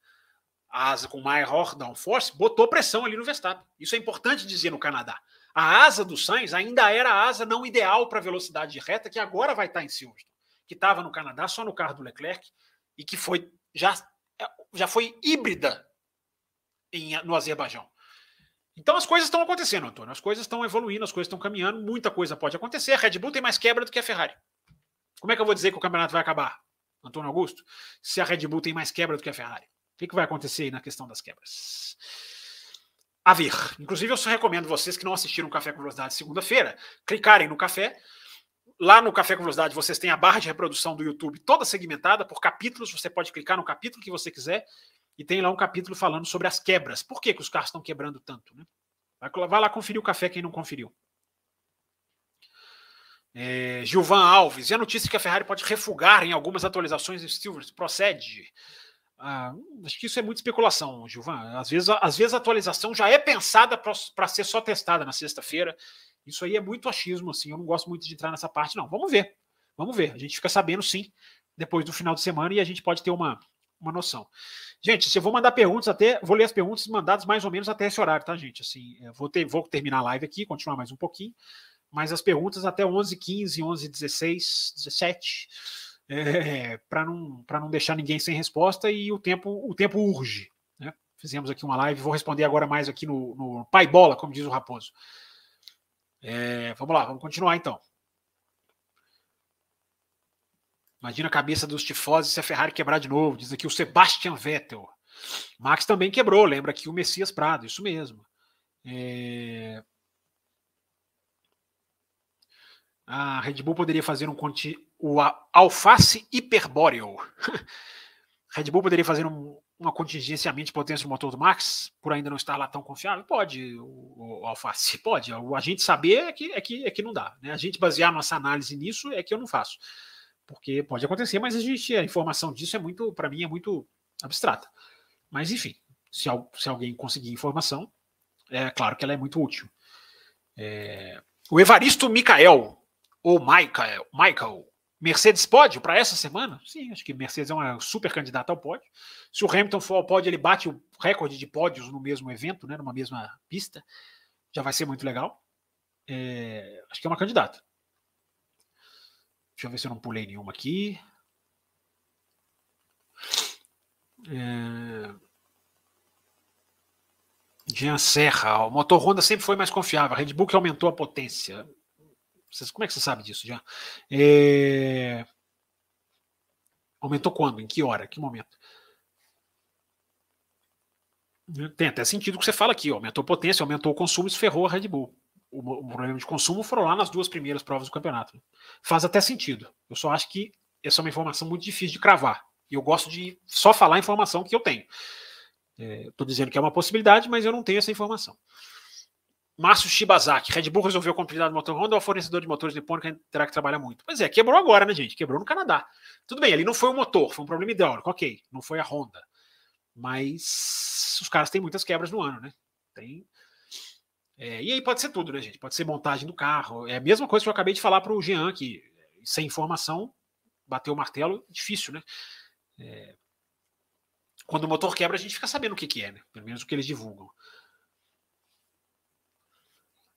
a asa com maior downforce, botou pressão ali no Verstappen. Isso é importante dizer no Canadá. A asa do Sainz ainda era a asa não ideal para velocidade de reta, que agora vai estar em Silverstone, que estava no Canadá só no carro do Leclerc e que foi já já foi híbrida em, no Azerbaijão. Então as coisas estão acontecendo, Antônio. As coisas estão evoluindo, as coisas estão caminhando, muita coisa pode acontecer. A Red Bull tem mais quebra do que a Ferrari. Como é que eu vou dizer que o campeonato vai acabar, Antônio Augusto, se a Red Bull tem mais quebra do que a Ferrari? O que, que vai acontecer aí na questão das quebras? A ver. Inclusive, eu só recomendo vocês que não assistiram Café com Velocidade segunda-feira, clicarem no café. Lá no Café com Velocidade vocês têm a barra de reprodução do YouTube toda segmentada por capítulos. Você pode clicar no capítulo que você quiser e tem lá um capítulo falando sobre as quebras. Por que, que os carros estão quebrando tanto? Né? Vai lá conferir o café quem não conferiu. É, Gilvan Alves, e a notícia que a Ferrari pode refugar em algumas atualizações em Silvers procede? Ah, acho que isso é muita especulação, Gilvan. Às vezes, às vezes a atualização já é pensada para ser só testada na sexta-feira. Isso aí é muito achismo, assim. Eu não gosto muito de entrar nessa parte, não. Vamos ver. Vamos ver. A gente fica sabendo, sim, depois do final de semana e a gente pode ter uma, uma noção. Gente, eu vou mandar perguntas até, vou ler as perguntas mandadas mais ou menos até esse horário, tá, gente? Assim, vou, ter, vou terminar a live aqui, continuar mais um pouquinho, mas as perguntas até 11 15 11 16 17 é, para não, não deixar ninguém sem resposta e o tempo, o tempo urge. Né? Fizemos aqui uma live, vou responder agora mais aqui no, no Pai Bola, como diz o Raposo. É, vamos lá, vamos continuar então. Imagina a cabeça dos tifoses se a Ferrari quebrar de novo, diz aqui o Sebastian Vettel. Max também quebrou, lembra aqui o Messias Prado, isso mesmo. É... A Red Bull poderia fazer um conti... o alface hiperbóreo. Red Bull poderia fazer um, uma contingenciamento de potência do motor do Max, por ainda não estar lá tão confiável? Pode, o, o alface, pode. O, a gente saber é que, é que, é que não dá. Né? A gente basear nossa análise nisso é que eu não faço. Porque pode acontecer, mas a, gente, a informação disso é muito, para mim, é muito abstrata. Mas, enfim, se, se alguém conseguir informação, é claro que ela é muito útil. É, o Evaristo Micael ou Michael, Michael Mercedes pódio para essa semana? Sim, acho que Mercedes é uma super candidata ao pódio. Se o Hamilton for ao pódio, ele bate o recorde de pódios no mesmo evento, né, numa mesma pista. Já vai ser muito legal. É, acho que é uma candidata. Deixa eu ver se eu não pulei nenhuma aqui. É... Jean Serra, o motor Honda sempre foi mais confiável. A Red Bull que aumentou a potência. Vocês, como é que você sabe disso, já? É... Aumentou quando? Em que hora? Que momento? Tem até sentido que você fala aqui. Aumentou potência, aumentou o consumo, isso ferrou a Red Bull. O, o problema de consumo foram lá nas duas primeiras provas do campeonato. Faz até sentido. Eu só acho que essa é uma informação muito difícil de cravar. E eu gosto de só falar a informação que eu tenho. Estou é, dizendo que é uma possibilidade, mas eu não tenho essa informação. Márcio Shibazaki, Red Bull resolveu comprar do motor Honda ou o fornecedor de motores nipônico terá que trabalhar muito? Pois é, quebrou agora, né, gente? Quebrou no Canadá. Tudo bem, ali não foi o motor, foi um problema hidráulico, ok, não foi a Honda. Mas os caras têm muitas quebras no ano, né? Tem. É, e aí pode ser tudo, né, gente? Pode ser montagem do carro. É a mesma coisa que eu acabei de falar para o Jean, que sem informação, bater o martelo, difícil, né? É, quando o motor quebra, a gente fica sabendo o que, que é, né? Pelo menos o que eles divulgam.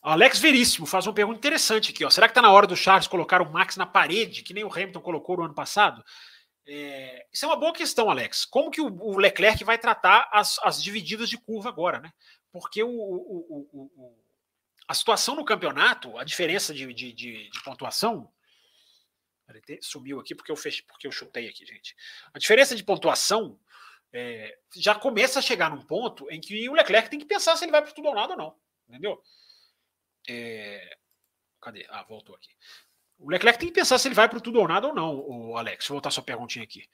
Alex Veríssimo faz uma pergunta interessante aqui. Ó. Será que está na hora do Charles colocar o Max na parede, que nem o Hamilton colocou no ano passado? É, isso é uma boa questão, Alex. Como que o, o Leclerc vai tratar as, as, divididas de curva agora, né? Porque o, o, a situação no campeonato, a diferença de, de, de, de pontuação. Sumiu aqui porque eu porque eu chutei aqui, gente. A diferença de pontuação é, já começa a chegar num ponto em que o Leclerc tem que pensar se ele vai para tudo ou nada ou não. Entendeu? É... Cadê? Ah, voltou aqui. O Leclerc tem que pensar se ele vai para tudo ou nada ou não, o Alex. Vou voltar sua perguntinha aqui.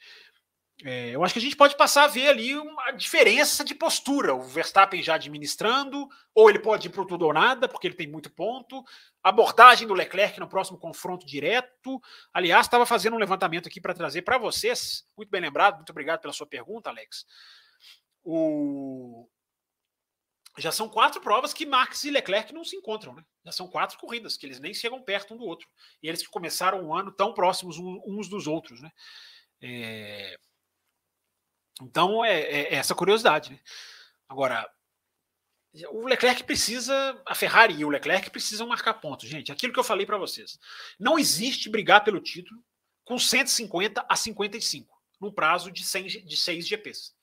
É, eu acho que a gente pode passar a ver ali uma diferença de postura. O Verstappen já administrando, ou ele pode ir para tudo ou nada, porque ele tem muito ponto. Abordagem do Leclerc no próximo confronto direto. Aliás, estava fazendo um levantamento aqui para trazer para vocês. Muito bem lembrado, muito obrigado pela sua pergunta, Alex. O, já são quatro provas que Max e Leclerc não se encontram, né? Já são quatro corridas que eles nem chegam perto um do outro. E eles que começaram um ano tão próximos uns dos outros, né? É... Então é, é, é, essa curiosidade. Né? Agora, o Leclerc precisa, a Ferrari e o Leclerc precisam marcar pontos, gente. Aquilo que eu falei para vocês. Não existe brigar pelo título com 150 a 55 no prazo de, 100, de 6 GPs.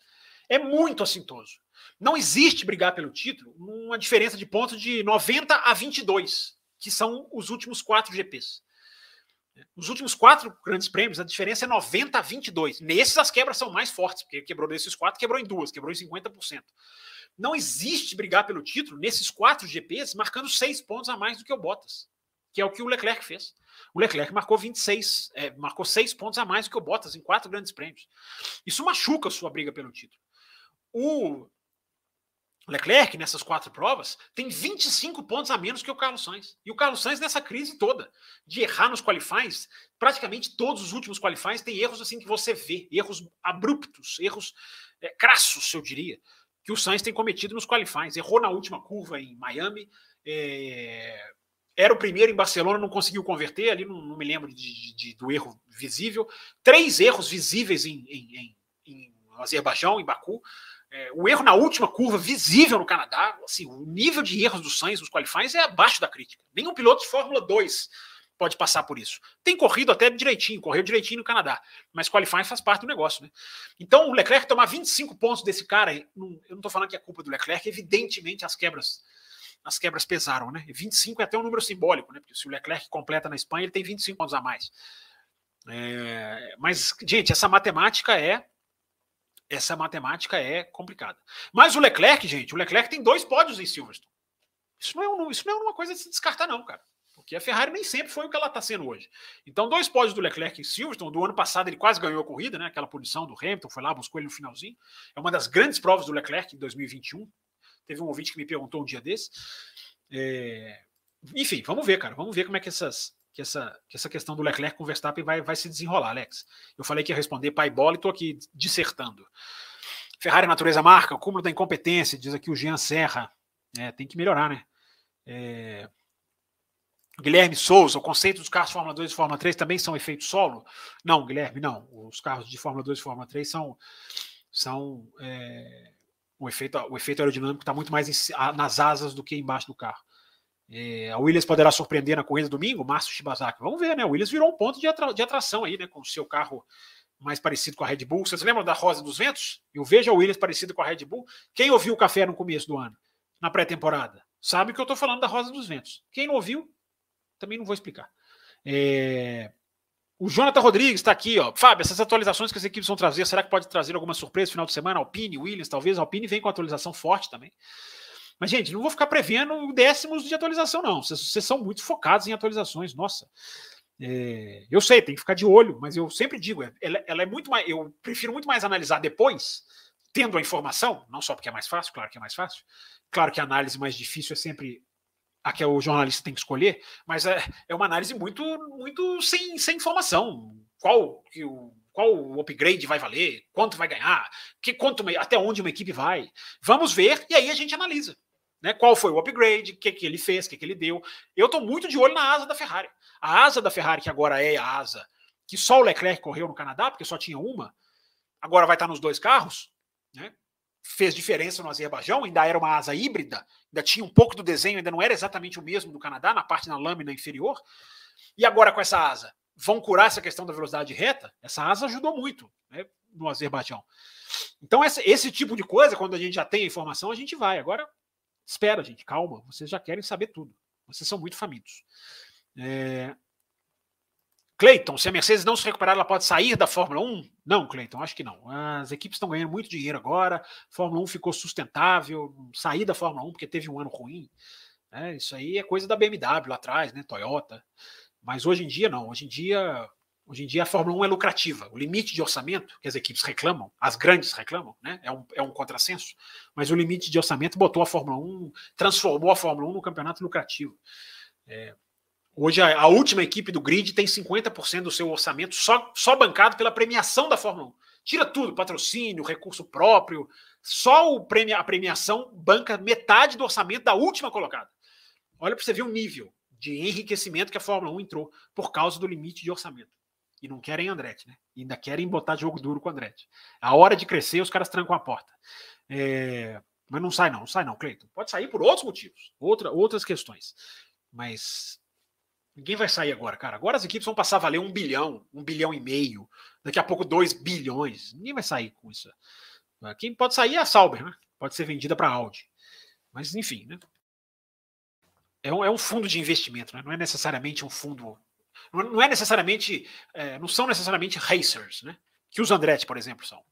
é muito assintoso. Não existe brigar pelo título uma diferença de pontos de 90 a 22, que são os últimos quatro GPs. Nos últimos quatro grandes prêmios, a diferença é 90 a 22. Nesses, as quebras são mais fortes, porque quebrou desses quatro, quebrou em duas, quebrou em 50%. Não existe brigar pelo título nesses quatro GPs marcando seis pontos a mais do que o Bottas, que é o que o Leclerc fez. O Leclerc marcou 26, é, marcou seis pontos a mais do que o Bottas em quatro grandes prêmios. Isso machuca a sua briga pelo título. O Leclerc, nessas quatro provas, tem 25 pontos a menos que o Carlos Sainz. E o Carlos Sainz, nessa crise toda, de errar nos qualifies, praticamente todos os últimos qualifies tem erros assim que você vê, erros abruptos, erros é, crassos, eu diria, que o Sainz tem cometido nos qualifies. Errou na última curva em Miami, é, era o primeiro em Barcelona, não conseguiu converter, ali não, não me lembro de, de, do erro visível. Três erros visíveis em, em, em, em Azerbaijão, em Baku. É, o erro na última curva, visível no Canadá, assim, o nível de erros do Sainz nos qualifies é abaixo da crítica. Nenhum piloto de Fórmula 2 pode passar por isso. Tem corrido até direitinho, correu direitinho no Canadá, mas qualifying faz parte do negócio, né? Então, o Leclerc tomar 25 pontos desse cara, eu não estou falando que é culpa do Leclerc, evidentemente as quebras as quebras pesaram, né? 25 é até um número simbólico, né? Porque se o Leclerc completa na Espanha, ele tem 25 pontos a mais. É, mas, gente, essa matemática é essa matemática é complicada. Mas o Leclerc, gente, o Leclerc tem dois pódios em Silverstone. Isso não é, um, isso não é uma coisa de se descartar, não, cara. Porque a Ferrari nem sempre foi o que ela está sendo hoje. Então, dois pódios do Leclerc em Silverstone. Do ano passado ele quase ganhou a corrida, né? Aquela punição do Hamilton, foi lá, buscou ele no finalzinho. É uma das grandes provas do Leclerc em 2021. Teve um ouvinte que me perguntou um dia desse. É... Enfim, vamos ver, cara. Vamos ver como é que essas, que essa, que essa questão do Leclerc com o Verstappen vai, vai se desenrolar, Alex. Eu falei que ia responder pai bola e estou aqui dissertando. Ferrari natureza marca, o cúmulo da incompetência, diz aqui o Jean Serra. É, tem que melhorar, né? É... Guilherme Souza, o conceito dos carros de Fórmula 2 e Fórmula 3 também são efeito solo? Não, Guilherme, não. Os carros de Fórmula 2 e Fórmula 3 são, são é, o, efeito, o efeito aerodinâmico está muito mais nas asas do que embaixo do carro. É, a Williams poderá surpreender na corrida domingo, Márcio Shibazaki. Vamos ver, né? O Williams virou um ponto de, atra, de atração aí, né? Com o seu carro mais parecido com a Red Bull. Vocês lembram da Rosa dos Ventos? Eu vejo a Williams parecida com a Red Bull. Quem ouviu o café no começo do ano, na pré-temporada, sabe que eu estou falando da Rosa dos Ventos. Quem não ouviu, também não vou explicar. É... O Jonathan Rodrigues está aqui, ó. Fábio, essas atualizações que as equipes vão trazer, será que pode trazer alguma surpresa no final de semana? Alpine, Williams, talvez. Alpine vem com atualização forte também. Mas, gente, não vou ficar prevendo décimos de atualização, não. Vocês, são muito focados em atualizações, nossa. É, eu sei, tem que ficar de olho, mas eu sempre digo, ela, ela, é muito mais. Eu prefiro muito mais analisar depois, tendo a informação, não só porque é mais fácil, claro que é mais fácil. Claro que a análise mais difícil é sempre a que o jornalista tem que escolher, mas é, é uma análise muito, muito sem, sem informação. Qual que o qual o upgrade vai valer, quanto vai ganhar, que quanto até onde uma equipe vai. Vamos ver e aí a gente analisa. Né? Qual foi o upgrade, o que, que ele fez, o que, que ele deu. Eu estou muito de olho na asa da Ferrari. A asa da Ferrari, que agora é a asa que só o Leclerc correu no Canadá, porque só tinha uma, agora vai estar nos dois carros, né? fez diferença no Azerbaijão, ainda era uma asa híbrida, ainda tinha um pouco do desenho, ainda não era exatamente o mesmo do Canadá, na parte na lâmina inferior. E agora com essa asa, vão curar essa questão da velocidade reta? Essa asa ajudou muito né, no Azerbaijão. Então, esse, esse tipo de coisa, quando a gente já tem a informação, a gente vai. Agora, Espera, gente, calma. Vocês já querem saber tudo. Vocês são muito famintos. É... Cleiton, se a Mercedes não se recuperar, ela pode sair da Fórmula 1? Não, Cleiton, acho que não. As equipes estão ganhando muito dinheiro agora. Fórmula 1 ficou sustentável. Sair da Fórmula 1 porque teve um ano ruim. É, isso aí é coisa da BMW lá atrás, né? Toyota. Mas hoje em dia, não. Hoje em dia, Hoje em dia a Fórmula 1 é lucrativa. O limite de orçamento que as equipes reclamam, as grandes reclamam, né? é, um, é um contrassenso, mas o limite de orçamento botou a Fórmula 1, transformou a Fórmula 1 no campeonato lucrativo. É, hoje a, a, última equipe do grid tem 50% do seu orçamento só, só bancado pela premiação da Fórmula 1. Tira tudo, patrocínio, recurso próprio, só o prêmio, a premiação banca metade do orçamento da última colocada. Olha para você ver o nível de enriquecimento que a Fórmula 1 entrou por causa do limite de orçamento e não querem Andretti, né? E ainda querem botar jogo duro com o Andretti. A hora de crescer, os caras trancam a porta. É... Mas não sai, não, não sai, não, Cleiton. Pode sair por outros motivos, outra, outras questões. Mas ninguém vai sair agora, cara. Agora as equipes vão passar a valer um bilhão, um bilhão e meio, daqui a pouco dois bilhões. Ninguém vai sair com isso. Quem pode sair é a Sauber, né? Pode ser vendida para a Audi. Mas, enfim, né? É um, é um, fundo de investimento, né? não é necessariamente um fundo. Não é necessariamente. É, não são necessariamente racers, né? Que os Andretti, por exemplo, são.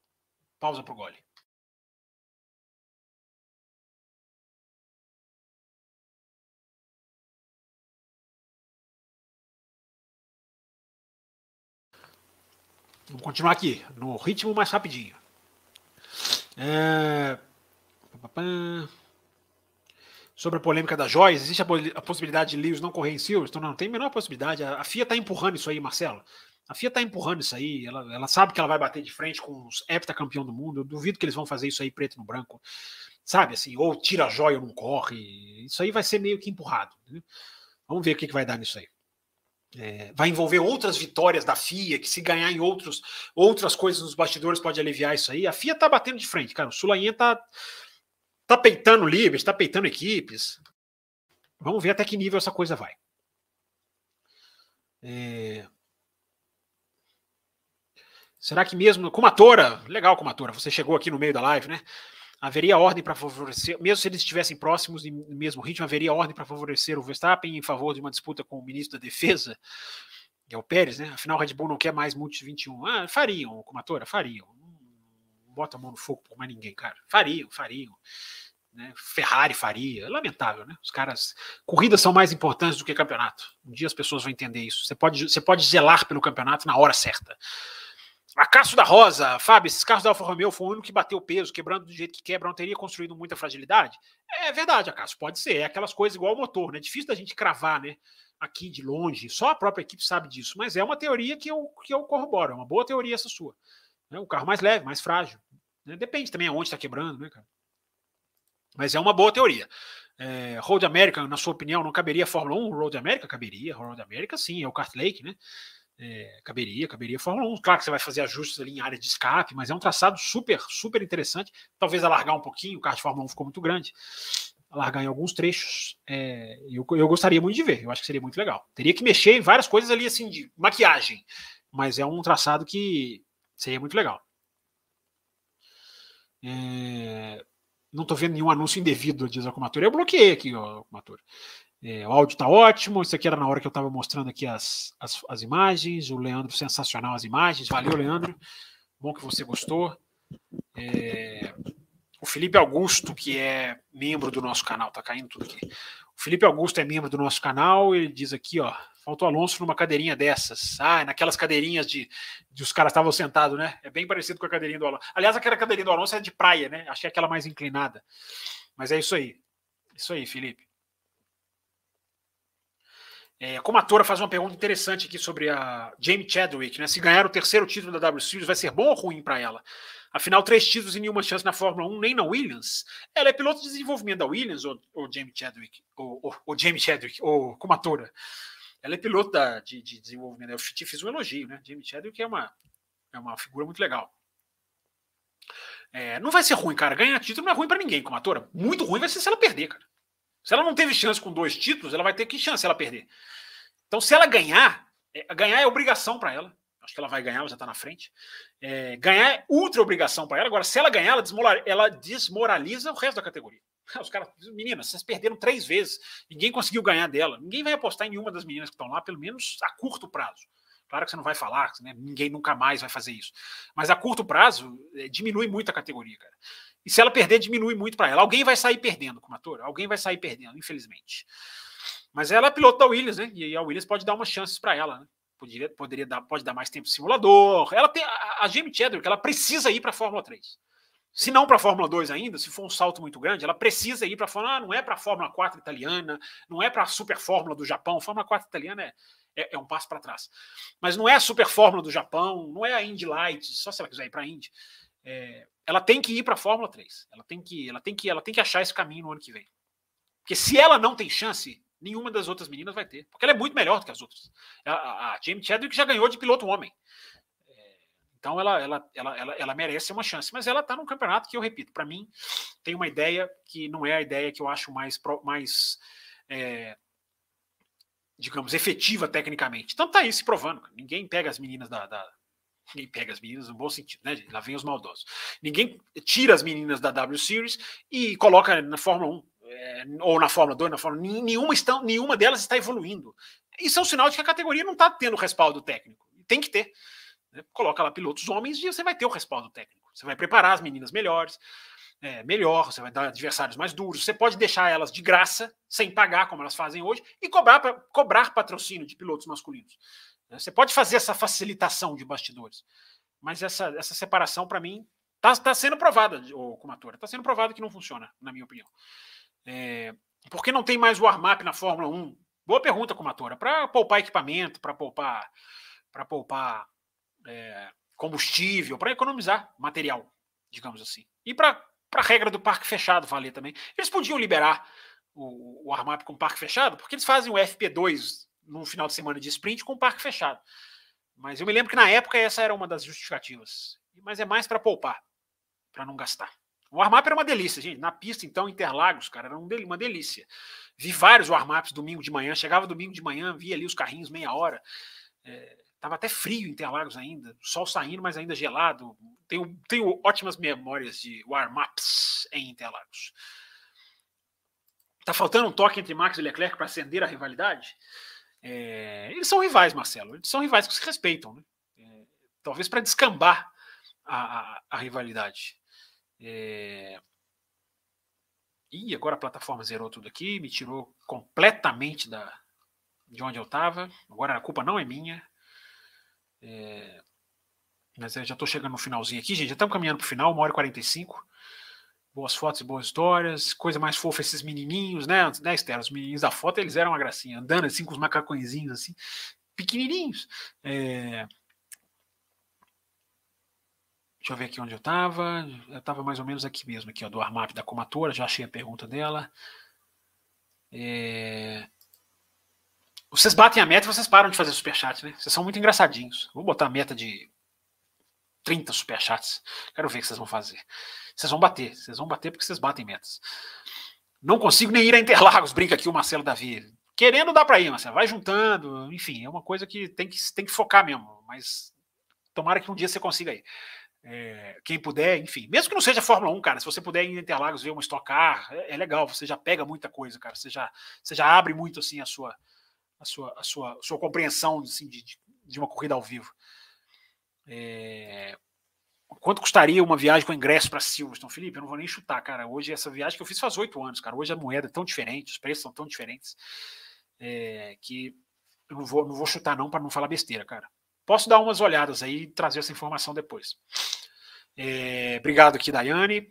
Pausa pro gole. Vamos continuar aqui, no ritmo mais rapidinho. É... Sobre a polêmica da Joyce, existe a, possibilidade de Lewis não correr em Silverstone? Não, não tem a menor possibilidade. A, FIA está empurrando isso aí, Marcelo. A FIA está empurrando isso aí. Ela, ela, sabe que ela vai bater de frente com os heptacampeão do mundo. Eu duvido que eles vão fazer isso aí preto no branco. Sabe assim, ou tira a joia ou não corre. Isso aí vai ser meio que empurrado. Né? Vamos ver o que, que vai dar nisso aí. É, vai envolver outras vitórias da FIA, que se ganhar em outros, outras coisas nos bastidores pode aliviar isso aí. A FIA tá batendo de frente, cara. O Sulainha tá, tá peitando livres, tá peitando equipes. Vamos ver até que nível essa coisa vai. É... Será que mesmo. Comatora, legal, Comatora, você chegou aqui no meio da live, né? haveria ordem para favorecer, mesmo se eles estivessem próximos no mesmo ritmo, haveria ordem para favorecer o Verstappen em favor de uma disputa com o ministro da Defesa, que é o Pérez, né? Afinal, o Red Bull não quer mais Multi 21. Ah, fariam, comatora, fariam. Bota a mão no fogo por mais ninguém, cara. Fariam, fariam. Né? Ferrari faria. É lamentável, né? Os caras. Corridas são mais importantes do que campeonato. Um dia as pessoas vão entender isso. Você pode, você pode zelar pelo campeonato na hora certa. A da Rosa, Fábio, esses carros da Alfa Romeo foi o único que bateu peso, quebrando do jeito que quebra, não teria construído muita fragilidade? É verdade, Cássio, pode ser. É aquelas coisas igual o motor, né? É difícil da gente cravar, né? Aqui de longe, só a própria equipe sabe disso, mas é uma teoria que eu, que eu corroboro, é uma boa teoria essa sua. É um carro mais leve, mais frágil. Né? Depende também aonde está quebrando, né, cara? Mas é uma boa teoria. É, Road America, na sua opinião, não caberia Fórmula 1? Road America caberia. Road America, sim, é o Kart Lake, né? É, caberia, caberia Fórmula 1. Claro que você vai fazer ajustes ali em área de escape, mas é um traçado super, super interessante. Talvez alargar um pouquinho, o carro de Fórmula 1 ficou muito grande. Alargar em alguns trechos. É, eu, eu gostaria muito de ver, eu acho que seria muito legal. Teria que mexer em várias coisas ali, assim, de maquiagem, mas é um traçado que seria muito legal. É, não estou vendo nenhum anúncio indevido, diz a Comatura. Eu bloqueei aqui, ó, Comatura. É, o áudio está ótimo. Isso aqui era na hora que eu estava mostrando aqui as, as, as, imagens. O Leandro, sensacional as imagens. Valeu, Leandro. Bom que você gostou. É, o Felipe Augusto, que é membro do nosso canal, tá caindo tudo aqui. O Felipe Augusto é membro do nosso canal. Ele diz aqui, ó, falta o Alonso numa cadeirinha dessas. Ah, naquelas cadeirinhas de, de os caras estavam sentados, né? É bem parecido com a cadeirinha do Alonso. Aliás, aquela cadeirinha do Alonso é de praia, né? Achei aquela mais inclinada. Mas é isso aí. Isso aí, Felipe. É, como atora, faz uma pergunta interessante aqui sobre a Jamie Chadwick, né? Se ganhar o terceiro título da W Series, vai ser bom ou ruim para ela? Afinal, três títulos e nenhuma chance na Fórmula 1, nem na Williams. Ela é piloto de desenvolvimento da Williams, ou, ou Jamie Chadwick, ou, ou, ou Jamie Chadwick, ou como atora. Ela é piloto da, de, de desenvolvimento. Eu te fiz um elogio, né? Jamie Chadwick é uma, é uma figura muito legal. É, não vai ser ruim, cara. Ganhar título não é ruim para ninguém como atora. Muito ruim vai ser se ela perder, cara. Se ela não teve chance com dois títulos, ela vai ter que chance ela perder. Então, se ela ganhar, é, ganhar é obrigação para ela. Acho que ela vai ganhar, ela já está na frente. É, ganhar é ultra obrigação para ela. Agora, se ela ganhar, ela desmoraliza, ela desmoraliza o resto da categoria. Os caras, meninas, vocês perderam três vezes, ninguém conseguiu ganhar dela. Ninguém vai apostar em nenhuma das meninas que estão lá, pelo menos a curto prazo. Claro que você não vai falar, né? ninguém nunca mais vai fazer isso. Mas a curto prazo, é, diminui muito a categoria, cara. E se ela perder, diminui muito para ela. Alguém vai sair perdendo como ator. Alguém vai sair perdendo, infelizmente. Mas ela é piloto da Williams, né? E a Williams pode dar umas chances para ela, né? Poderia, poderia dar, pode dar mais tempo simulador. Ela tem a, a Jamie Chadwick, ela precisa ir para a Fórmula 3. Se não para a Fórmula 2 ainda, se for um salto muito grande, ela precisa ir para a Fórmula. Ah, não é para a Fórmula 4 italiana, não é para a Super Fórmula do Japão. Fórmula 4 italiana é, é, é um passo para trás. Mas não é a Super Fórmula do Japão, não é a Indy Light, só se ela quiser ir para a Indy. É, ela tem que ir para a Fórmula 3. Ela tem que, ela tem que, ela tem que achar esse caminho no ano que vem. Porque se ela não tem chance, nenhuma das outras meninas vai ter, porque ela é muito melhor do que as outras. A, a, Jamie Chadwick já ganhou de piloto homem. É, então ela, ela, ela, ela, ela merece uma chance, mas ela está num campeonato que eu repito, para mim tem uma ideia que não é a ideia que eu acho mais mais é, digamos efetiva tecnicamente. Então tá aí se provando. Ninguém pega as meninas da, da Ninguém pega as meninas no bom sentido, né? Lá vem os maldosos. Ninguém tira as meninas da W Series e coloca na Fórmula 1, é, ou na Fórmula 2, na Fórmula nenhuma, estão, nenhuma delas está evoluindo. Isso é um sinal de que a categoria não está tendo respaldo técnico. Tem que ter. Né? Coloca lá pilotos homens e você vai ter o respaldo técnico. Você vai preparar as meninas melhores, é, melhor, você vai dar adversários mais duros. Você pode deixar elas de graça, sem pagar, como elas fazem hoje, e cobrar, cobrar patrocínio de pilotos masculinos. Né? Você pode fazer essa facilitação de bastidores, mas essa, essa separação, para mim, está tá sendo provada, o Kumatora, está sendo provada que não funciona, na minha opinião. É, por que não tem mais o warm-up na Fórmula 1? Boa pergunta, Kumatora. Para poupar equipamento, para poupar, para poupar é, combustível, para economizar material, digamos assim. E para a regra do parque fechado valer também. Eles podiam liberar o, o warm-up com parque fechado, porque eles fazem o FP2 num final de semana de sprint com parque fechado. Mas eu me lembro que na época essa era uma das justificativas. Mas é mais para poupar, para não gastar. Warm-up era uma delícia, gente. Na pista, então, Interlagos, cara, era uma delícia. Vi vários warm-ups domingo de manhã. Chegava domingo de manhã, via ali os carrinhos meia hora. É, tava até frio Interlagos ainda, sol saindo, mas ainda gelado. Tenho, tenho ótimas memórias de warm-ups em Interlagos. Tá faltando um toque entre Max e Leclerc para acender a rivalidade? É, eles são rivais, Marcelo. Eles são rivais que se respeitam. Né? É, talvez para descambar a, a, a rivalidade. É... E agora a plataforma zerou tudo aqui, me tirou completamente da, de onde eu estava. Agora a culpa não é minha. É... Mas eu já estou chegando no finalzinho aqui, gente. Já estamos caminhando para o final, uma hora e 45. Boas fotos e boas histórias. Coisa mais fofa esses menininhos, né, né Esther? Os menininhos da foto, eles eram uma gracinha. Andando assim com os macacõezinhos assim, pequenininhos. É... Deixa eu ver aqui onde eu estava. Eu estava mais ou menos aqui mesmo, aqui, ó, do Armap da Comatora. Já achei a pergunta dela. É... Vocês batem a meta e vocês param de fazer superchat, né? Vocês são muito engraçadinhos. Vou botar a meta de 30 superchats. Quero ver o que vocês vão fazer. Vocês vão bater. Vocês vão bater porque vocês batem metas. Não consigo nem ir a Interlagos, brinca aqui o Marcelo Davi. Querendo dá para ir, Marcelo. Vai juntando. Enfim, é uma coisa que tem que, tem que focar mesmo. Mas tomara que um dia você consiga ir. É, quem puder, enfim, mesmo que não seja Fórmula 1, cara, se você puder ir em Interlagos ver uma Stock Car, é, é, legal, você já pega muita coisa, cara, você já, você já abre muito assim a sua a sua, a sua, a sua compreensão assim, de, de uma corrida ao vivo. É, quanto custaria uma viagem com ingresso para Silverstone? Felipe, eu não vou nem chutar, cara. Hoje, essa viagem que eu fiz faz oito anos, cara. Hoje a moeda é tão diferente, os preços são tão diferentes, é, que eu não vou, não vou chutar, não, para não falar besteira, cara. Posso dar umas olhadas aí e trazer essa informação depois. É, obrigado aqui, Daiane.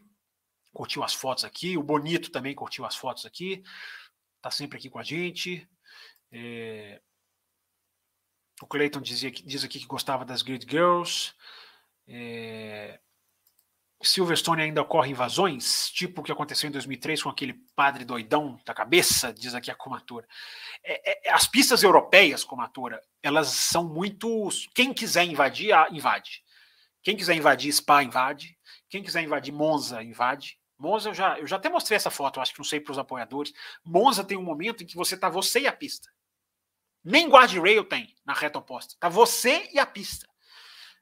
Curtiu as fotos aqui. O Bonito também curtiu as fotos aqui. Tá sempre aqui com a gente. É, o Clayton dizia, diz aqui que gostava das Grid Girls. É, Silverstone ainda ocorre invasões, tipo o que aconteceu em 2003 com aquele padre doidão da cabeça, diz aqui a comatura. É, é, as pistas europeias, comatura, elas são muito. Quem quiser invadir, invade. Quem quiser invadir Spa, invade. Quem quiser invadir Monza, invade. Monza, eu já, eu já até mostrei essa foto, acho que não sei para os apoiadores. Monza tem um momento em que você tá você e a pista. Nem guardrail tem na reta oposta. Tá você e a pista.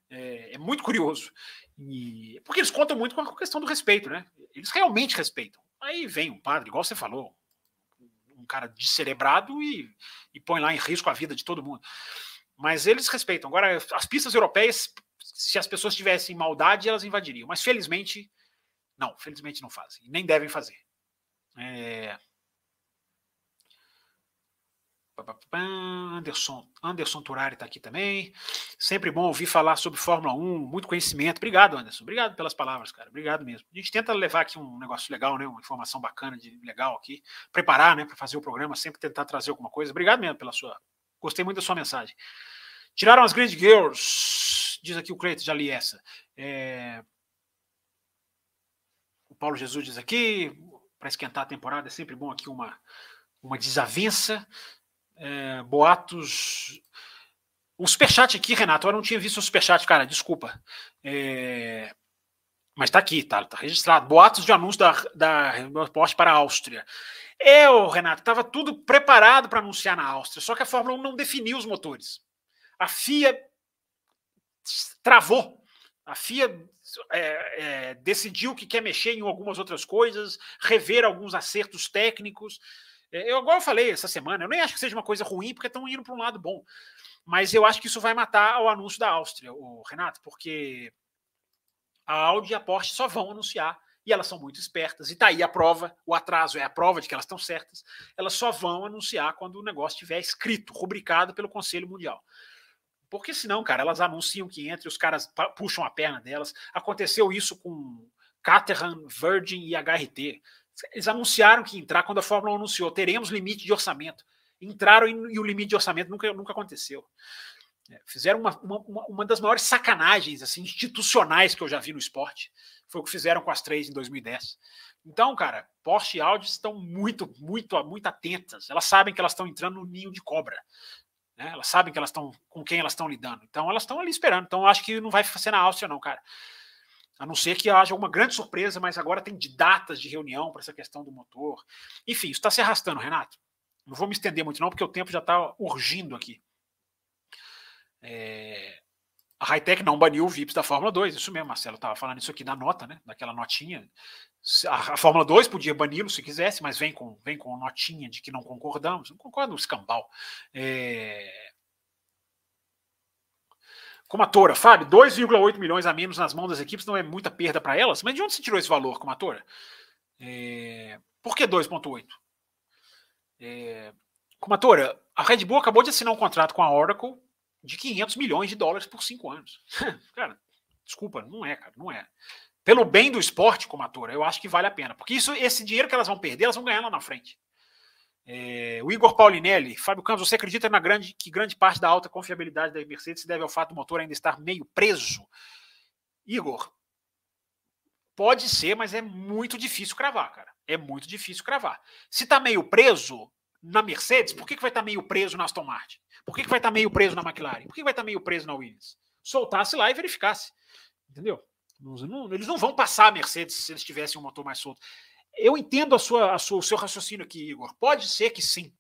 É, é muito curioso. E, porque eles contam muito com a questão do respeito, né? Eles realmente respeitam. Aí vem um padre, igual você falou, um cara descerebrado e, e põe lá em risco a vida de todo mundo. Mas eles respeitam. Agora, as pistas europeias, se as pessoas tivessem maldade, elas invadiriam. Mas felizmente, não, felizmente não fazem. Nem devem fazer. É, Anderson, Anderson Turari está aqui também. Sempre bom ouvir falar sobre Fórmula 1, muito conhecimento. Obrigado, Anderson. Obrigado pelas palavras, cara. Obrigado mesmo. A gente tenta levar aqui um negócio legal, né? Uma informação bacana, de legal aqui. Preparar, né, para fazer o programa, sempre tentar trazer alguma coisa. Obrigado mesmo pela sua. Gostei muito da sua mensagem. Tiraram as Grid Girls, diz aqui o Cleiton, já li essa. É... O Paulo Jesus diz aqui, para esquentar a temporada, é sempre bom aqui uma, uma desavença é, boatos. Um superchat aqui, Renato. Eu não tinha visto o superchat, cara. Desculpa. É, mas tá aqui, tá, tá registrado. Boatos de anúncio da, da Porsche para a Áustria. É, Renato, estava tudo preparado para anunciar na Áustria, só que a Fórmula 1 não definiu os motores. A FIA travou. A FIA é, é, decidiu que quer mexer em algumas outras coisas, rever alguns acertos técnicos. É, eu, igual eu falei essa semana, eu nem acho que seja uma coisa ruim, porque estão indo para um lado bom. Mas eu acho que isso vai matar o anúncio da Áustria, o Renato, porque a Audi e a Porsche só vão anunciar e elas são muito espertas, e está aí a prova, o atraso é a prova de que elas estão certas, elas só vão anunciar quando o negócio estiver escrito, rubricado pelo Conselho Mundial. Porque senão, cara, elas anunciam que entra e os caras puxam a perna delas. Aconteceu isso com Caterham, Virgin e HRT. Eles anunciaram que entrar quando a Fórmula 1 anunciou, teremos limite de orçamento. Entraram e o limite de orçamento nunca, nunca aconteceu. É, fizeram uma, uma, uma, das maiores sacanagens assim, institucionais que eu já vi no esporte. Foi o que fizeram com as três em 2010. Então, cara, Porsche e Audi estão muito, muito, muito atentas. Elas sabem que elas estão entrando no ninho de cobra. Né? Elas sabem que elas estão com quem elas estão lidando. Então, elas estão ali esperando. Então, acho que não vai ser na Áustria, não, cara. A não ser que haja alguma grande surpresa, mas agora tem de datas de reunião para essa questão do motor. Enfim, isso está se arrastando, Renato. Não vou me estender muito, não, porque o tempo já está urgindo aqui. É... A Hightech não baniu o VIPs da Fórmula 2, isso mesmo, Marcelo estava falando isso aqui na nota, né? Daquela notinha. A, Fórmula 2 podia bani-lo se quisesse, mas vem com, vem com notinha de que não concordamos. Não concordo escambau. É... Como atora, Fábio, 2,8 milhões a menos nas mãos das equipes não é muita perda para elas? Mas de onde você tirou esse valor como atora? É... Por que 2,8? É... Como atora, a Red Bull acabou de assinar um contrato com a Oracle de 500 milhões de dólares por cinco anos. cara, desculpa, não é, cara, não é. Pelo bem do esporte como atora, eu acho que vale a pena. Porque isso, esse dinheiro que elas vão perder, elas vão ganhar lá na frente. É, o Igor Paulinelli, Fábio Campos, você acredita na grande, que grande parte da alta confiabilidade da Mercedes se deve ao fato do motor ainda estar meio preso? Igor, pode ser, mas é muito difícil cravar, cara. É muito difícil cravar. Se está meio preso na Mercedes, por que, que vai estar tá meio preso na Aston Martin? Por que, que vai estar tá meio preso na McLaren? Por que, que vai estar tá meio preso na Williams? Soltasse lá e verificasse. Entendeu? Não, eles não vão passar a Mercedes se eles tivessem um motor mais solto. Eu entendo a sua, a sua, o seu raciocínio aqui, Igor. Pode ser que sim.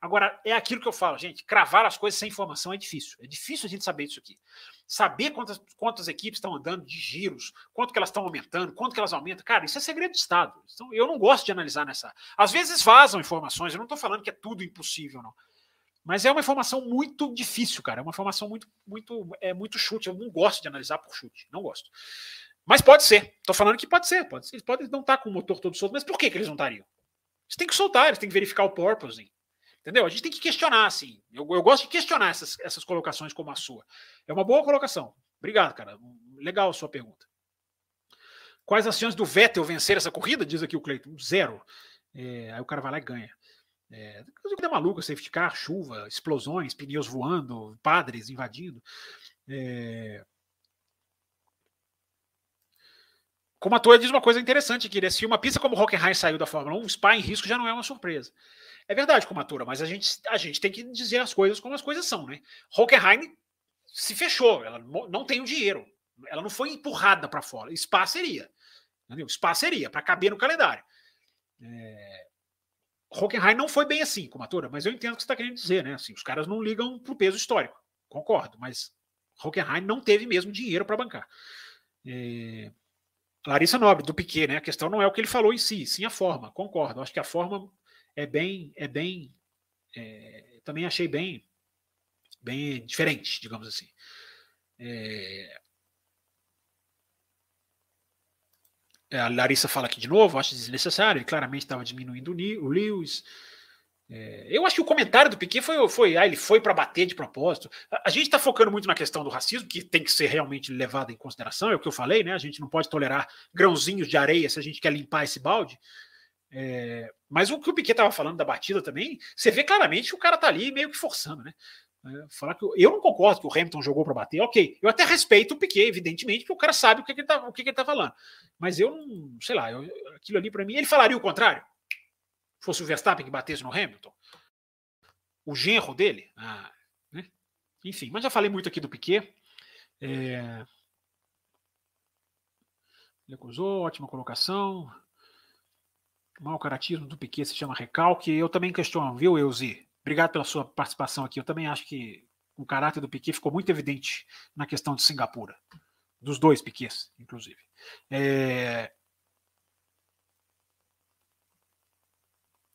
Agora, é aquilo que eu falo, gente. Cravar as coisas sem informação é difícil. É difícil a gente saber isso aqui. Saber quantas, quantas equipes estão andando de giros, quanto que elas estão aumentando, quanto que elas aumentam. Cara, isso é segredo de Estado. Então, eu não gosto de analisar nessa. Às vezes vazam informações, eu não estou falando que é tudo impossível, não. Mas é uma informação muito difícil, cara. É uma informação muito, muito, é muito chute. Eu não gosto de analisar por chute. Não gosto. Mas pode ser. Estou falando que pode ser. Pode ser. Eles podem não estar tá com o motor todo solto. Mas por que, que eles não estariam? Eles têm que soltar, eles têm que verificar o purpose. Entendeu? A gente tem que questionar, assim. Eu, eu gosto de questionar essas, essas colocações como a sua. É uma boa colocação. Obrigado, cara. Legal a sua pergunta. Quais as chances do Vettel vencer essa corrida? Diz aqui o Cleiton. Zero. É, aí o cara vai lá e ganha. É, coisa maluca, safety car, chuva, explosões, pneus voando, padres invadindo. É... Como a Toa diz uma coisa interessante aqui, né? se uma pista como Hockenheim saiu da Fórmula 1, o Spa em risco já não é uma surpresa. É verdade, Comatura, mas a gente, a gente tem que dizer as coisas como as coisas são, né? Hockenheim se fechou, ela não tem o dinheiro, ela não foi empurrada para fora. Spa seria, entendeu? Spa seria, para caber no calendário. É... Hockenheim não foi bem assim, Comatura, mas eu entendo o que você está querendo dizer, né? Assim, os caras não ligam para o peso histórico, concordo, mas Hockenheim não teve mesmo dinheiro para bancar. É... Larissa Nobre, do Piquet, né? A questão não é o que ele falou em si, sim a forma, concordo. Acho que a forma é bem, é bem, é... também achei bem, bem diferente, digamos assim. É... É, a Larissa fala aqui de novo, acho desnecessário, ele claramente estava diminuindo o Lewis. É, eu acho que o comentário do Piquet foi, foi ah, ele foi para bater de propósito. A, a gente está focando muito na questão do racismo, que tem que ser realmente levada em consideração, é o que eu falei, né? A gente não pode tolerar grãozinhos de areia se a gente quer limpar esse balde. É, mas o que o Piquet estava falando da batida também, você vê claramente que o cara tá ali meio que forçando, né? É, falar que eu, eu, não concordo que o Hamilton jogou para bater, ok. Eu até respeito o Piquet, evidentemente, porque o cara sabe o que, que ele está o que, que ele tá falando. Mas eu não, sei lá, eu, aquilo ali para mim, ele falaria o contrário. Fosse o Verstappen que batesse no Hamilton. O genro dele. Ah, né? Enfim, mas já falei muito aqui do Piquet. É... Ele acusou, ótima colocação. O mau caratismo do Piquet se chama recalque. Eu também questiono, viu, Euzi? Obrigado pela sua participação aqui. Eu também acho que o caráter do Piquet ficou muito evidente na questão de Singapura. Dos dois Piquets, inclusive. É...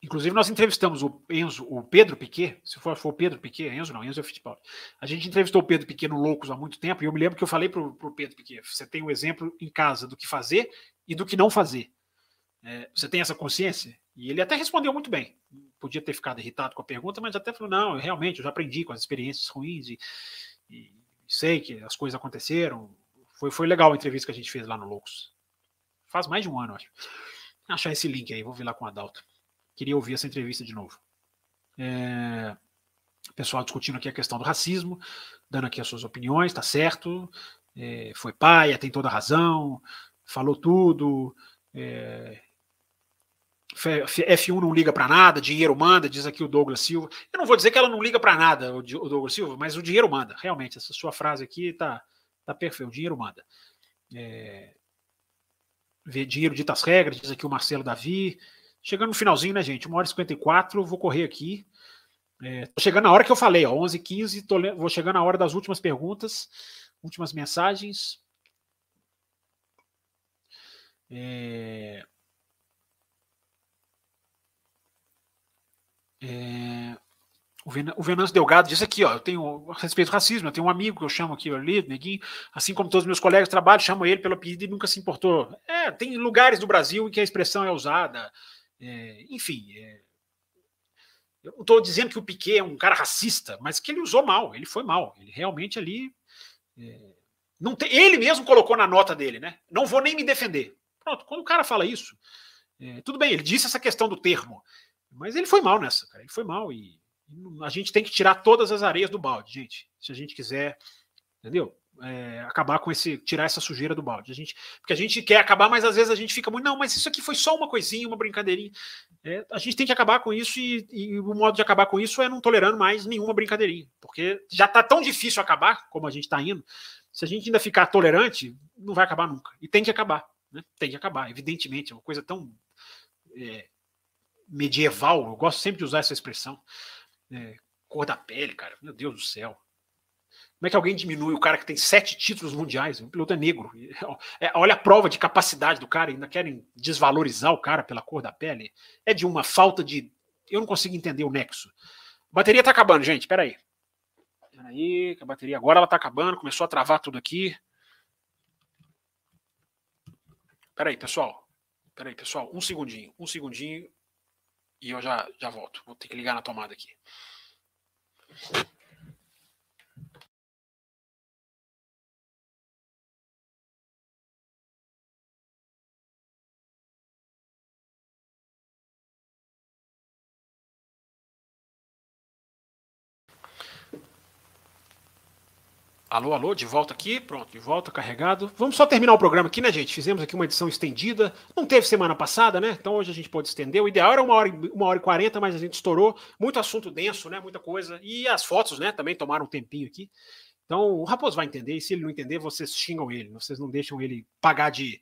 Inclusive, nós entrevistamos o Enzo, o Pedro Piquet, se for, for o Pedro Piquet, Enzo não, Enzo é Fittipaldi. A gente entrevistou o Pedro Piquet no Loucos há muito tempo, e eu me lembro que eu falei para o Pedro Piquet: você tem um exemplo em casa do que fazer e do que não fazer. É, você tem essa consciência? E ele até respondeu muito bem. Podia ter ficado irritado com a pergunta, mas até falou: não, realmente, eu já aprendi com as experiências ruins e, e sei que as coisas aconteceram. Foi, foi legal a entrevista que a gente fez lá no Loucos. Faz mais de um ano, acho. Achar esse link aí, vou vir lá com o Adalto. Queria ouvir essa entrevista de novo. É, pessoal discutindo aqui a questão do racismo, dando aqui as suas opiniões, tá certo. É, foi paia, tem toda a razão, falou tudo. É, F1 não liga para nada, dinheiro manda, diz aqui o Douglas Silva. Eu não vou dizer que ela não liga para nada, o Douglas Silva, mas o dinheiro manda. Realmente, essa sua frase aqui tá, tá perfeita. O dinheiro manda. É, dinheiro dita as regras, diz aqui o Marcelo Davi. Chegando no finalzinho, né, gente? 1 hora e 54, vou correr aqui. É, tô chegando na hora que eu falei, ó, 11 15 tô, vou chegando na hora das últimas perguntas, últimas mensagens. É, é, o, Ven o Venâncio Delgado disse aqui, ó, eu tenho, respeito do racismo, eu tenho um amigo que eu chamo aqui, ali, neguinho, assim como todos os meus colegas de trabalho, chamo ele pelo apelido e nunca se importou. É, tem lugares do Brasil em que a expressão é usada, é, enfim, é, eu não estou dizendo que o Piquet é um cara racista, mas que ele usou mal, ele foi mal. Ele realmente ali. É, não tem, ele mesmo colocou na nota dele, né? Não vou nem me defender. Pronto, quando o cara fala isso, é, tudo bem, ele disse essa questão do termo, mas ele foi mal nessa, cara. Ele foi mal e, a gente tem que tirar todas as areias do balde, gente. Se a gente quiser, entendeu? é, acabar com esse, tirar essa sujeira do balde. A gente, porque a gente quer acabar, mas às vezes a gente fica muito, não, mas isso aqui foi só uma coisinha, uma brincadeirinha. É, a gente tem que acabar com isso e, e, o modo de acabar com isso é não tolerando mais nenhuma brincadeirinha, porque já está tão difícil acabar como a gente está indo. Se a gente ainda ficar tolerante, não vai acabar nunca. E tem que acabar, né? Tem que acabar, evidentemente, é uma coisa tão é, medieval. Eu gosto sempre de usar essa expressão. É, cor da pele, cara. Meu Deus do céu. Como é que alguém diminui o cara que tem sete títulos mundiais? O piloto é negro. É, olha a prova de capacidade do cara, ainda querem desvalorizar o cara pela cor da pele. É de uma falta de. Eu não consigo entender o nexo. A bateria tá acabando, gente. Peraí. Peraí, que a bateria agora ela tá acabando. Começou a travar tudo aqui. Peraí, pessoal. Peraí, pessoal. Um segundinho. Um segundinho. E eu já, já volto. Vou ter que ligar na tomada aqui. Alô, alô, de volta aqui, pronto, de volta, carregado. Vamos só terminar o programa aqui, né, gente? Fizemos aqui uma edição estendida. Não teve semana passada, né? Então hoje a gente pode estender. O ideal era uma hora, uma hora e quarenta, mas a gente estourou. Muito assunto denso, né? Muita coisa. E as fotos, né? Também tomaram um tempinho aqui. Então o Raposo vai entender, e se ele não entender, vocês xingam ele, vocês não deixam ele pagar de,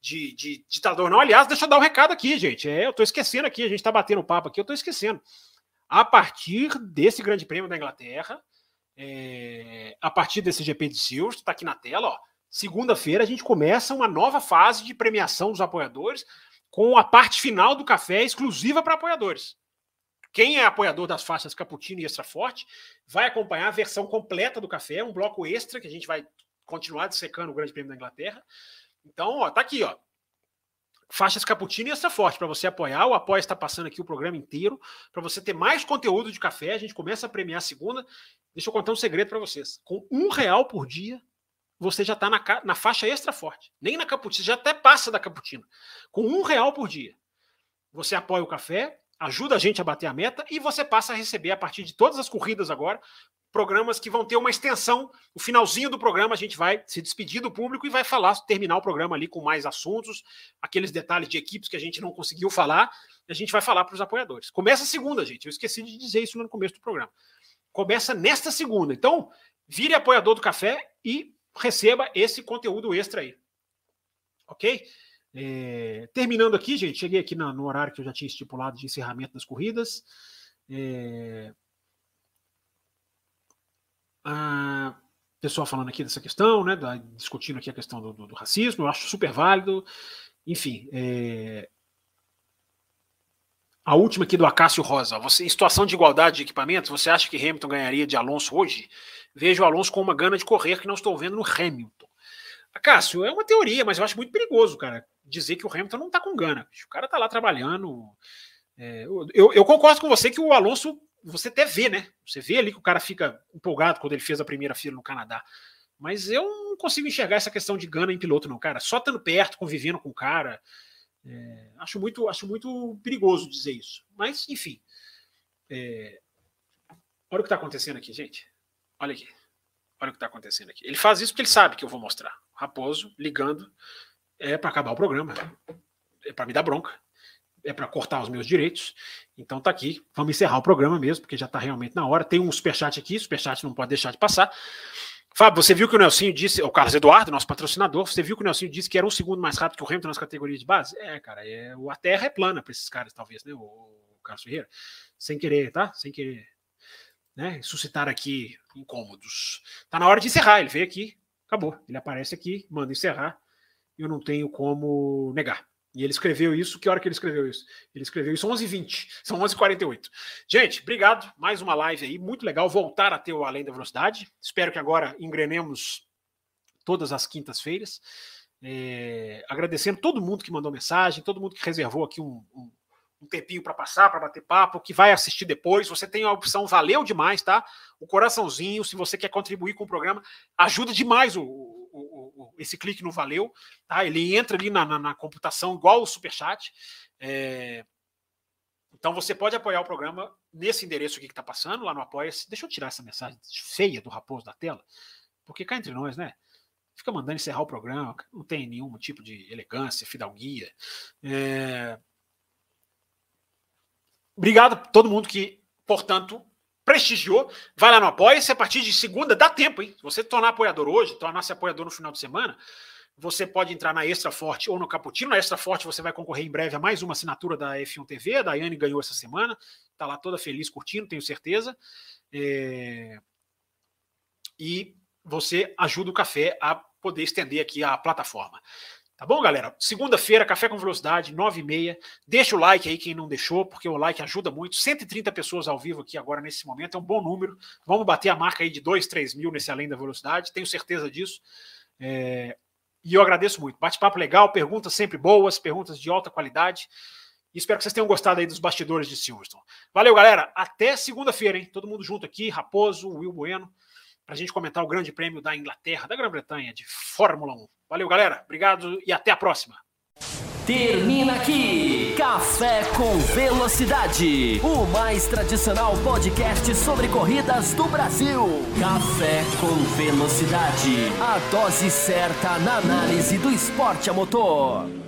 de, de ditador, não. Aliás, deixa eu dar um recado aqui, gente. É, eu tô esquecendo aqui, a gente tá batendo papo aqui, eu tô esquecendo. A partir desse Grande Prêmio da Inglaterra, é, a partir desse GP de Silverstone, está aqui na tela. Segunda-feira a gente começa uma nova fase de premiação dos apoiadores com a parte final do café exclusiva para apoiadores. Quem é apoiador das faixas Cappuccino e Extra Forte vai acompanhar a versão completa do café, um bloco extra que a gente vai continuar dissecando o Grande Prêmio da Inglaterra. Então, ó, tá aqui, ó. Faixas Cappuccino e Extra Forte para você apoiar. O apoio está passando aqui o programa inteiro para você ter mais conteúdo de café. A gente começa a premiar a segunda Deixa eu contar um segredo para vocês. Com um real por dia, você já está na, na, faixa extra forte. Nem na cappuccino, já até passa da cappuccino. Com um real por dia, você apoia o café, ajuda a gente a bater a meta e você passa a receber, a partir de todas as corridas agora, programas que vão ter uma extensão. No finalzinho do programa, a gente vai se despedir do público e vai falar, terminar o programa ali com mais assuntos, aqueles detalhes de equipes que a gente não conseguiu falar, a gente vai falar para os apoiadores. Começa a segunda, gente. Eu esqueci de dizer isso no começo do programa começa nesta segunda. Então, vire apoiador do café e receba esse conteúdo extra aí. Ok? É, terminando aqui, gente, cheguei aqui no, no, horário que eu já tinha estipulado de encerramento das corridas. É, Ah, pessoal falando aqui dessa questão, né? Da, discutindo aqui a questão do, do, do, racismo, eu acho super válido. Enfim, é... a última aqui do Acácio Rosa. Você, em situação de igualdade de equipamentos, você acha que Hamilton ganharia de Alonso hoje? Vejo o Alonso com uma gana de correr que não estou vendo no Hamilton. Acácio, é uma teoria, mas eu acho muito perigoso, cara, dizer que o Hamilton não está com gana. O cara está lá trabalhando. É, eu, eu, concordo com você que o Alonso, você até vê, né? Você vê ali que o cara fica empolgado quando ele fez a primeira fila no Canadá. Mas eu não consigo enxergar essa questão de gana em piloto, não, cara. Só estando perto, convivendo com o cara. É, acho, muito, acho muito perigoso dizer isso. Mas, enfim. É, olha o que está acontecendo aqui, gente. Olha aqui. Olha o que está acontecendo aqui. Ele faz isso porque ele sabe que eu vou mostrar. Raposo ligando é para acabar o programa. É para me dar bronca é para cortar os meus direitos. Então tá aqui, vamos encerrar o programa mesmo, porque já está realmente na hora. Tem um superchat aqui, superchat não pode deixar de passar. Fábio, você viu que o Nelsinho disse, o Carlos Eduardo, nosso patrocinador, você viu que o Nelsinho disse que era um segundo mais rápido que o Hamilton nas categorias de base? É, cara, é, a terra é plana para esses caras, talvez, né, o, o Carlos Ferreira? Sem querer, tá? Sem querer né, suscitar aqui incômodos. Tá na hora de encerrar, ele veio aqui, acabou. Ele aparece aqui, manda encerrar, eu não tenho como negar. E ele escreveu isso, que hora que ele escreveu isso? Ele escreveu isso 11h20, são 11h48. Gente, obrigado, mais uma live aí, muito legal voltar a ter o Além da Velocidade. Espero que agora engrenemos todas as quintas-feiras. É, agradecendo todo mundo que mandou mensagem, todo mundo que reservou aqui um, um, um tempinho para passar, para bater papo, que vai assistir depois. Você tem a opção, valeu demais, tá? O coraçãozinho, se você quer contribuir com o programa, ajuda demais o o, o, esse clique no valeu, tá? Ele entra ali na, na, na computação igual o superchat. É... Então você pode apoiar o programa nesse endereço aqui que está passando, lá no Apoia-se. Deixa eu tirar essa mensagem feia do Raposo da tela, porque cá entre nós, né? Fica mandando encerrar o programa, não tem nenhum tipo de elegância, fidalguia. É... Obrigado a todo mundo que, portanto, prestigiou, vai lá no Apoia-se, a partir de segunda dá tempo, hein? Se você tornar apoiador hoje, tornar-se apoiador no final de semana, você pode entrar na Extra Forte ou no Caputino. Na Extra Forte você vai concorrer em breve a mais uma assinatura da F1 TV. A Daiane ganhou essa semana, tá lá toda feliz curtindo, tenho certeza. É... E você ajuda o café a poder estender aqui a plataforma. Tá bom, galera? Segunda-feira, Café com Velocidade, 9h30. Deixa o like aí quem não deixou, porque o like ajuda muito. 130 pessoas ao vivo aqui agora nesse momento, é um bom número. Vamos bater a marca aí de 2, 3 mil nesse Além da Velocidade, tenho certeza disso. É... E eu agradeço muito. Bate-papo legal, perguntas sempre boas, perguntas de alta qualidade. E espero que vocês tenham gostado aí dos bastidores de Silverstone. Valeu, galera. Até segunda-feira, hein? Todo mundo junto aqui, Raposo, Will Bueno para a gente comentar o Grande Prêmio da Inglaterra, da Grã-Bretanha, de Fórmula 1. Valeu, galera. Obrigado e até a próxima. Termina aqui Café com Velocidade, o mais tradicional podcast sobre corridas do Brasil. Café com Velocidade, a dose certa na análise do esporte a motor.